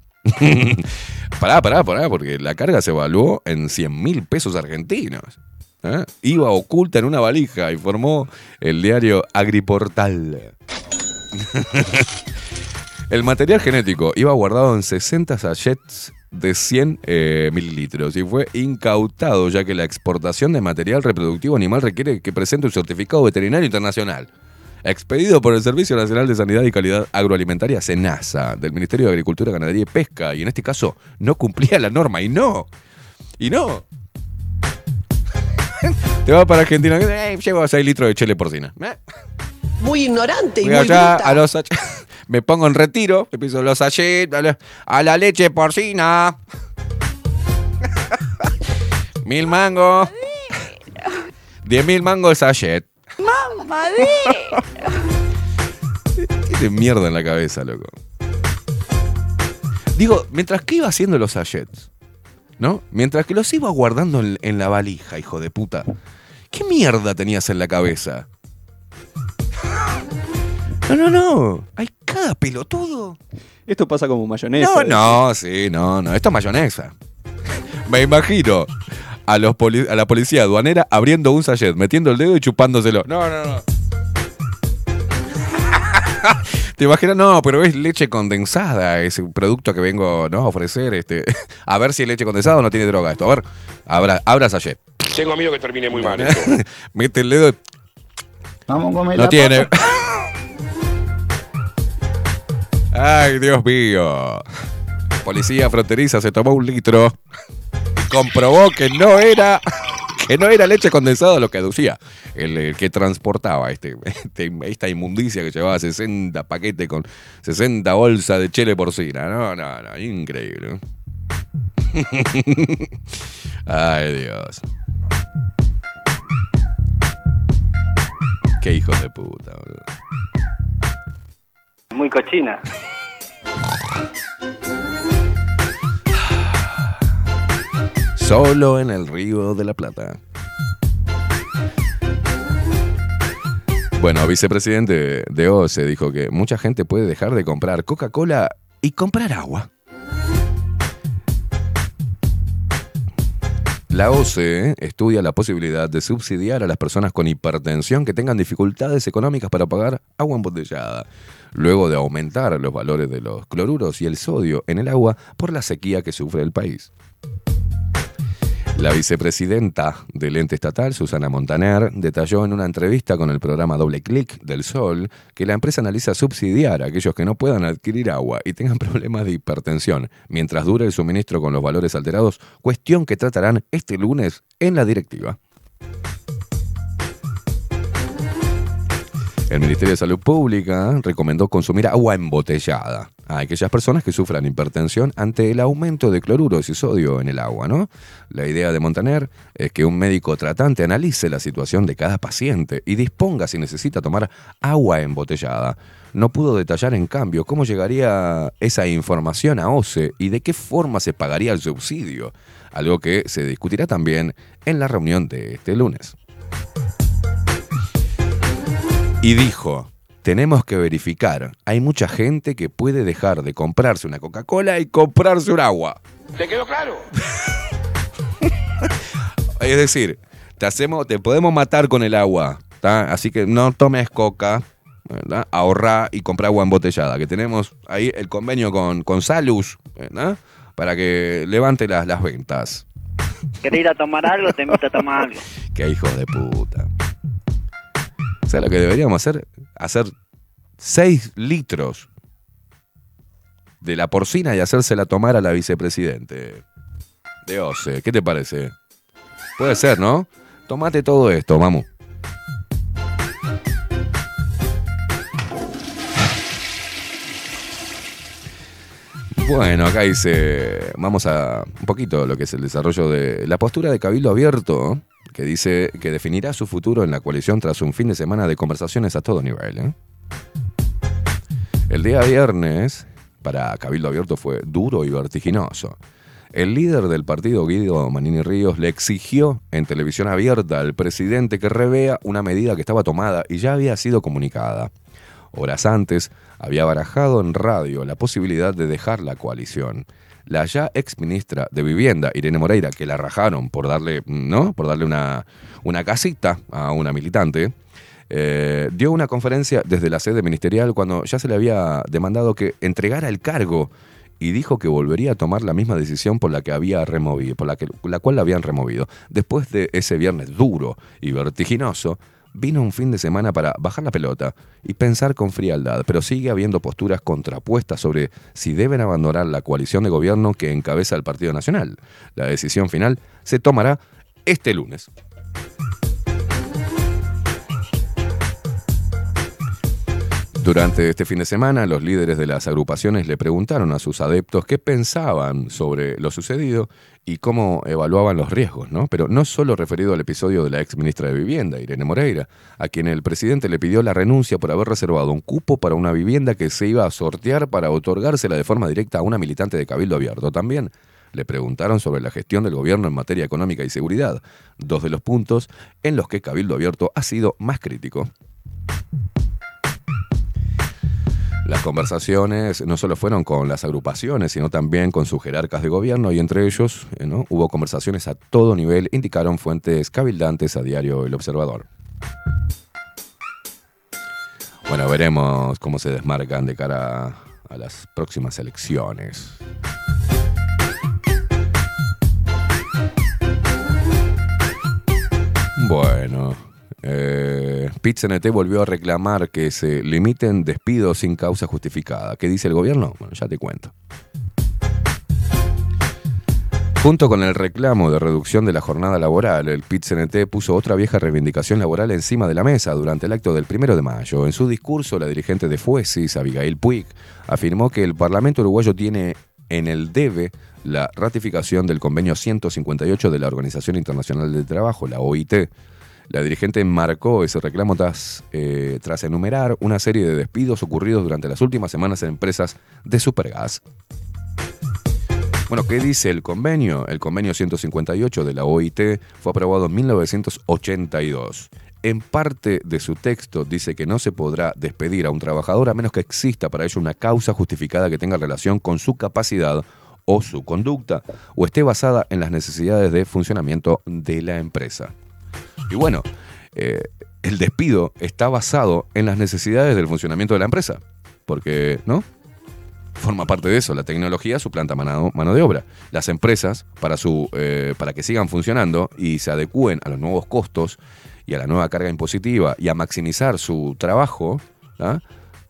pará, pará, pará, porque la carga se evaluó en 100 mil pesos argentinos. ¿eh? Iba oculta en una valija, informó el diario Agriportal. El material genético iba guardado en 60 sachets de 100 eh, mililitros y fue incautado ya que la exportación de material reproductivo animal requiere que presente un certificado veterinario internacional expedido por el Servicio Nacional de Sanidad y Calidad Agroalimentaria SENASA del Ministerio de Agricultura, Ganadería y Pesca y en este caso no cumplía la norma y no, y no. [laughs] Te va para Argentina, eh, llevo 6 litros de chile porcina. Eh. Muy ignorante y muy allá a los [laughs] me pongo en retiro, piso los sachets, a la, leche porcina. [laughs] mil mangos. Diez mil mangos sachet. Mamadera. ¿Qué de mierda en la cabeza, loco? Digo, mientras que iba haciendo los sachets, ¿no? Mientras que los iba guardando en, en la valija, hijo de puta. ¿Qué mierda tenías en la cabeza? No, no, no. Hay cada pelotudo. Esto pasa como mayonesa. No, no, sí, no, no. Esto es mayonesa. Me imagino a, los poli- a la policía aduanera abriendo un sachet, metiendo el dedo y chupándoselo. No, no, no. [laughs] Te imaginas, no, pero es leche condensada, es un producto que vengo ¿no? a ofrecer. Este, [laughs] a ver si es leche condensada o no tiene droga esto. A ver, abra, abra sachet. Tengo miedo que termine muy mal [laughs] esto. Mete el dedo y Vamos a comer no la tiene. Ay, Dios mío. Policía fronteriza se tomó un litro comprobó que no era que no era leche condensada lo que aducía. El, el que transportaba este, este- esta inmundicia que llevaba 60 paquetes con 60 bolsas de chile porcina. No, no, no, increíble. Ay, Dios. Qué hijos de puta, boludo. Muy cochina. Solo en el Río de la Plata. Bueno, vicepresidente de OCE dijo que mucha gente puede dejar de comprar Coca-Cola y comprar agua. La OCE estudia la posibilidad de subsidiar a las personas con hipertensión que tengan dificultades económicas para pagar agua embotellada, luego de aumentar los valores de los cloruros y el sodio en el agua por la sequía que sufre el país. La vicepresidenta del ente estatal, Susana Montaner, detalló en una entrevista con el programa Doble Clic del Sol que la empresa analiza subsidiar a aquellos que no puedan adquirir agua y tengan [laughs] problemas de hipertensión mientras dure el suministro con los valores alterados, cuestión que tratarán este lunes en la directiva. El Ministerio de Salud Pública recomendó consumir agua embotellada a aquellas personas que sufran hipertensión ante el aumento de cloruros y sodio en el agua, ¿no? La idea de Montaner es que un médico tratante analice la situación de cada paciente y disponga si necesita tomar agua embotellada. No pudo detallar, en cambio, cómo llegaría esa información a OCE y de qué forma se pagaría el subsidio, algo que se discutirá también en la reunión de este lunes. Y dijo, tenemos que verificar. Hay mucha gente que puede dejar de comprarse una Coca-Cola y comprarse un agua. ¿Te quedó claro? [laughs] Es decir, te hacemos, te podemos matar con el agua. ¿tá? Así que no tomes coca, ¿verdad? ahorrá y compra agua embotellada. Que tenemos ahí el convenio con, con Salus, ¿verdad? para que levante las, las ventas. ¿Querés ir a tomar algo? Te invito a tomar [laughs] algo. Qué hijos de puta. O sea, lo que deberíamos hacer, hacer 6 litros de la porcina y hacérsela tomar a la vicepresidente. De OCE, ¿qué te parece? Puede ser, ¿no? Tomate todo esto, vamos. Bueno, acá dice, vamos a un poquito lo que es el desarrollo de la postura de Cabildo Abierto, que dice que definirá su futuro en la coalición tras un fin de semana de conversaciones a todo nivel. ¿eh? El día viernes, para Cabildo Abierto, fue duro y vertiginoso. El líder del partido, Guido Manini Ríos, le exigió en televisión abierta al presidente que revea una medida que estaba tomada y ya había sido comunicada. Horas antes, había barajado en radio la posibilidad de dejar la coalición. La ya ex ministra de Vivienda, Irene Moreira, que la rajaron por darle, ¿no? por darle una, una casita a una militante, eh, dio una conferencia desde la sede ministerial cuando ya se le había demandado que entregara el cargo y dijo que volvería a tomar la misma decisión por la que había removido, por la, que, la cual la habían removido. Después de ese viernes duro y vertiginoso, vino un fin de semana para bajar la pelota y pensar con frialdad, pero sigue habiendo posturas contrapuestas sobre si deben abandonar la coalición de gobierno que encabeza el Partido Nacional. La decisión final se tomará este lunes. Durante este fin de semana, los líderes de las agrupaciones le preguntaron a sus adeptos qué pensaban sobre lo sucedido y cómo evaluaban los riesgos, ¿no? Pero no solo referido al episodio de la ex ministra de Vivienda, Irene Moreira, a quien el presidente le pidió la renuncia por haber reservado un cupo para una vivienda que se iba a sortear para otorgársela de forma directa a una militante de Cabildo Abierto. También le preguntaron sobre la gestión del gobierno en materia económica y seguridad, dos de los puntos en los que Cabildo Abierto ha sido más crítico. Las conversaciones no solo fueron con las agrupaciones, sino también con sus jerarcas de gobierno y entre ellos eh, ¿no? hubo conversaciones a todo nivel, indicaron fuentes cabildantes a diario El Observador. Bueno, veremos cómo se desmarcan de cara a las próximas elecciones. Bueno, eh, volvió a reclamar que se limiten despidos sin causa justificada. ¿Qué dice el gobierno? Bueno, ya te cuento. Junto con el reclamo de reducción de la jornada laboral, el PIT-CNT puso otra vieja reivindicación laboral encima de la mesa durante el acto del primero de mayo. En su discurso, la dirigente de Fuesis, Abigail Puig, afirmó que el Parlamento uruguayo tiene en el debe la ratificación del convenio 158 de la Organización Internacional del Trabajo, la OIT. La dirigente marcó ese reclamo tras, eh, tras enumerar una serie de despidos ocurridos durante las últimas semanas en empresas de Supergas. Bueno, ¿qué dice el convenio? El convenio 158 de la OIT fue aprobado en 1982. En parte de su texto dice que no se podrá despedir a un trabajador a menos que exista para ello una causa justificada que tenga relación con su capacidad o su conducta o esté basada en las necesidades de funcionamiento de la empresa. Y bueno, eh, el despido está basado en las necesidades del funcionamiento de la empresa, porque, ¿no? Forma parte de eso, la tecnología suplanta mano, mano de obra. Las empresas, para, su, eh, para que sigan funcionando y se adecúen a los nuevos costos y a la nueva carga impositiva y a maximizar su trabajo, ¿ah?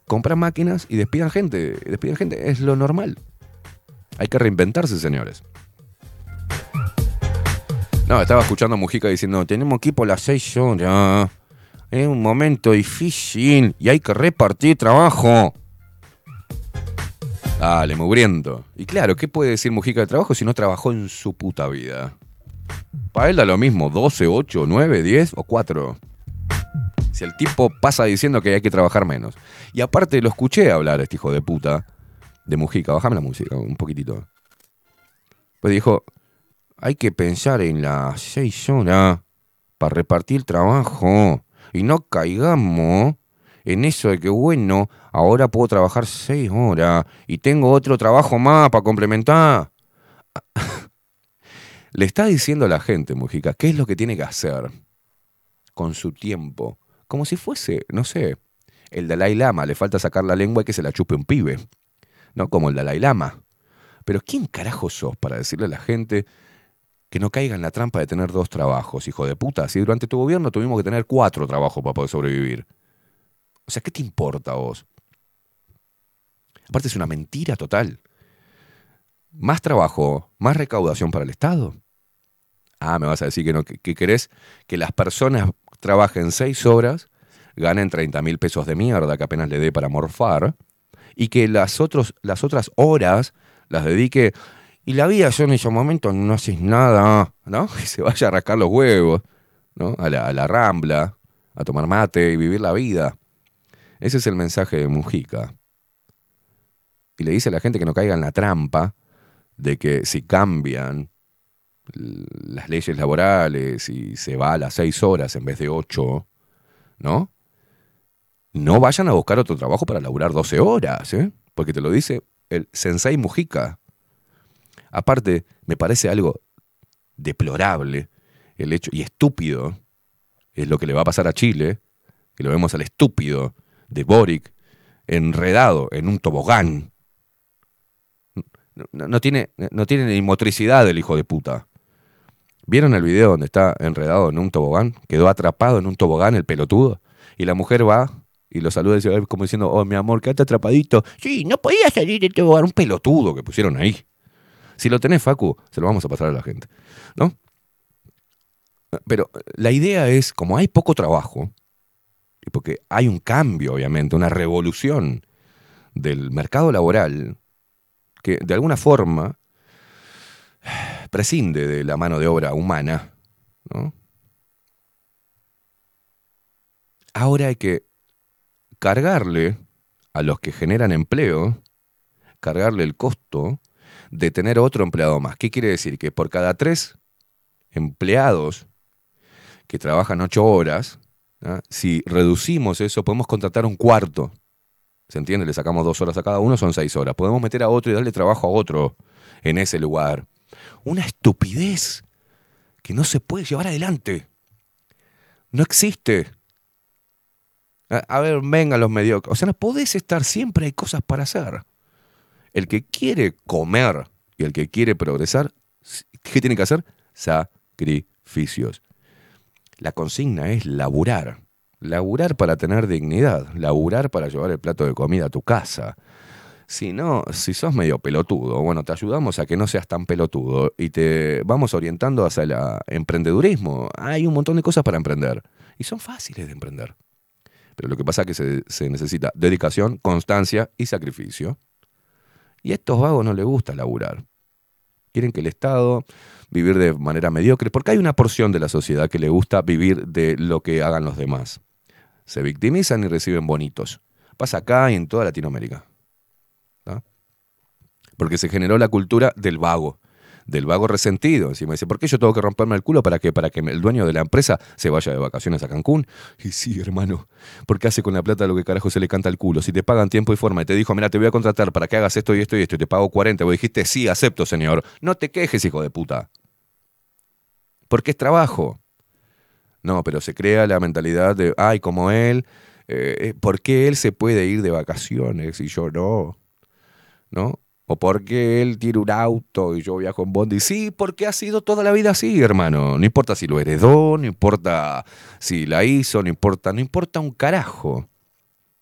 compran máquinas y despidan gente. Despidan gente, es lo normal. Hay que reinventarse, señores. No, estaba escuchando a Mujica diciendo, tenemos equipo a las 6 horas. Es un momento difícil y hay que repartir trabajo. Dale, mugriento. Y claro, ¿qué puede decir Mujica de trabajo si no trabajó en su puta vida? Para él da lo mismo, 12, 8, 9, 10 o 4. Si el tipo pasa diciendo que hay que trabajar menos. Y aparte lo escuché hablar este hijo de puta de Mujica. Bájame la música un poquitito. Pues dijo, hay que pensar en las 6 horas para repartir trabajo. Y no caigamos en eso de que, bueno, ahora puedo trabajar seis horas y tengo otro trabajo más para complementar. [laughs] Le está diciendo a la gente, Mujica, qué es lo que tiene que hacer con su tiempo. Como si fuese, no sé, el Dalai Lama, le falta sacar la lengua y que se la chupe un pibe. ¿No? Como el Dalai Lama. Pero ¿quién carajo sos para decirle a la gente que no caiga en la trampa de tener dos trabajos, hijo de puta? Si durante tu gobierno tuvimos que tener cuatro trabajos para poder sobrevivir. O sea, ¿qué te importa a vos? Aparte es una mentira total. Más trabajo, más recaudación para el Estado. Ah, me vas a decir que no, que, que querés que las personas trabajen seis horas, ganen 30 mil pesos de mierda que apenas le dé para morfar, y que las, las otras horas las dedique. Y la vida, yo en ese momento no haces nada, ¿no? [laughs] Que se vaya a rascar los huevos, ¿no? A la, a la rambla, a tomar mate y vivir la vida. Ese es el mensaje de Mujica. Y le dice a la gente que no caiga en la trampa de que si cambian las leyes laborales y se va a las seis horas en vez de ocho, ¿no? No vayan a buscar otro trabajo para laburar 12 horas, ¿eh? Porque te lo dice el Sensei Mujica. Aparte, me parece algo deplorable el hecho, y estúpido, es lo que le va a pasar a Chile, que lo vemos al estúpido de Boric enredado en un tobogán. No, tiene, no tiene ni motricidad el hijo de puta. ¿Vieron el video donde está enredado en un tobogán? Quedó atrapado en un tobogán el pelotudo. Y la mujer va y lo saluda y dice, como diciendo, oh, mi amor, quédate atrapadito. Sí, no podía salir del tobogán. Un pelotudo que pusieron ahí. Si lo tenés, Facu, se lo vamos a pasar a la gente. ¿No? Pero la idea es, como hay poco trabajo, y porque hay un cambio, obviamente, una revolución del mercado laboral, que de alguna forma prescinde de la mano de obra humana, ¿no? Ahora hay que cargarle a los que generan empleo, cargarle el costo de tener otro empleado más. ¿Qué quiere decir? Que por cada tres empleados que trabajan ocho horas, ¿ah? si reducimos eso, podemos contratar un cuarto. ¿Se entiende? Le sacamos dos horas a cada uno, son seis horas. Podemos meter a otro y darle trabajo a otro en ese lugar. Una estupidez que no se puede llevar adelante. No existe. A, ver, vengan los mediocres. O sea, no podés estar siempre, hay cosas para hacer. El que quiere comer y el que quiere progresar, ¿qué tiene que hacer? Sacrificios. La consigna es laburar. Laburar para tener dignidad. Laburar para llevar el plato de comida a tu casa. Si no, si sos medio pelotudo, bueno, te ayudamos a que no seas tan pelotudo y te vamos orientando hacia el emprendedurismo. Hay un montón de cosas para emprender y son fáciles de emprender. Pero lo que pasa es que se, se necesita dedicación, constancia y sacrificio. Y a estos vagos no les gusta laburar. Quieren que el Estado vivir de manera mediocre, porque hay una porción de la sociedad que le gusta vivir de lo que hagan los demás. Se victimizan y reciben bonitos. Pasa acá y en toda Latinoamérica. Porque se generó la cultura del vago, del vago resentido. Encima dice, ¿por qué yo tengo que romperme el culo para que, para que el dueño de la empresa se vaya de vacaciones a Cancún? Y sí, hermano, porque hace con la plata lo que carajo se le canta al culo. Si te pagan tiempo y forma y te dijo, mira, te voy a contratar para que hagas esto y esto y esto y te pago 40, vos dijiste, sí, acepto, señor. No te quejes, hijo de puta. Porque es trabajo. No, pero se crea la mentalidad de, ay, como él, eh, ¿por qué él se puede ir de vacaciones y yo no? ¿No? ¿O por qué él tiene un auto y yo viajo en Bondi? Sí, porque ha sido toda la vida así, hermano. No importa si lo heredó, no importa si la hizo, no importa, no importa un carajo.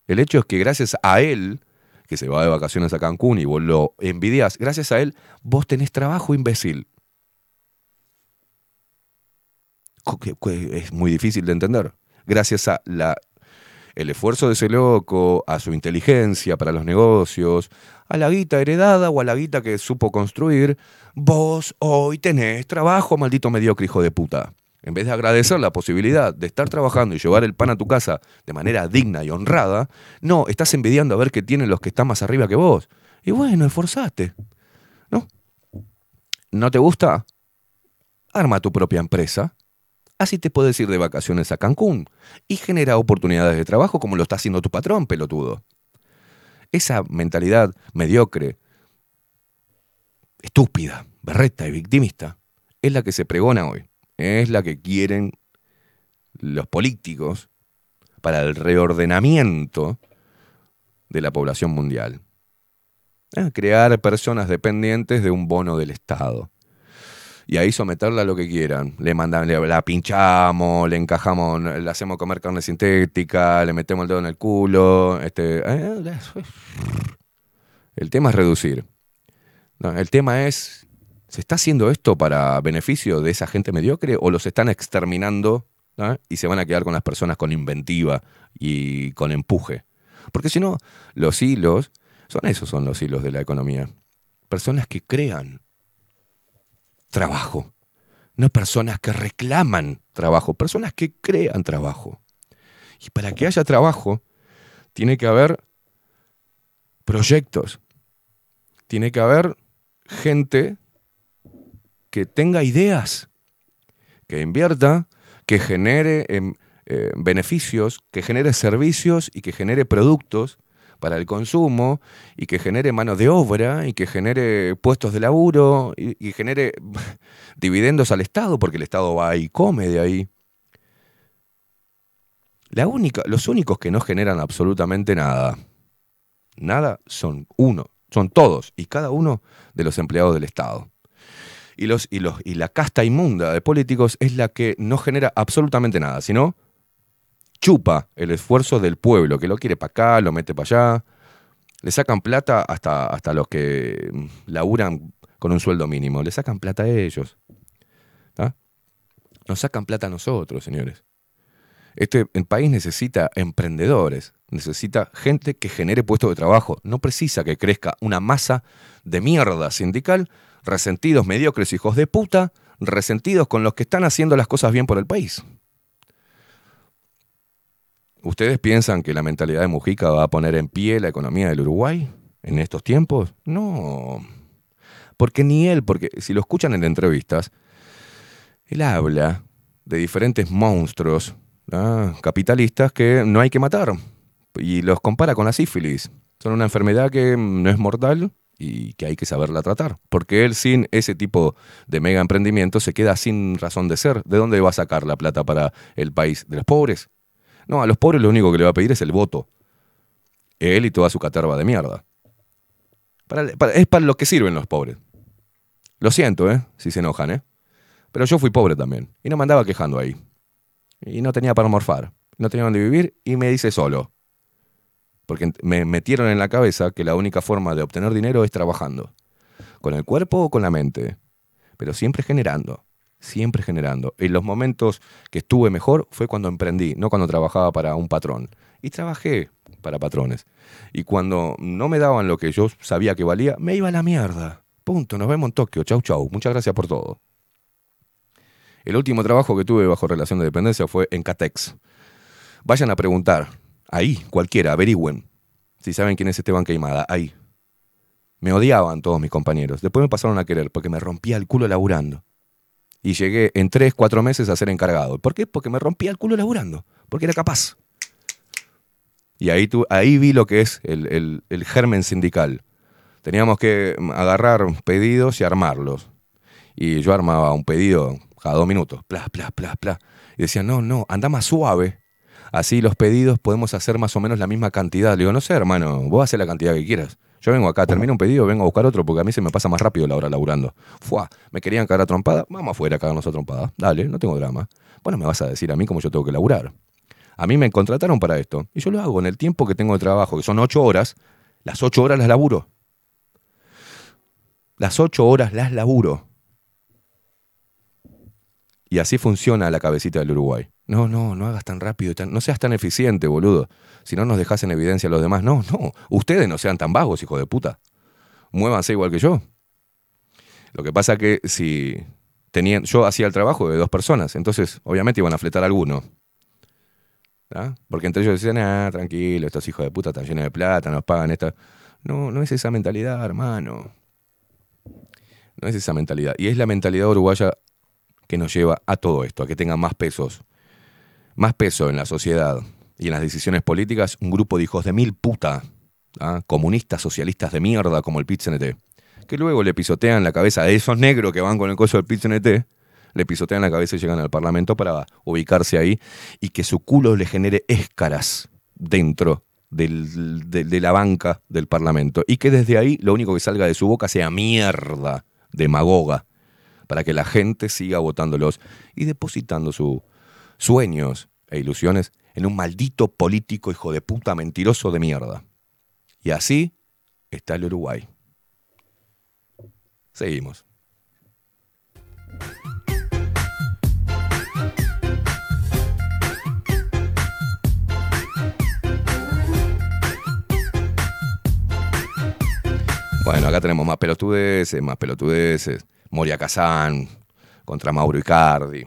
El hecho es que gracias a él, que se va de vacaciones a Cancún y vos lo envidias, gracias a él, vos tenés trabajo, imbécil. es muy difícil de entender. Gracias a la, el esfuerzo de ese loco, a su inteligencia para los negocios, a la guita heredada o a la guita que supo construir, vos hoy tenés trabajo, maldito mediocre hijo de puta. En vez de agradecer la posibilidad de estar trabajando y llevar el pan a tu casa de manera digna y honrada, no, estás envidiando a ver qué tienen los que están más arriba que vos. Y bueno, esforzate. ¿No? ¿No te gusta? Arma tu propia empresa Así te puedes ir de vacaciones a Cancún y genera oportunidades de trabajo como lo está haciendo tu patrón, pelotudo. Esa mentalidad mediocre, estúpida, berreta y victimista es la que se pregona hoy. Es la que quieren los políticos para el reordenamiento de la población mundial. Eh, crear personas dependientes de un bono del Estado. Y ahí someterla a lo que quieran. Le mandan, le- la pinchamos, le encajamos, le hacemos comer carne sintética, le metemos el dedo en el culo. Este, eh, el tema es reducir. El tema es, ¿se está haciendo esto para beneficio de esa gente mediocre o los están exterminando y se van a quedar con las personas con inventiva y con empuje? Porque si no, los hilos, son esos son los hilos de la economía. Personas que crean trabajo, no personas que reclaman trabajo, personas que crean trabajo. Y para que haya trabajo, tiene que haber proyectos, tiene que haber gente que tenga ideas, que invierta, que genere em, eh, beneficios, que genere servicios y que genere productos para el consumo y que genere mano de obra y que genere puestos de laburo y, genere [laughs] dividendos al Estado, porque el Estado va y come de ahí. La única, los únicos que no generan absolutamente nada, nada son uno, son todos y cada uno de los empleados del Estado. Y, los, y, los, y la casta inmunda de políticos es la que no genera absolutamente nada, sino chupa el esfuerzo del pueblo, que lo quiere para acá, lo mete para allá. Le sacan plata hasta, hasta los que mm, laburan con un sueldo mínimo. Le sacan plata a ellos. ¿tá? Nos sacan plata a nosotros, señores. Este el país necesita emprendedores, necesita gente que genere puestos de trabajo. No precisa que crezca una masa de mierda sindical, resentidos, mediocres, hijos de puta, resentidos con los que están haciendo las cosas bien por el país. ¿Ustedes piensan que la mentalidad de Mujica va a poner en pie la economía del Uruguay en estos tiempos? No. Porque ni él, porque si lo escuchan en entrevistas, él habla de diferentes monstruos ¿ah? capitalistas que no hay que matar y los compara con la sífilis. Son una enfermedad que no es mortal y que hay que saberla tratar. Porque él sin ese tipo de mega emprendimiento se queda sin razón de ser. ¿De dónde va a sacar la plata para el país? ¿De los pobres? No, a los pobres lo único que le va a pedir es el voto. Él y toda su caterva de mierda. Para- es para lo que sirven los pobres. Lo siento, ¿eh? Si se enojan, ¿eh? Pero yo fui pobre también. Y no me andaba quejando ahí. Y no tenía para morfar. No tenía donde vivir y me hice solo. Porque me metieron en la cabeza que la única forma de obtener dinero es trabajando. Con el cuerpo o con la mente. Pero siempre generando. Siempre generando. En los momentos que estuve mejor fue cuando emprendí, no cuando trabajaba para un patrón. Y trabajé para patrones. Y cuando no me daban lo que yo sabía que valía, me iba a la mierda. Punto. Nos vemos en Tokio. Chau, chau. Muchas gracias por todo. El último trabajo que tuve bajo relación de dependencia fue en Catex. Vayan a preguntar. Ahí, cualquiera, averigüen. Si saben quién es Esteban Queimada, ahí. Me odiaban todos mis compañeros. Después me pasaron a querer porque me rompía el culo laburando. Y llegué en tres, cuatro meses a ser encargado. ¿Por qué? Porque me rompía el culo laburando. Porque era capaz. Y ahí, ahí vi lo que es el, el- el germen sindical. Teníamos que agarrar pedidos y armarlos. Y yo armaba un pedido cada dos minutos. Pla, pla, pla, pla. Y decían, no, no, anda más suave. Así los pedidos podemos hacer más o menos la misma cantidad. Le digo, no sé, hermano, vos haces la cantidad que quieras. Yo vengo acá, termino un pedido, vengo a buscar otro porque a mí se me pasa más rápido la hora laburando. Fuá, me querían cagar a trompada, vamos afuera a cagarnos a trompada. Dale, no tengo drama. Bueno, me vas a decir a mí cómo yo tengo que laburar. A mí me contrataron para esto. Y yo lo hago en el tiempo que tengo de trabajo, que son ocho horas. Las ocho horas las laburo. Las ocho horas las laburo. Y así funciona la cabecita del Uruguay. No, no, no hagas tan rápido, tan- no seas tan eficiente, boludo. Si no nos dejas en evidencia a los demás. No, no, ustedes no sean tan vagos, hijo de puta. Muévanse igual que yo. Lo que pasa que si tenían, yo hacía el trabajo de dos personas, entonces obviamente iban a fletar a alguno. Porque entre ellos decían, ah, tranquilo, estos hijos de puta están llenos de plata, nos pagan esta. No, no es esa mentalidad, hermano. No es esa mentalidad. Y es la mentalidad uruguaya que nos lleva a todo esto, a que tengan más pesos, más peso en la sociedad y en las decisiones políticas un grupo de hijos de mil puta, ¿ah? comunistas, socialistas de mierda como el PIT-CNT, que luego le pisotean la cabeza a esos negros que van con el coso del PIT-CNT, le pisotean la cabeza y llegan al Parlamento para ubicarse ahí y que su culo le genere escaras dentro de la banca del Parlamento y que desde ahí lo único que salga de su boca sea mierda demagoga para que la gente siga votándolos y depositando sus sueños e ilusiones en un maldito político hijo de puta mentiroso de mierda. Y así está el Uruguay. Seguimos. Bueno, acá tenemos más pelotudeces, más pelotudeces. Moria Kazán contra Mauro Icardi.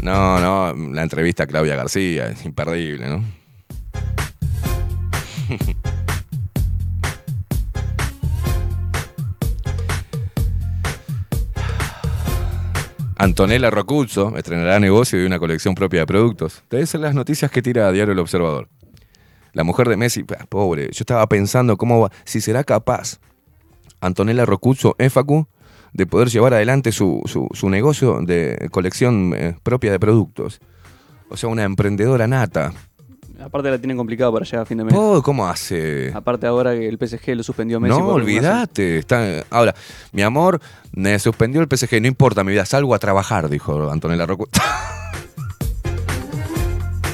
No, no, la entrevista a Claudia García, es imperdible, ¿no? Antonella Rocuzzo estrenará negocio de una colección propia de productos. Ser las noticias que tira a diario El Observador. La mujer de Messi, ah, pobre, yo estaba pensando cómo va, si será capaz Antonella Rocuzzo, Facu, de poder llevar adelante su, su- su negocio de colección eh, propia de productos. O sea, una emprendedora nata. Aparte la tienen complicado para llegar a fin de mes. Oh, ¿Cómo hace? Aparte ahora que el PSG lo suspendió a Messi. No, olvídate. Está, ahora, mi amor, me suspendió el PSG, no importa mi vida, salgo a trabajar, dijo Antonella Rocuzzo. [laughs]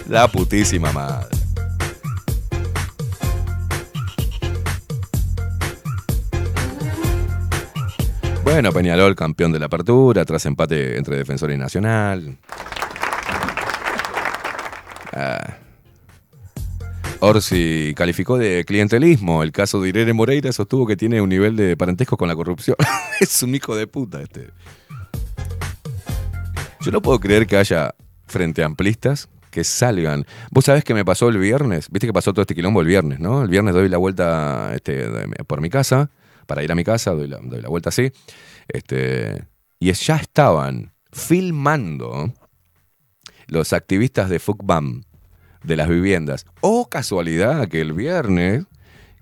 La putísima madre. Bueno, Peñarol, campeón de la apertura, tras empate entre Defensor y Nacional. Ah. Orsi calificó de clientelismo. El caso de Irene Moreira sostuvo que tiene un nivel de parentesco con la corrupción. [laughs] es un hijo de puta este. Yo no puedo creer que haya frente amplistas que salgan. Vos sabés que me pasó el viernes. Viste que pasó todo este quilombo el viernes, ¿no? El viernes doy la vuelta este, por mi casa, para ir a mi casa, doy la, doy la vuelta así. Este, y ya estaban filmando los activistas de FUCBAM de las viviendas. O casualidad que el viernes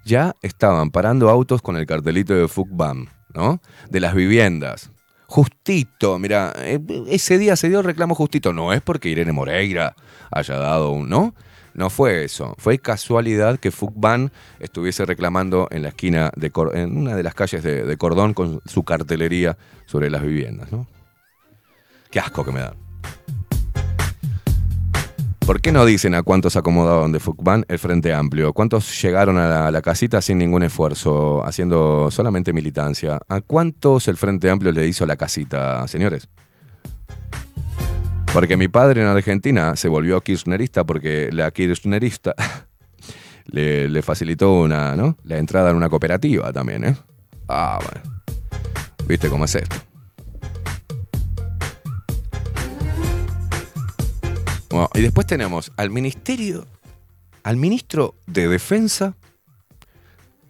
ya estaban parando autos con el cartelito de FUCBAM, ¿no? De las viviendas. Justito, mira, eh, ese día se dio el reclamo justito. No es porque Irene Moreira haya dado un, ¿no? No fue eso. Fue casualidad que FUCBAN estuviese reclamando en la esquina, de en una de las calles de, Cordón con su cartelería sobre las viviendas, ¿no? Qué asco que me da. ¿Por qué no dicen a cuántos acomodaron de FUCBAN el Frente Amplio? ¿Cuántos llegaron a la casita sin ningún esfuerzo, haciendo solamente militancia? ¿A cuántos el Frente Amplio le hizo la casita, señores? Porque mi padre en Argentina se volvió kirchnerista porque la kirchnerista [laughs] le, facilitó una, ¿no? la entrada en una cooperativa también, ¿eh? Ah, bueno. ¿Viste cómo es esto? Y después tenemos al ministerio, al ministro de Defensa,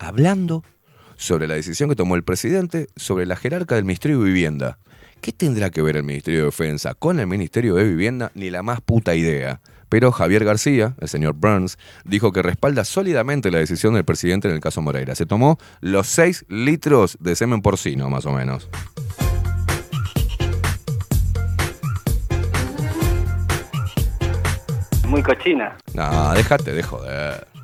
hablando sobre la decisión que tomó el presidente sobre la jerarca del Ministerio de Vivienda. ¿Qué tendrá que ver el Ministerio de Defensa con el Ministerio de Vivienda? Ni la más puta idea. Pero Javier García, el señor Burns, dijo que respalda sólidamente la decisión del presidente en el caso Moreira. Se tomó los 6 litros de semen porcino, más o menos. Muy cochina. No, déjate de joder.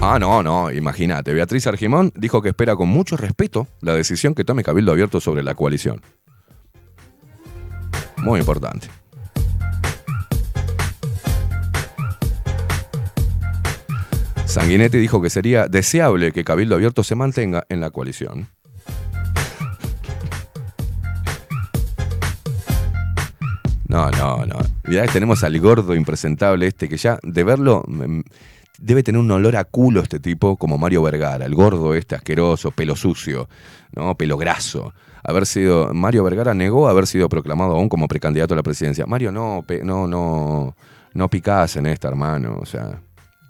Ah, no, no, imagínate. Beatriz Argimón dijo que espera con mucho respeto la decisión que tome Cabildo Abierto sobre la coalición. Muy importante. Sanguinetti dijo que sería deseable que Cabildo Abierto se mantenga en la coalición. No, no, no. Mirá tenemos al gordo impresentable este que ya de verlo mm, debe tener un olor a culo este tipo como Mario Vergara, el gordo este asqueroso, pelo sucio, ¿no? Pelo graso. Haber sido Mario Vergara negó haber sido proclamado aún como precandidato a la presidencia. Mario, no, no, no, no picás en esta, hermano. O sea,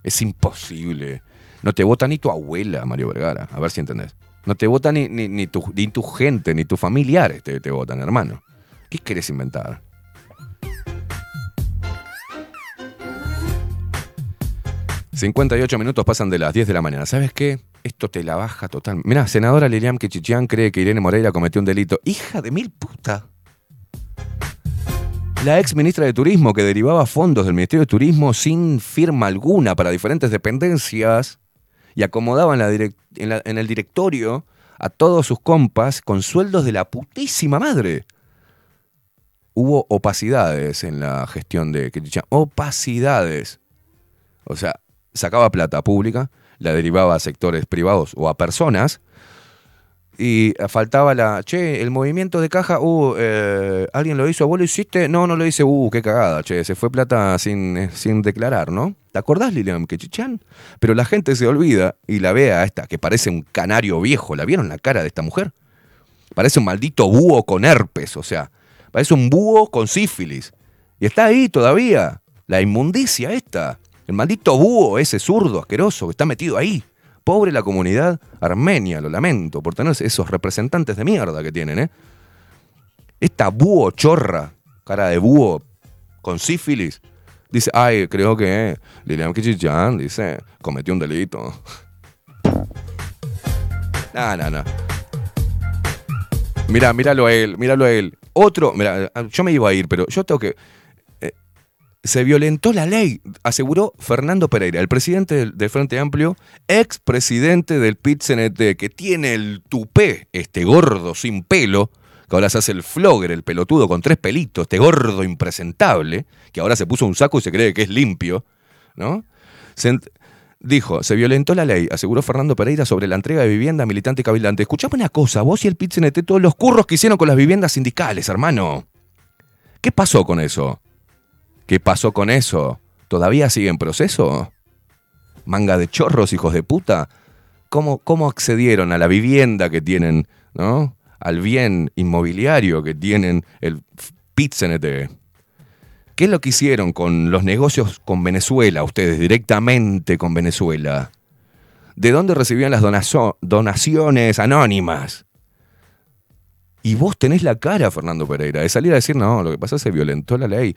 es imposible. No te vota ni tu abuela, Mario Vergara. A ver si entendés. No te vota ni, ni, ni tu, ni tu gente, ni tus familiares te, te votan, hermano. ¿Qué querés inventar? ...58 minutos pasan de las 10 de la mañana. ¿Sabes qué? Esto te la baja total. Mirá, senadora Lilian Kichichian cree que Irene Moreira cometió un delito. ¡Hija de mil puta! La ex ministra de Turismo que derivaba fondos del Ministerio de Turismo sin firma alguna para diferentes dependencias y acomodaba en, la en en el directorio a todos sus compas con sueldos de la putísima madre. Hubo opacidades en la gestión de Kichichian. Opacidades. O sea, sacaba plata pública, la derivaba a sectores privados o a personas y faltaba la, che, el movimiento de caja, uh, eh, ¿alguien lo hizo? ¿Vos lo hiciste? No, no lo hice, uh, qué cagada, che, se fue plata sin, eh, sin declarar, ¿no? ¿Te acordás, Lilian Quechichán? Pero la gente se olvida y la ve a esta, que parece un canario viejo, ¿la vieron la cara de esta mujer? Parece un maldito búho con herpes, o sea, parece un búho con sífilis. Y está ahí todavía, la inmundicia esta, el maldito búho ese zurdo asqueroso que está metido ahí. Pobre la comunidad armenia, lo lamento, por tener esos representantes de mierda que tienen, ¿eh? Esta búho chorra, cara de búho con sífilis, dice, ay, creo que Lilian Kichichan, dice, cometió un delito. No, no, no. Mira, míralo a él, míralo a él. Otro, mira, yo me iba a ir, pero yo tengo que. Se violentó la ley, aseguró Fernando Pereira, el presidente del, Frente Amplio, ex presidente del PIT-CNT, que tiene el tupé, este gordo sin pelo, que ahora se hace el flogger, el pelotudo con tres pelitos, este gordo impresentable, que ahora se puso un saco y se cree que es limpio, ¿no? Dijo, se violentó la ley, aseguró Fernando Pereira sobre la entrega de vivienda militante y cabildante. Escuchame una cosa, vos y el PIT-CNT, todos los curros que hicieron con las viviendas sindicales, hermano. ¿Qué pasó con eso? ¿Qué pasó con eso? ¿Todavía sigue en proceso? Manga de chorros, hijos de puta. ¿Cómo, cómo accedieron a la vivienda que tienen, ¿no? Al bien inmobiliario que tienen el PIT-CNT. ¿Qué es lo que hicieron con los negocios con Venezuela, ustedes, directamente con Venezuela? ¿De dónde recibían las donaciones anónimas? Y vos tenés la cara, Fernando Pereira, de salir a decir, no, lo que pasa es que se violentó la ley.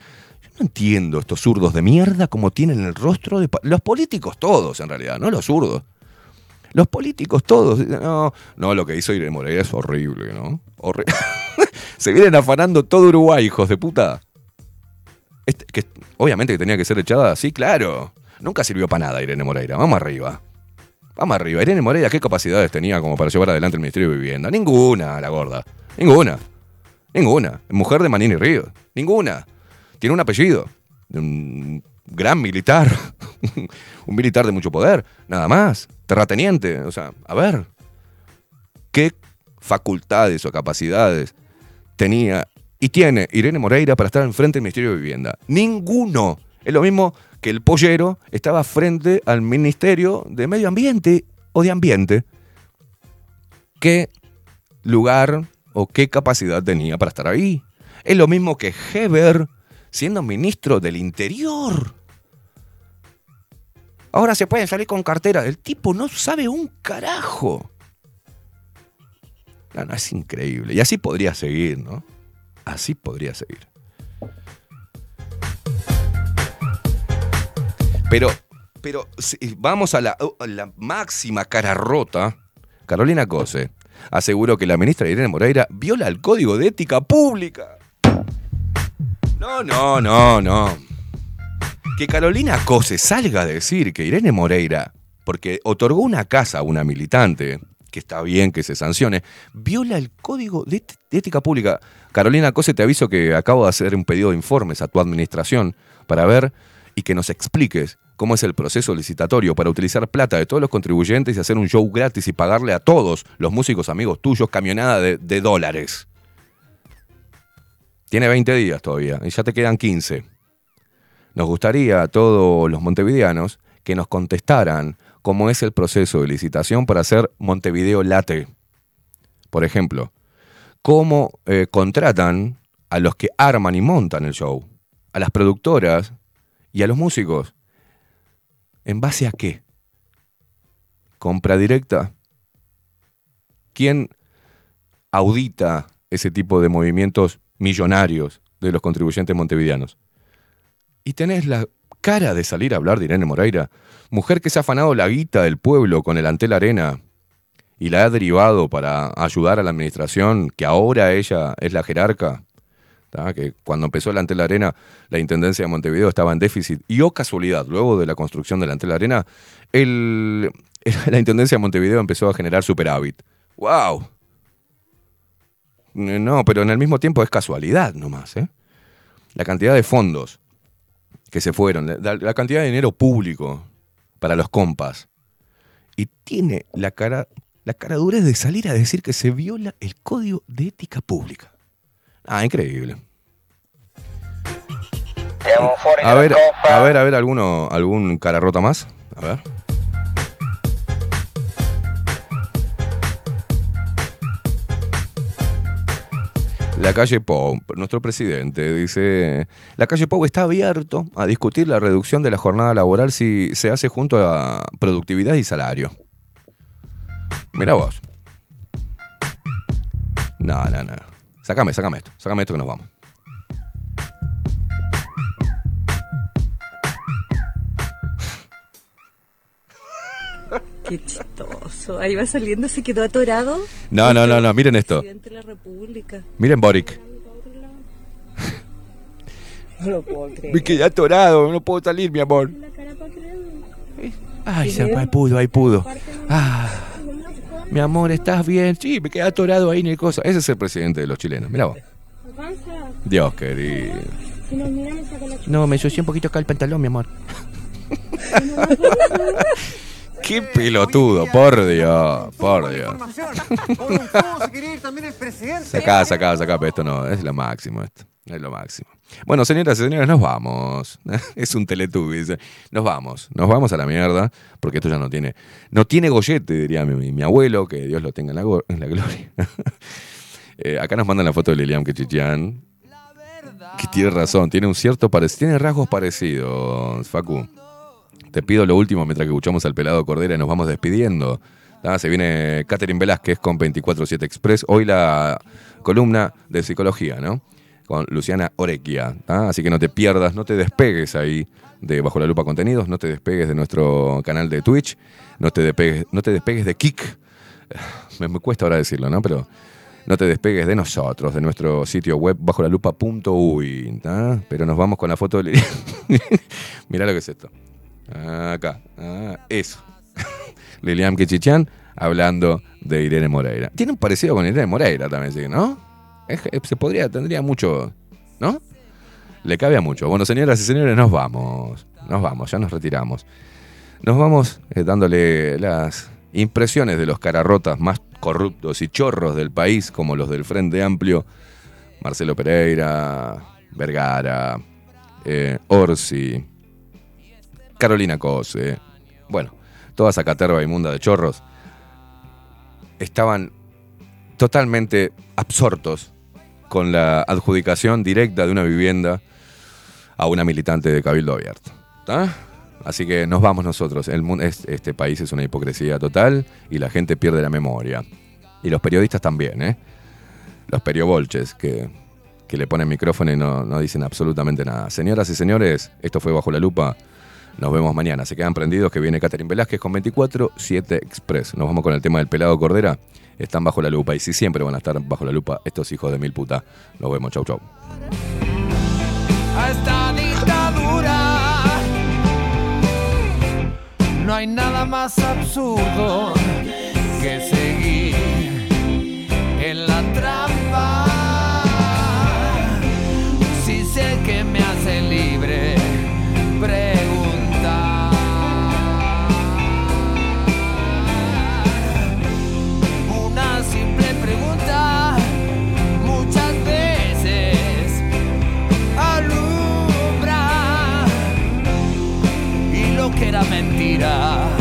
No entiendo estos zurdos de mierda como tienen el rostro de... Los políticos todos, en realidad, no los zurdos. Los políticos todos. No, no, lo que hizo Irene Moreira es horrible, ¿no? Horri- [laughs] se vienen afanando todo Uruguay, hijos de puta. Este- que, obviamente que tenía que ser echada, sí, claro. Nunca sirvió para nada Irene Moreira. Vamos arriba. Vamos arriba. Irene Moreira, ¿qué capacidades tenía como para llevar adelante el Ministerio de Vivienda? Ninguna, la gorda. Ninguna. Ninguna. Mujer de Manini Ríos. Ninguna. Tiene un apellido. de Un gran militar. [laughs] un militar de mucho poder. Nada más. Terrateniente. O sea, a ver. ¿Qué facultades o capacidades tenía y tiene Irene Moreira para estar enfrente del Ministerio de Vivienda? Ninguno. Es lo mismo que el pollero estaba frente al Ministerio de Medio Ambiente o de Ambiente. ¿Qué lugar o qué capacidad tenía para estar ahí? Es lo mismo que Heber siendo ministro del Interior. Ahora se pueden salir con cartera. El tipo no sabe un carajo. No, no, es increíble. Y así podría seguir, ¿no? Así podría seguir. Pero, pero si vamos a la, la máxima cara rota. Carolina Cose aseguró que la ministra Irene Moreira viola el código de ética pública. No, no, no, no. Que Carolina Cose salga a decir que Irene Moreira, porque otorgó una casa a una militante, que está bien que se sancione, viola el código de, ética pública. Carolina Cose, te aviso que acabo de hacer un pedido de informes a tu administración para ver y que nos expliques cómo es el proceso licitatorio para utilizar plata de todos los contribuyentes y hacer un show gratis y pagarle a todos los músicos amigos tuyos camionada de, de dólares. Tiene 20 días todavía y ya te quedan 15. Nos gustaría a todos los montevideanos que nos contestaran cómo es el proceso de licitación para hacer Montevideo Late. Por ejemplo, cómo eh, contratan a los que arman y montan el show, a las productoras y a los músicos. ¿En base a qué? compra directa? ¿Quién audita ese tipo de movimientos millonarios de los contribuyentes montevideanos? Y tenés la cara de salir a hablar de Irene Moreira, mujer que se ha afanado la guita del pueblo con el Antel Arena y la ha derivado para ayudar a la administración, que ahora ella es la jerarca, que cuando empezó el Antel Arena, la Intendencia de Montevideo estaba en déficit, y oh casualidad, luego de la construcción del Antel Arena, [laughs] la Intendencia de Montevideo empezó a generar superávit. ¡Wow! No, pero en el mismo tiempo es casualidad nomás, ¿eh? La cantidad de fondos que se fueron, la, la cantidad de dinero público para los compas. Y tiene la cara, la cara dura de salir a decir que se viola el código de ética pública. Ah, increíble. A ver, a ver, a ver, alguno, algún cara rota más. A ver. La calle Pou, nuestro presidente, dice, la calle Pou está abierto a discutir la reducción de la jornada laboral si se hace junto a productividad y salario. Mira vos. No, no, no. Sácame, sácame esto, sácame esto que nos vamos. Qué chistoso. Ahí va saliendo, se quedó atorado. No, no, no, no, miren esto. Presidente de la República. Miren Boric. No lo puedo creer. Me quedé atorado, no puedo salir, mi amor. Ay, se ahí pudo, ahí pudo. Ah, mi amor, ¿estás bien? Sí, me quedé atorado ahí en el cosa. Ese es el presidente de los chilenos. Mira vos. Dios querido. No, me ensucié un poquito acá el pantalón, mi amor. [laughs] Qué pelotudo, por Dios, por Dios. [laughs] Sacá, sacá, sacá, pero esto no, es lo máximo esto. Es lo máximo. Bueno, señoras y señores, nos vamos. [laughs] Es un teletubbies. dice. Nos vamos. Nos vamos a la mierda. Porque esto ya no tiene. No tiene gollete, diría mi, mi abuelo, que Dios lo tenga en la, go- en la gloria. [laughs] Eh, acá nos mandan la foto de Lilian Kechichian. Que tiene razón, tiene un cierto parecido. Tiene rasgos parecidos, Facu. Te pido lo último mientras que escuchamos al pelado Cordera y nos vamos despidiendo. Ah, se viene Catherine Velázquez con 24-7 Express. Hoy la columna de psicología, ¿no? Con Luciana Orequia. ¿tá? Así que no te pierdas, no te despegues ahí de Bajo la Lupa Contenidos, no te despegues de nuestro canal de Twitch, no te despegues, no te despegues de Kik. [sighs] Me, cuesta ahora decirlo, ¿no? Pero no te despegues de nosotros, de nuestro sitio web bajo la lupa.uy. ¿tá? Pero nos vamos con la foto de Lilian. [laughs] Mirá lo que es esto. Acá. Ah, eso. [laughs] Lilian Kechichán hablando de Irene Moreira. Tiene un parecido con Irene Moreira también, ¿sí? ¿no? Se podría, tendría mucho, ¿no? Le cabe a mucho. Bueno, señoras y señores, nos vamos. Nos vamos, ya nos retiramos. Nos vamos eh, dándole las impresiones de los cararrotas más corruptos y chorros del país, como los del Frente Amplio, Marcelo Pereira, Vergara, eh, Orsi, Carolina Cose, bueno, toda esa caterva inmunda de chorros, estaban totalmente absortos con la adjudicación directa de una vivienda a una militante de Cabildo Abierto. ¿tá? Así que nos vamos nosotros. El mundo, es- este país es una hipocresía total y la gente pierde la memoria. Y los periodistas también, ¿eh? Los periobolches que, que le ponen micrófono y no, no dicen absolutamente nada. Señoras y señores, esto fue Bajo la Lupa. Nos vemos mañana. Se quedan prendidos que viene Catherine Velázquez con 24-7 Express. Nos vamos con el tema del pelado Cordera. Están bajo la lupa y si siempre van a estar bajo la lupa estos hijos de mil puta. Nos vemos. Chau, chau. a esta dictadura. No hay nada más absurdo que se era mentira.